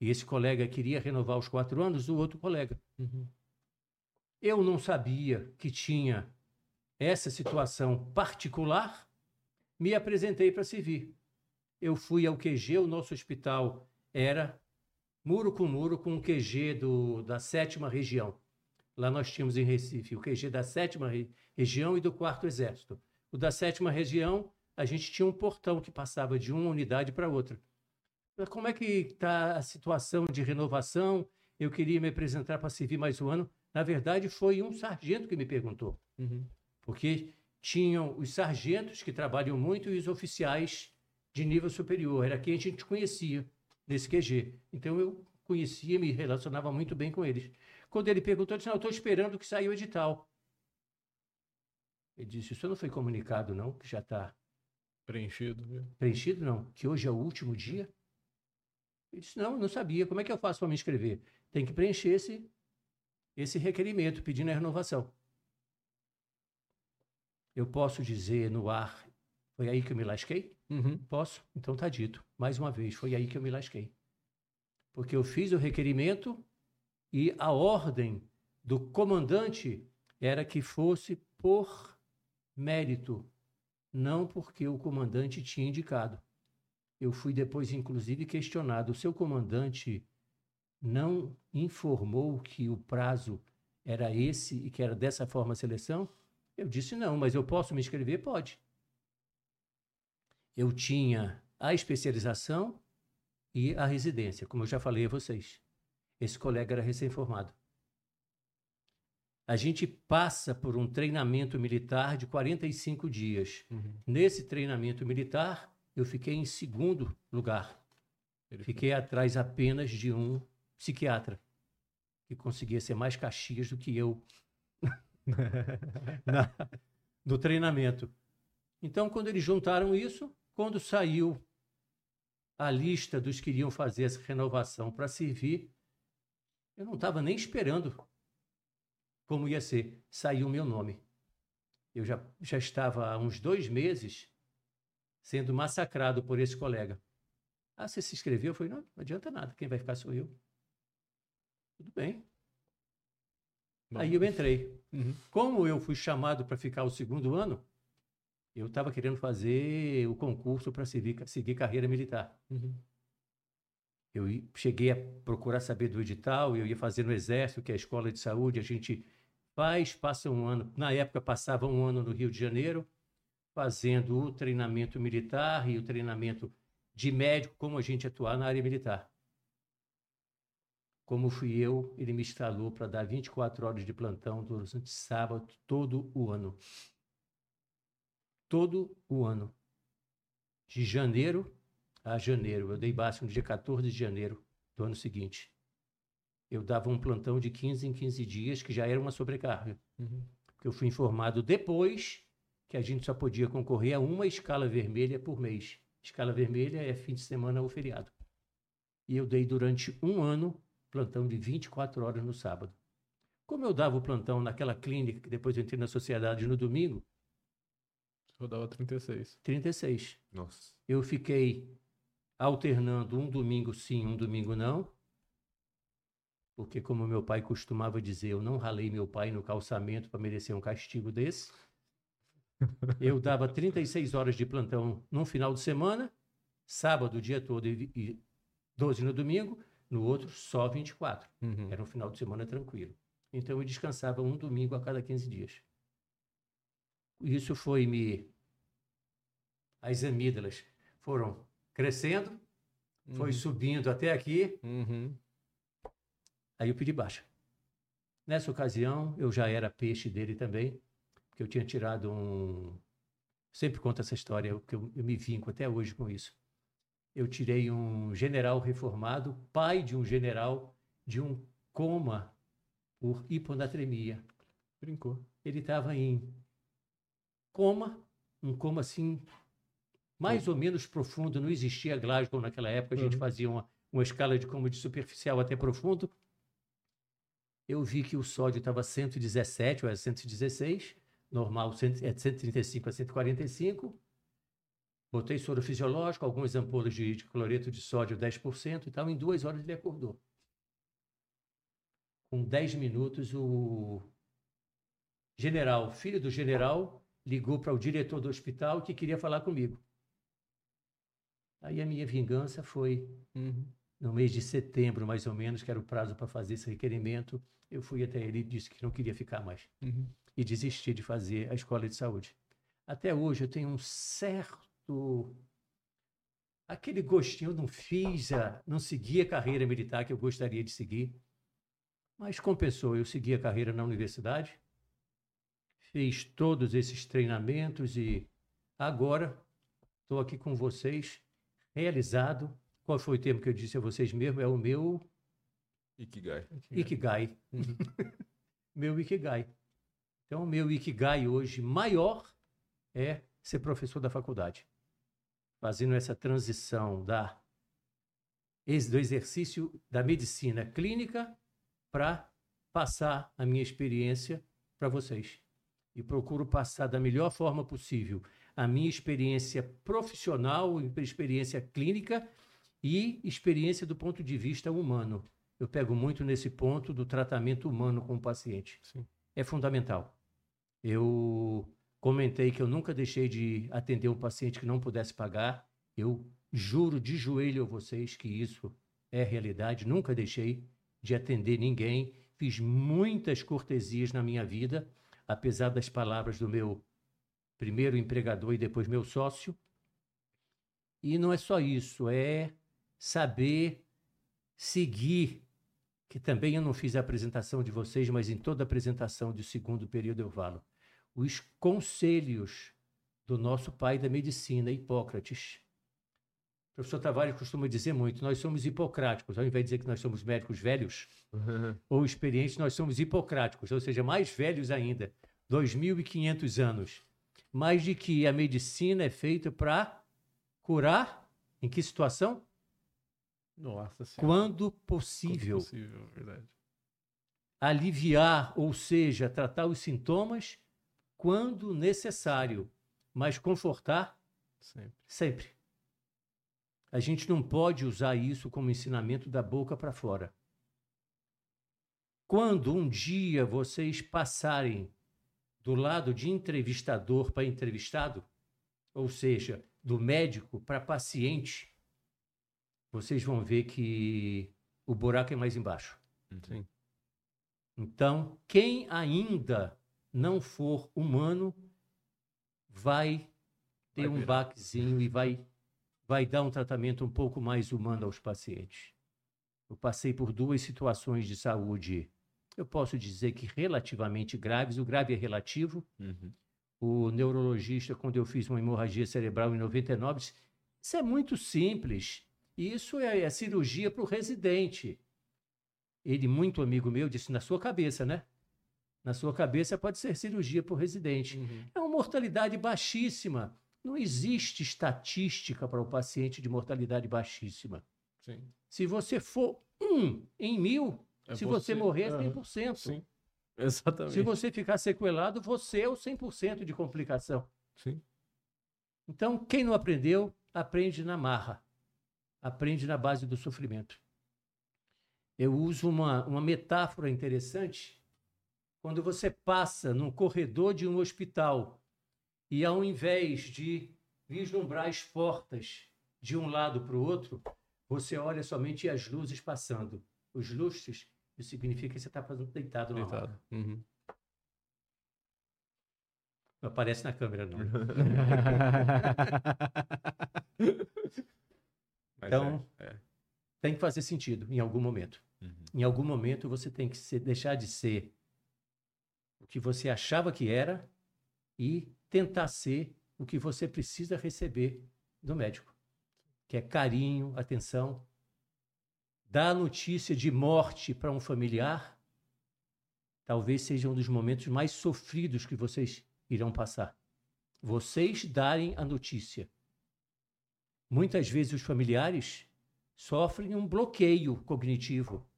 e esse colega queria renovar os quatro anos, o outro colega. Uhum. Eu não sabia que tinha essa situação particular, me apresentei para servir. Eu fui ao QG, o nosso hospital era muro com muro com o QG do, da sétima região. Lá nós tínhamos em Recife o QG da sétima re- região e do quarto exército. O da sétima região, a gente tinha um portão que passava de uma unidade para outra. Como é que está a situação de renovação? Eu queria me apresentar para servir mais um ano. Na verdade, foi um sargento que me perguntou, Uhum. porque tinham os sargentos que trabalham muito e os oficiais de nível superior. Era quem a gente conhecia nesse QG. Então eu conhecia, me relacionava muito bem com eles. Quando ele perguntou, eu disse: Não, estou esperando que saia o edital. Ele disse: Isso não foi comunicado, não, que já está Preenchido. viu? preenchido, não, que hoje é o último dia. Ele disse: Não, não sabia. Como é que eu faço para me inscrever? Tem que preencher esse, esse requerimento pedindo a renovação. Eu posso dizer no ar, foi aí que eu me lasquei? Uhum. Posso? Então tá dito. Mais uma vez, foi aí que eu me lasquei. Porque eu fiz o requerimento e a ordem do comandante era que fosse por mérito, não porque o comandante tinha indicado. Eu fui depois, inclusive, questionado. O seu comandante não informou que o prazo era esse e que era dessa forma a seleção? Eu disse não, mas eu posso me inscrever? Pode eu tinha a especialização e a residência, como eu já falei a vocês. Esse colega era recém-formado. A gente passa por um treinamento militar de 45 dias. Uhum. Nesse treinamento militar, eu fiquei em segundo lugar. Ele Fiquei atrás apenas de um psiquiatra, que conseguia ser mais Caxias do que eu na- no treinamento. Então, quando eles juntaram isso, quando saiu a lista dos que iriam fazer essa renovação para servir, eu não estava nem esperando como ia ser. Saiu o meu nome. eu já, já estava há uns dois meses sendo massacrado por esse colega. Ah, você se inscreveu? Eu falei, não, não adianta nada, quem vai ficar sou eu. Tudo bem. Bom. Aí eu entrei. Uhum. Como eu fui chamado para ficar o segundo ano, eu estava querendo fazer o concurso para seguir, seguir carreira militar. Uhum. Eu cheguei a procurar saber do edital, eu ia fazer no Exército, que é a escola de saúde, a gente faz, passa um ano, na época passava um ano no Rio de Janeiro, fazendo o treinamento militar e o treinamento de médico, como a gente atuar na área militar. Como fui eu, ele me instalou para dar 24 horas de plantão durante sábado, todo o ano. Todo o ano. De janeiro a janeiro. Eu dei base no dia 14 de janeiro do ano seguinte. Eu dava um plantão de 15 em 15 dias, que já era uma sobrecarga. Uhum. Porque eu fui informado depois que a gente só podia concorrer a uma escala vermelha por mês. Escala vermelha é fim de semana ou feriado. E eu dei durante um ano plantão de 24 horas no sábado. Como eu dava o plantão naquela clínica, que depois eu entrei na sociedade no domingo, Rodava 36. 36. Nossa. Eu fiquei alternando um domingo sim, um domingo não. Porque, como meu pai costumava dizer, eu não ralei meu pai no calçamento para merecer um castigo desse. Eu dava 36 horas de plantão num final de semana, sábado o dia todo e e 12 no domingo, no outro só 24. Uhum. Era um final de semana tranquilo. Então eu descansava um domingo a cada 15 dias. Isso foi me. As amígdalas foram crescendo, foi Uhum. subindo até aqui, Uhum. Aí eu pedi baixa. Nessa ocasião, eu já era peixe dele também, porque eu tinha tirado um. Sempre conto essa história, porque eu, eu me vinco até hoje com isso. Eu tirei um general reformado, pai de um general, de um coma por hiponatremia. Brincou. ele estava em coma, um coma assim, mais ou menos profundo. Não existia Glasgow naquela época, a gente Uhum. fazia uma, uma escala de coma de superficial até profundo. Eu vi que o sódio estava 117 ou era 116, normal é de 135 a 145. Botei soro fisiológico, algumas ampolas de, de cloreto de sódio 10% e tal. Em duas horas ele acordou. Com 10 minutos, o general, filho do general, ligou para o diretor do hospital que queria falar comigo. Aí a minha vingança foi Uhum. No mês de setembro, mais ou menos, que era o prazo para fazer esse requerimento. Eu fui até ele e disse que não queria ficar mais Uhum. e desisti de fazer a escola de saúde. Até hoje eu tenho um certo aquele gostinho, eu não fiz, a, não segui a carreira militar que eu gostaria de seguir, mas compensou, eu segui a carreira na universidade, fiz todos esses treinamentos e agora estou aqui com vocês, realizado. Qual foi o termo que eu disse a vocês mesmo? É o meu Ikigai. Ikigai. Uhum. meu Ikigai. Então, o meu Ikigai hoje maior é ser professor da faculdade. Fazendo essa transição da, do exercício da medicina clínica para passar a minha experiência para vocês. E procuro passar da melhor forma possível a minha experiência profissional, experiência clínica e experiência do ponto de vista humano. Eu pego muito nesse ponto do tratamento humano com o paciente. Sim. É fundamental. Eu comentei que eu nunca deixei de atender um paciente que não pudesse pagar. Eu juro de joelho a vocês que isso é realidade. Nunca deixei de atender ninguém. Fiz muitas cortesias na minha vida, apesar das palavras do meu primeiro empregador e depois meu sócio. E não é só isso, é saber seguir, que também eu não fiz a apresentação de vocês, mas em toda a apresentação do segundo período eu falo, os conselhos do nosso pai da medicina, Hipócrates. O professor Tavares costuma dizer muito, nós somos hipocráticos, ao invés de dizer que nós somos médicos velhos ou experientes, nós somos hipocráticos, ou seja, mais velhos ainda, 2.500 anos. Mas de que a medicina é feita para curar, em que situação? Nossa senhora. Quando Quando possível. possível, verdade. aliviar, ou seja, tratar os sintomas quando necessário, mas confortar Sempre. sempre. A gente não pode usar isso como ensinamento da boca para fora. Quando um dia vocês passarem do lado de entrevistador para entrevistado, ou seja, do médico para paciente, vocês vão ver que o buraco é mais embaixo. Sim. Então, quem ainda não for humano vai ter Vai um virar. baquezinho e vai, vai dar um tratamento um pouco mais humano aos pacientes. Eu passei por duas situações de saúde, eu posso dizer que relativamente graves, o grave é relativo. Uhum. O neurologista, quando eu fiz uma hemorragia cerebral em 99, disse, isso é muito simples, isso é, é cirurgia para o residente. Ele, muito amigo meu, disse, na sua cabeça, né? Na sua cabeça pode ser cirurgia para o residente. Uhum. É uma mortalidade baixíssima. Não existe estatística para o paciente de mortalidade baixíssima. Sim. Se você for um em mil, É se você, morrer, é Aham. 100%. Sim. Exatamente. Se você ficar sequelado, você é o 100% de complicação. Sim. Então, quem não aprendeu, aprende na marra. Aprende na base do sofrimento. Eu uso uma, uma metáfora interessante. Quando você passa num corredor de um hospital e, ao invés de vislumbrar as portas de um lado para o outro, você olha somente as luzes passando. Os lustres, isso significa que você está deitado na. Deitado. Uhum. Não aparece na câmera, não. Então, é, é. tem que fazer sentido em algum momento. Uhum. Em algum momento você tem que ser- deixar de ser o que você achava que era e tentar ser o que você precisa receber do médico, que é carinho, atenção. Dar notícia de morte para um familiar talvez seja um dos momentos mais sofridos que vocês irão passar. Vocês darem a notícia. Muitas vezes os familiares sofrem um bloqueio cognitivo.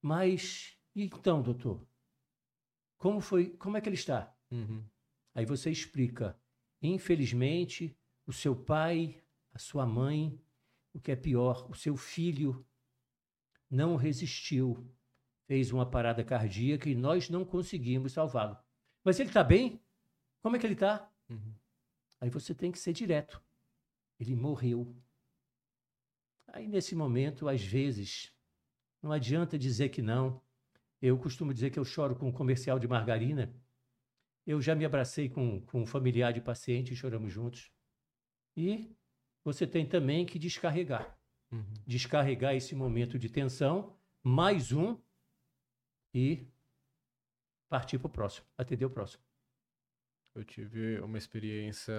Mas e então, doutor? Como foi? Como é que ele está? Uhum. Aí você explica. Infelizmente, o seu pai, a sua mãe, o que é pior, o seu filho não resistiu, fez uma parada cardíaca e nós não conseguimos salvá-lo. Mas ele está bem? Como é que ele está? Uhum. Aí você tem que ser direto. Ele morreu. Aí nesse momento, às vezes, não adianta dizer que não. Eu costumo dizer que eu choro com um comercial de margarina. Eu já me abracei com, com um familiar de paciente e choramos juntos. E você tem também que descarregar. Uhum. Descarregar esse momento de tensão, mais um, e partir para o próximo, atender o próximo. Eu tive uma experiência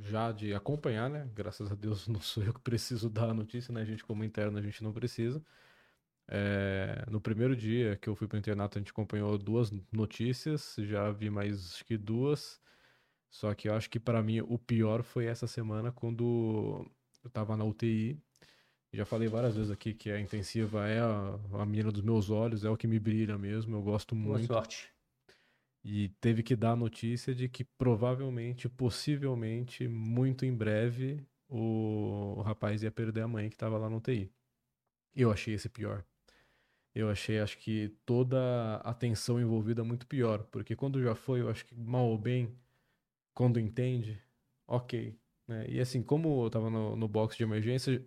já de acompanhar, né? Graças a Deus não sou eu que preciso dar a notícia, né? A gente, como interno, a gente não precisa. É, no primeiro dia que eu fui para o internato, a gente acompanhou duas notícias, já vi mais acho que duas. Só que eu acho que para mim o pior foi essa semana quando eu tava na UTI. Já falei várias vezes aqui que a intensiva é a, a menina dos meus olhos, é o que me brilha mesmo, eu gosto Boa muito. sorte. E teve que dar a notícia de que provavelmente, possivelmente, muito em breve, o, o rapaz ia perder a mãe que estava lá no UTI. Eu achei esse pior. Eu achei, acho que toda a tensão envolvida muito pior. Porque quando já foi, eu acho que mal ou bem, quando entende, ok. né? E assim, como eu tava no, no box de emergência,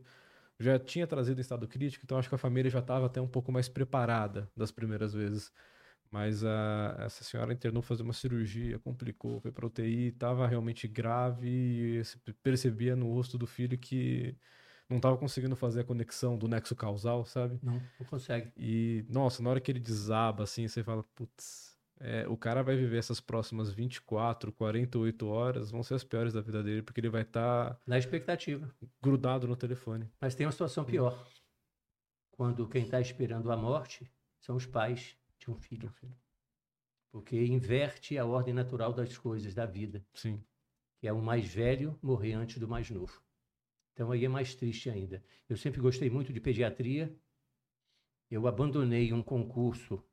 já tinha trazido em estado crítico, então acho que a família já estava até um pouco mais preparada das primeiras vezes. Mas a, essa senhora internou fazer uma cirurgia, complicou, foi para UTI, estava realmente grave e se percebia no rosto do filho que não estava conseguindo fazer a conexão do nexo causal, sabe? Não, não consegue. E, nossa, na hora que ele desaba, assim, você fala, putz, é, o cara vai viver essas próximas 24, 48 horas, vão ser as piores da vida dele, porque ele vai estar Na expectativa. grudado no telefone. Mas tem uma situação pior. Quando quem está esperando a morte são os pais de um filho. Porque inverte a ordem natural das coisas, da vida. Sim. Que é o mais velho morrer antes do mais novo. Então aí é mais triste ainda. Eu sempre gostei muito de pediatria. Eu abandonei um concurso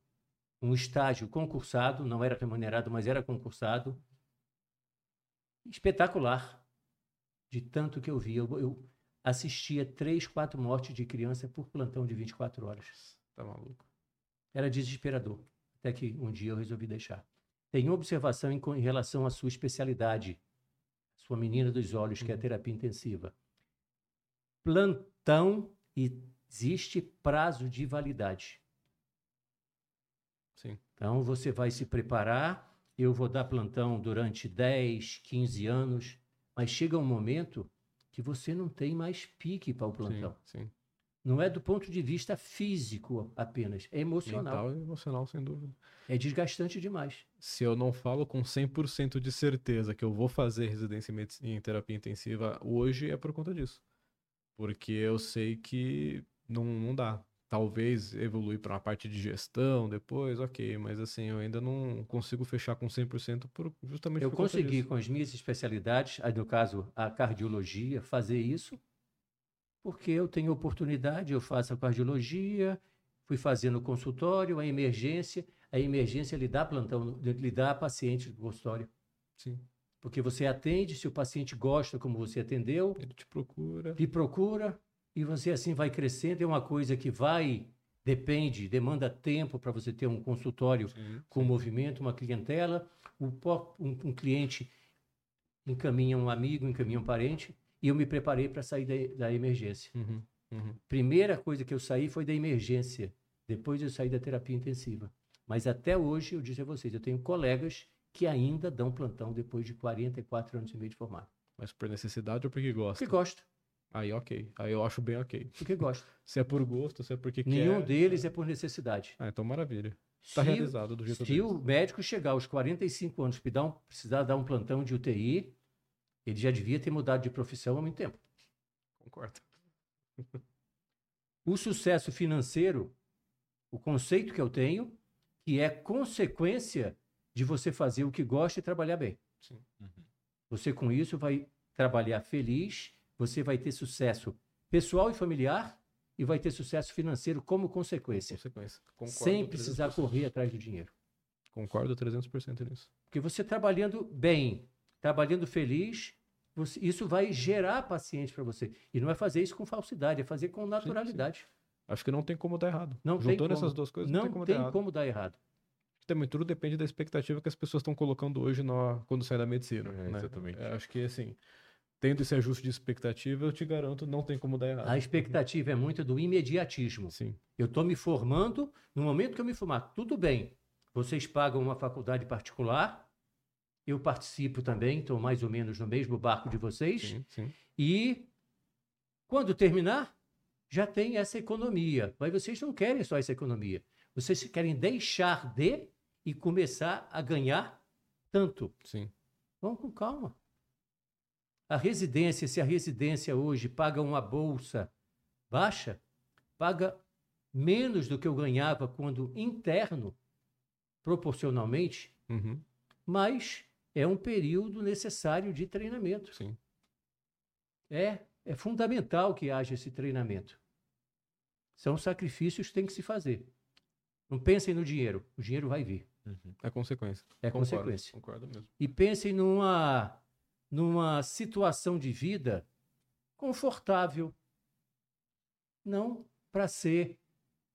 um estágio concursado, não era remunerado, mas era concursado. Espetacular. De tanto que eu vi. Eu, eu assistia três, quatro mortes de criança por plantão de 24 horas. Tá maluco. Era desesperador. Até que um dia eu resolvi deixar. Tem uma observação em, em relação à sua especialidade, sua menina dos olhos, que é a terapia intensiva. Plantão existe prazo de validade. Sim. Então você vai se preparar, eu vou dar plantão durante 10, 15 anos, mas chega um momento que você não tem mais pique para o plantão. Sim, sim. Não é do ponto de vista físico apenas, é emocional. Mental e emocional, sem dúvida. É desgastante demais. Se eu não falo com 100% de certeza que eu vou fazer residência em, terapia intensiva hoje, é por conta disso. Porque eu sei que não, não dá. Talvez evoluir para uma parte de gestão depois, ok, mas assim, eu ainda não consigo fechar com 100% por, justamente Eu por conta consegui, com as minhas especialidades, no caso a cardiologia, fazer isso, porque eu tenho oportunidade, eu faço a cardiologia, fui fazendo consultório, a emergência, a emergência lhe dá plantão, lhe dá paciente no consultório. Sim. Porque você atende, se o paciente gosta como você atendeu, Ele te procura. lhe procura e você assim vai crescendo. É uma coisa que vai, depende, demanda tempo para você ter um consultório Sim, com movimento, uma clientela. Po- um, um cliente encaminha um amigo, encaminha um parente e eu me preparei para sair da, da emergência. Uhum, uhum. Primeira coisa que eu saí foi da emergência. Depois eu saí da terapia intensiva. Mas até hoje, eu disse a vocês, eu tenho colegas que ainda dão plantão depois de 44 anos e meio de formado. Mas por necessidade ou porque gosta? Porque gosta, Aí ok. Aí eu acho bem ok. porque gosta. Se é por gosto, se é porque Nenhum quer. deles é por necessidade. Ah, então maravilha. Tá Se- realizado do jeito Se deles. o médico chegar aos 45 anos e precisar dar um plantão de UTI, ele já devia ter mudado de profissão há muito tempo. Concordo. O sucesso financeiro, o conceito que eu tenho, que é consequência de você fazer o que gosta e trabalhar bem. Uhum. Você com isso vai trabalhar feliz, você vai ter sucesso pessoal e familiar e vai ter sucesso financeiro como consequência, Consequência. Concordo sem precisar 300%. correr atrás do dinheiro. Concordo 300% nisso. Porque você trabalhando bem, trabalhando feliz, você- isso vai gerar paciente para você. E não é fazer isso com falsidade, é fazer com naturalidade. Acho que não tem como dar errado. Não tem Juntando como. essas duas coisas, Não, não, tem como tem dar errado. como dar errado. Também tudo depende da expectativa que as pessoas estão colocando hoje no, quando sai da medicina. É, né? exatamente. É, acho que assim, tendo esse ajuste de expectativa, eu te garanto, não tem como dar errado. A expectativa é muito do imediatismo. Sim. Eu estou me formando, no momento que eu me formar, tudo bem. Vocês pagam uma faculdade particular, eu participo também, estou mais ou menos no mesmo barco de vocês. Sim, sim. E quando terminar, já tem essa economia. Mas vocês não querem só essa economia. Vocês querem deixar de e começar a ganhar tanto. sim. Vamos com calma. A residência, se a residência hoje paga uma bolsa baixa, paga menos do que eu ganhava quando interno, proporcionalmente, Uhum, mas é um período necessário de treinamento. sim. É, é fundamental que haja esse treinamento. São sacrifícios que tem que se fazer. Não pensem no dinheiro, o dinheiro vai vir. Uhum. É consequência. É Concordo, consequência. Concordo mesmo. E pensem numa, numa situação de vida confortável. Não para ser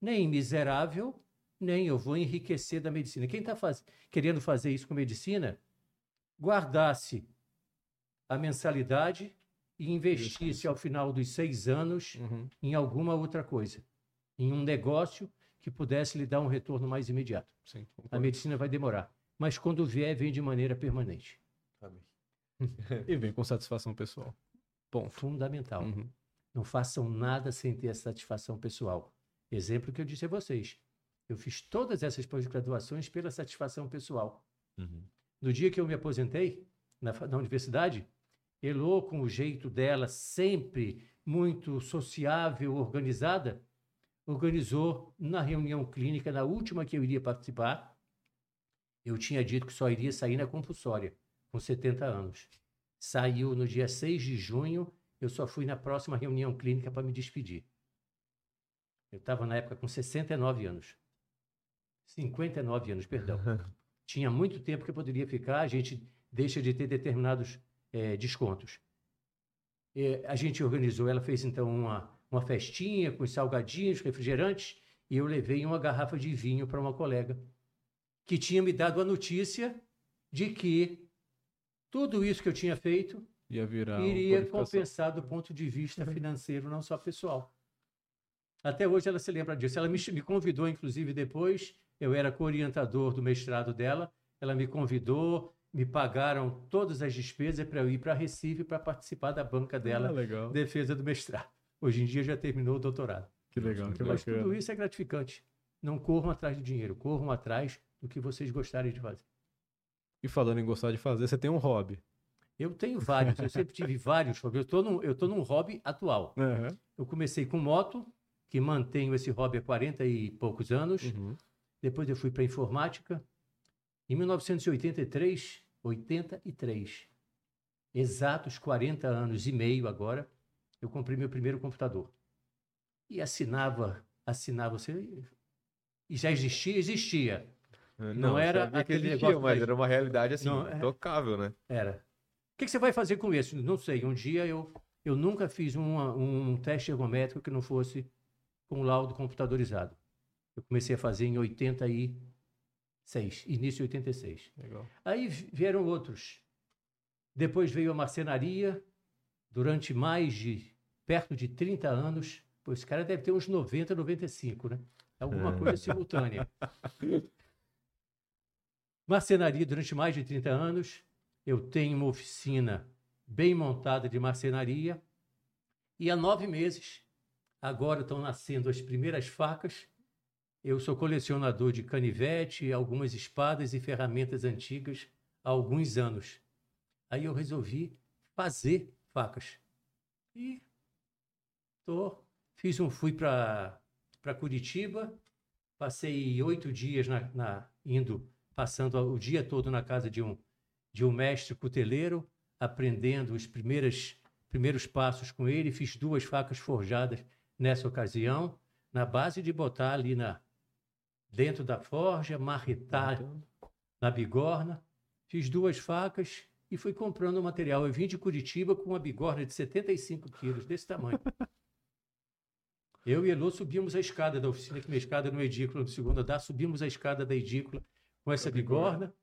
nem miserável, nem eu vou enriquecer da medicina. Quem está faz... querendo fazer isso com medicina, guardasse a mensalidade e investisse ao final dos seis anos Uhum. em alguma outra coisa, em um negócio que pudesse lhe dar um retorno mais imediato. Sim, A medicina vai demorar, mas quando vier, vem de maneira permanente. E vem com satisfação pessoal. Ponto. Fundamental. Uhum. Não façam nada sem ter essa satisfação pessoal. Exemplo que eu disse a vocês. Eu fiz todas essas pós-graduações pela satisfação pessoal. Uhum. No dia que eu me aposentei na, na universidade, Elô, com o jeito dela, sempre muito sociável, organizada, organizou na reunião clínica, na última que eu iria participar, eu tinha dito que só iria sair na compulsória, com 70 anos. Saiu no dia 6 de junho, eu só fui na próxima reunião clínica para me despedir. Eu estava na época com 69 anos. 59 anos, perdão. Tinha muito tempo que eu poderia ficar, a gente deixa de ter determinados é, descontos. É, a gente organizou, ela fez então uma, uma festinha com salgadinhos, refrigerantes, e eu levei uma garrafa de vinho para uma colega que tinha me dado a notícia de que tudo isso que eu tinha feito Ia virar iria compensar do ponto de vista financeiro, não só pessoal. Até hoje ela se lembra disso. Ela me, me convidou, inclusive, depois, eu era co-orientador do mestrado dela, ela me convidou, me pagaram todas as despesas para eu ir para Recife para participar da banca dela, ah, defesa do mestrado. Hoje em dia já terminou o doutorado. Que legal, que Mas tudo isso é gratificante. Não corram atrás de dinheiro, corram atrás do que vocês gostarem de fazer. E falando em gostar de fazer, você tem um hobby. Eu tenho vários, eu sempre tive vários hobbies. Eu estou num, eu tô num hobby atual. Uhum. Eu comecei com moto, que mantenho esse hobby há 40 e poucos anos. Uhum. Depois eu fui para informática. Em 1983, 83, exatos 40 anos e meio agora, eu comprei meu primeiro computador. E assinava, assinava, você... E já existia? Existia. Não, Não era aquele existia, negócio mas era uma realidade assim, Não, é- tocável, né? Era. O que, que você vai fazer com isso? Não sei. Um dia eu, eu nunca fiz uma- um teste ergométrico que não fosse com laudo computadorizado. Eu comecei a fazer em 86, início de 86. Legal. Aí vi- vieram outros. Depois veio a marcenaria, durante mais de, perto de 30 anos. Pô, esse cara deve ter uns 90, 95, né? Alguma coisa simultânea. Marcenaria durante mais de 30 anos. Eu tenho uma oficina bem montada de marcenaria. E há nove meses, agora estão nascendo as primeiras facas. Eu sou colecionador de canivete, algumas espadas e ferramentas antigas há alguns anos. Aí eu resolvi fazer facas. E tô, fiz um, fui para Curitiba, passei oito dias na, na- indo, passando o dia todo na casa de um, de um mestre cuteleiro, aprendendo os primeiros, primeiros passos com ele. Fiz duas facas forjadas nessa ocasião, na base de botar ali na, dentro da forja, marretar na bigorna. Fiz duas facas e fui comprando o material. Eu vim de Curitiba com uma bigorna de 75 quilos, desse tamanho. Eu e Elô subimos a escada da oficina, que minha escada no edícula do segundo andar, subimos a escada da edícula com essa bigorna.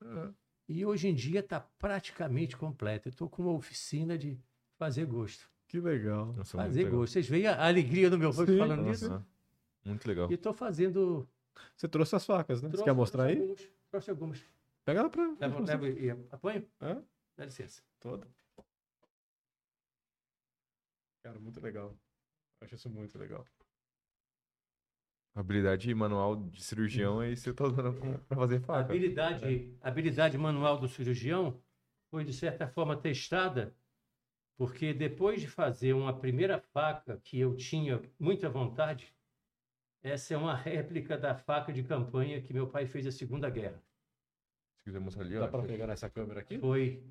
E hoje em dia está praticamente completa. Estou com uma oficina de fazer gosto. Que legal. Nossa, Fazer legal. gosto. Vocês veem a alegria do meu rosto falando nisso? Nossa, muito legal. E estou fazendo. Você trouxe as facas, né? Você trouxe- quer mostrar trouxe aí? Algumas, trouxe algumas. Pega ela pra. Levo, levo e apanho? Hã? Dá licença. Toda. Cara, muito legal. Acho isso muito legal. Habilidade manual de cirurgião aí você tá usando com- pra fazer A faca. habilidade, a habilidade manual do cirurgião foi, de certa forma, testada, porque depois de fazer uma primeira faca que eu tinha muita vontade, essa é uma réplica da faca de campanha que meu pai fez na Segunda Guerra. Se quiser mostrar ali. Dá pra pegar nessa câmera aqui? Foi,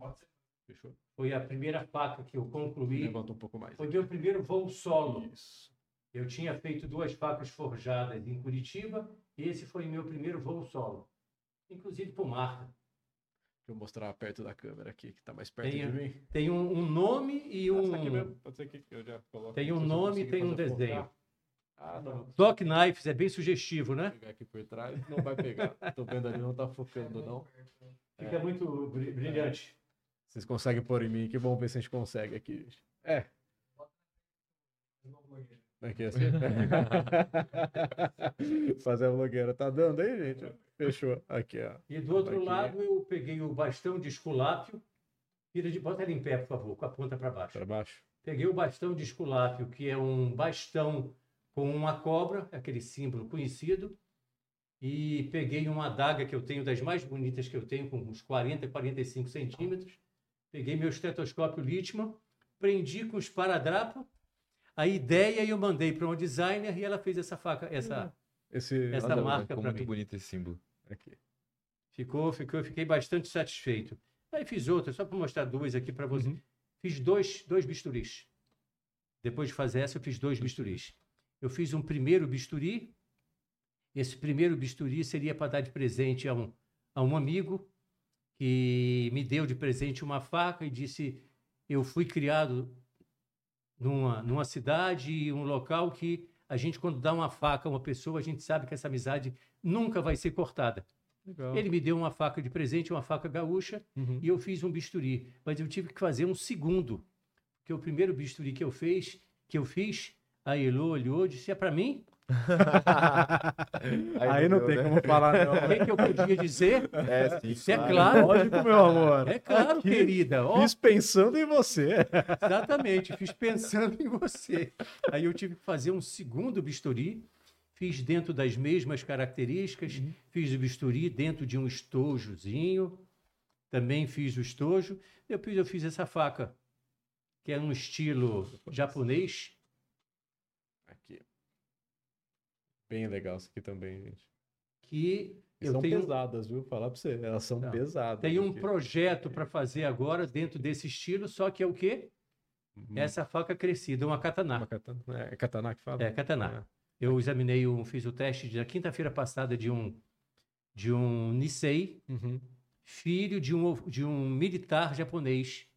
Fechou? foi a primeira faca que eu concluí. Levanta um pouco mais. Foi meu primeiro voo solo. Isso. Eu tinha feito duas facas forjadas em Curitiba e esse foi meu primeiro voo solo. Inclusive por marca. Deixa eu mostrar perto da câmera aqui, que tá mais perto Tem, de mim. tem um, um nome e um. Essa aqui mesmo. Pode ser aqui que eu já coloco. Tem um nome e tem um desenho. Ah, não. Doc Knives é bem sugestivo, né? Vou pegar aqui por trás, não vai pegar. Tô vendo ali, não tá focando, não. Fica muito bri- brilhante. Vocês conseguem pôr em mim aqui? Vamos ver se a gente consegue aqui. gente. É. Aqui assim. Fazer a blogueira. Tá dando aí, gente? Fechou. Aqui, ó. E do outro Aqui. lado eu peguei o bastão de esculápio. Vira de, bota ele em pé, por favor, com a ponta para baixo. Pra baixo. Peguei o bastão de esculápio, que é um bastão com uma cobra, aquele símbolo conhecido. E peguei uma adaga que eu tenho, das mais bonitas que eu tenho, com uns 40, 45 centímetros. Peguei meu estetoscópio Littmann, prendi com esparadrapo. A ideia eu mandei para um designer e ela fez essa faca, essa, Esse. Essa Olha, marca ficou pra muito mim. bonito esse símbolo. Aqui. Ficou, ficou, eu fiquei bastante satisfeito. Aí fiz outra, só para mostrar duas aqui para você. Uhum. Fiz dois, dois bisturis. Depois de fazer essa, eu fiz dois bisturis. Eu fiz um primeiro bisturi Esse primeiro bisturi seria para dar de presente a um, a um amigo que me deu de presente uma faca e disse: Eu fui criado numa, numa cidade, um local que a gente, quando dá uma faca a uma pessoa, a gente sabe que essa amizade nunca vai ser cortada. Legal. Ele me deu uma faca de presente, uma faca gaúcha, Uhum. e eu fiz um bisturi. Mas eu tive que fazer um segundo. Porque o primeiro bisturi que eu fiz, que eu fiz, a Elô olhou e disse: é para mim? Aí não deu, tem né? como falar, não. O que, que eu podia dizer? É, sim. Isso é claro. Lógico, meu amor. É claro, Aqui, querida. Ó, Fiz pensando em você. Exatamente, fiz pensando em você. Aí eu tive que fazer um segundo bisturi, fiz dentro das mesmas características, fiz o bisturi dentro de um estojozinho, também fiz o estojo, depois eu fiz essa faca, que é um estilo japonês, Aqui. Bem legal isso aqui também, gente. que eu são tenho, pesadas, viu? Falar pra você. Elas são Não. pesadas. tenho um projeto para fazer agora dentro desse estilo, só que é o quê? Uhum. Essa faca crescida, uma katana. Uma katana. É katana que fala? É, katana. Eu examinei, um, fiz o teste na quinta-feira passada de um de um Nisei, É. Uhum. filho de um, de um militar japonês.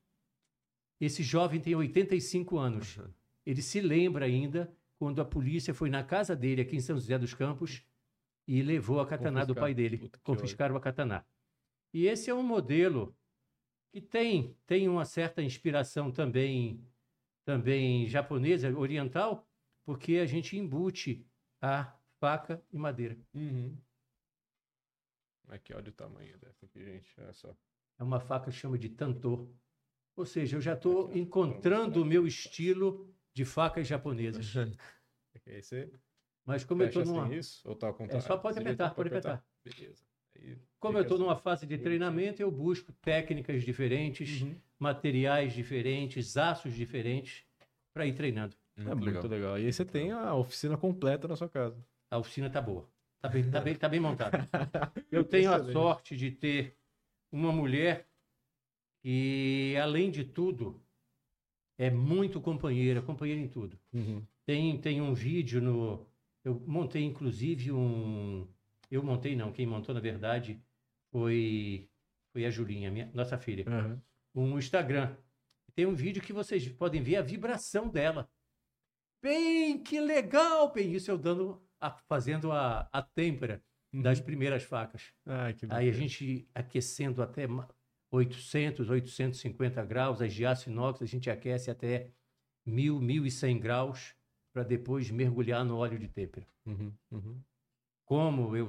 Esse jovem tem 85 anos. Ele se lembra ainda quando a polícia foi na casa dele aqui em São José dos Campos e levou a katana do Confiscar. pai dele. Puta Confiscaram a katana. E esse é um modelo que tem tem uma certa inspiração também também japonesa, oriental, porque a gente embute a faca e madeira. Uhum. Aqui, olha o tamanho dessa aqui, gente. Olha só. É uma faca que chama de tanto. Ou seja, eu já estou encontrando o meu estilo de facas japonesas. Aqui, aí você Mas como eu estou numa, assim isso? Ou tá contrário? só pode Desse jeito apertar, pode apertar. Beleza. Aí como eu estou numa assim. fase de treinamento, eu busco técnicas diferentes, Uhum. materiais diferentes, aços diferentes para ir treinando. É muito legal. E aí você tem a oficina completa na sua casa. A oficina tá boa. Tá bem, tá bem, tá bem montada. Eu tenho a sorte de ter uma mulher que, além de tudo, é muito companheira, companheira em tudo. Uhum. Tem, tem um vídeo no. Eu montei, inclusive, um. Eu montei, não, quem montou, na verdade, foi, foi a Julinha, minha, nossa filha. Uhum. Um Instagram. Tem um vídeo que vocês podem ver a vibração dela. Bem, que legal! Bem, isso eu dando, a- fazendo a, a têmpera das primeiras facas. Ai, Aí a gente aquecendo até 800, 850 graus, as de aço inox a gente aquece até 1000, 1100 graus para depois mergulhar no óleo de têmpera. Uhum, uhum. Como eu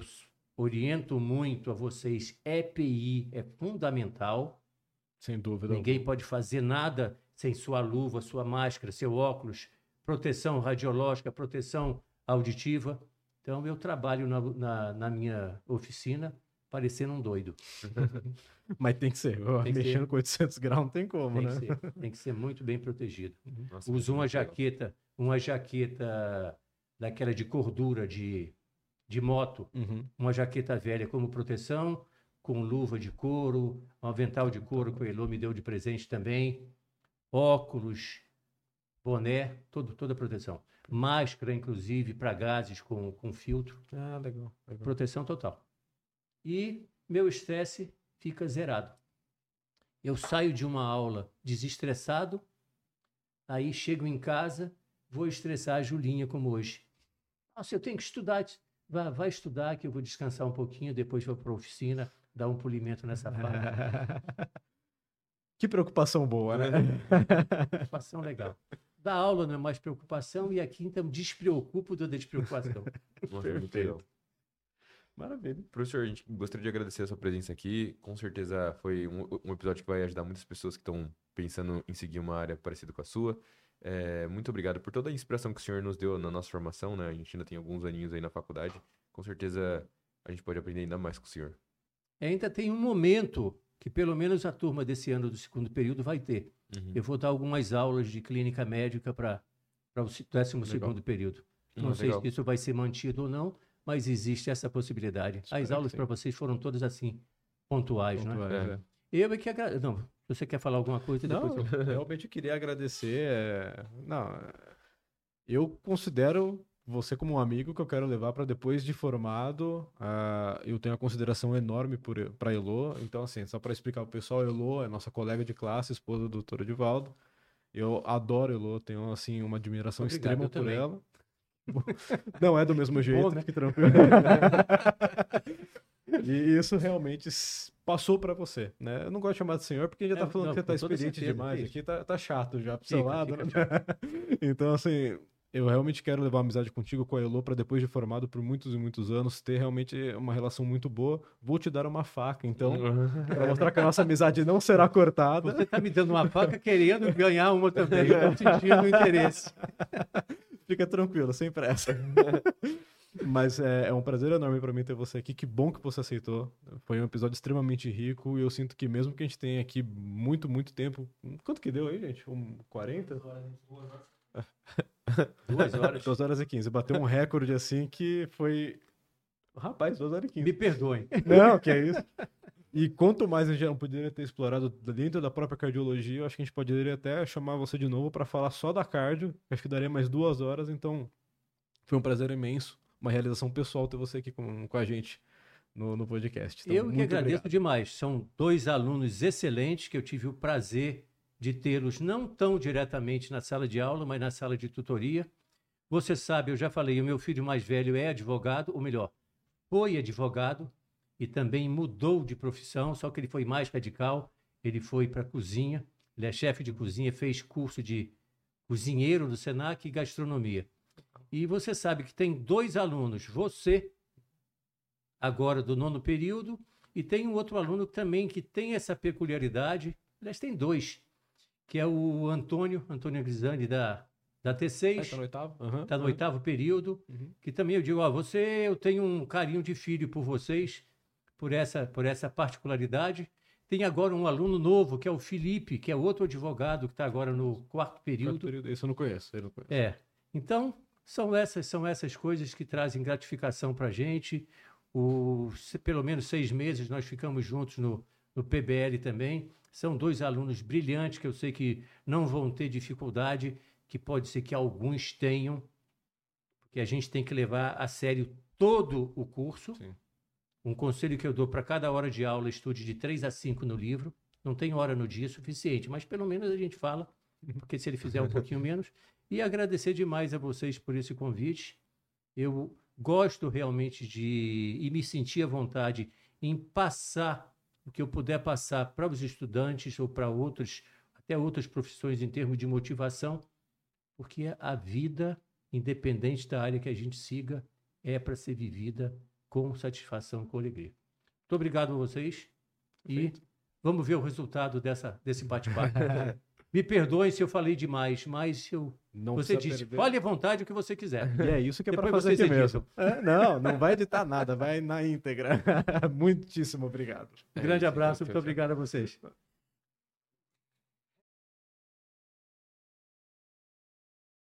oriento muito a vocês, EPI é fundamental. Sem dúvida. Ninguém pode fazer nada sem sua luva, sua máscara, seu óculos, proteção radiológica, proteção auditiva. Então, eu trabalho na, na- na minha oficina parecendo um doido. Mas tem que ser. Tem que Mexendo ser. com 800 graus não tem como, Tem né? que ser, tem que ser muito bem protegido. Nossa, Uso uma muito legal. jaqueta, uma jaqueta daquela de cordura de, de moto, Uhum. uma jaqueta velha como proteção, com luva de couro, um avental de couro que o Elô me deu de presente também, óculos, boné, todo, toda a proteção. Máscara, inclusive, para gases com, com filtro, Ah, legal. legal. proteção total. E meu estresse fica zerado. Eu saio de uma aula desestressado, aí chego em casa, vou estressar a Julinha como hoje. Nossa, eu tenho que estudar. Vai, vai estudar que eu vou descansar um pouquinho, depois vou para a oficina, dar um polimento nessa faca. que preocupação boa, né? Preocupação legal. Da aula não é mais preocupação e aqui então despreocupo da despreocupação. Perfeito. Maravilha. Professor, a gente gostaria de agradecer a sua presença aqui. Com certeza foi um, um episódio que vai ajudar muitas pessoas que estão pensando em seguir uma área parecida com a sua. É, muito obrigado por toda a inspiração que o senhor nos deu na nossa formação, né? A gente ainda tem alguns aninhos aí na faculdade. Com certeza a gente pode aprender ainda mais com o senhor. Ainda tem um momento que pelo menos a turma desse ano do segundo período vai ter. Uhum. Eu vou dar algumas aulas de clínica médica para o se- décimo segundo período. Não Ah, sei legal. se isso vai ser mantido ou não, mas existe essa possibilidade. Espero As aulas para vocês foram todas assim, pontuais, né? Pontuais, É. é. Eu é que agradeço. Não, você quer falar alguma coisa, Não, depois eu... realmente queria agradecer. é, Não, eu considero você como um amigo que eu quero levar para depois de formado. Uh, eu tenho uma consideração enorme para Elo. Então, assim, só para explicar o pessoal, Elo é nossa colega de classe, esposa do doutor Edivaldo. Eu adoro Elo, tenho assim uma admiração Obrigado, extrema por também. ela. Não é do mesmo jeito, né? fique tranquilo. e isso realmente passou para você, né? Eu não gosto de chamar de senhor porque já tá falando não, que você tá experiente demais. Aqui tá, tá chato já pro seu lado, né? então, assim, eu realmente quero levar amizade contigo com a Elo para depois de formado por muitos e muitos anos ter realmente uma relação muito boa. Vou te dar uma faca, então, para mostrar que a nossa amizade não será cortada. Você tá me dando uma faca querendo ganhar uma também. Eu tô sentindo interesse. Fica tranquilo, sem pressa. Mas é, é, um prazer enorme para mim ter você aqui. Que bom que você aceitou. Foi um episódio extremamente rico e eu sinto que mesmo que a gente tenha aqui muito, muito tempo. Quanto que deu aí, gente? Um 40? Duas horas. Duas horas. Duas horas e quinze. Bateu um recorde assim que foi. Rapaz, duas horas e quinze. Me perdoem. Não, que é isso. E quanto mais a gente não poderia ter explorado dentro da própria cardiologia, eu acho que a gente poderia até chamar você de novo para falar só da cardio. Acho que daria mais duas horas, então foi um prazer imenso, uma realização pessoal ter você aqui com, com a gente no, no podcast. Então, eu que agradeço obrigado. demais. São dois alunos excelentes que eu tive o prazer de tê-los não tão diretamente na sala de aula, mas na sala de tutoria. Você sabe, eu já falei, o meu filho mais velho é advogado, ou melhor, foi advogado e também mudou de profissão, só que ele foi mais radical. Ele foi para a cozinha, ele é chefe de cozinha, fez curso de cozinheiro no Senac e gastronomia. E você sabe que tem dois alunos, você, agora do nono período, e tem um outro aluno também que tem essa peculiaridade. Aliás, tem dois que é o Antônio, Antônio Grisani, da, da T6. Está no oitavo? Uhum, tá no uhum. oitavo período. Uhum. Que também eu digo, ó, você, eu tenho um carinho de filho por vocês, por essa, por essa particularidade. Tem agora um aluno novo, que é o Felipe, que é outro advogado que está agora no quarto período. Quarto período. Esse eu não conheço, eu não conheço. É. Então, são essas, são essas coisas que trazem gratificação para a gente. O, pelo menos seis meses nós ficamos juntos no, no PBL também. São dois alunos brilhantes que eu sei que não vão ter dificuldade, que pode ser que alguns tenham, porque a gente tem que levar a sério todo o curso. Sim. Um conselho que eu dou para cada hora de aula, estude de 3 a 5 no livro. Não tem hora no dia suficiente, mas pelo menos a gente fala, porque se ele fizer um pouquinho menos. E agradecer demais a vocês por esse convite. Eu gosto realmente de e me sentir à vontade em passar o que eu puder passar para os estudantes ou para outros, até outras profissões em termos de motivação, porque a vida, independente da área que a gente siga, é para ser vivida com satisfação, com alegria. Muito obrigado a vocês Perfeito. e vamos ver o resultado dessa, desse bate-papo. Me perdoem se eu falei demais, mas eu. Não você disse, perder. fale à vontade o que você quiser. E é isso que é para fazer aqui mesmo. É, não, não vai editar nada, vai na íntegra. Muitíssimo obrigado. Um grande é abraço, muito obrigado a vocês.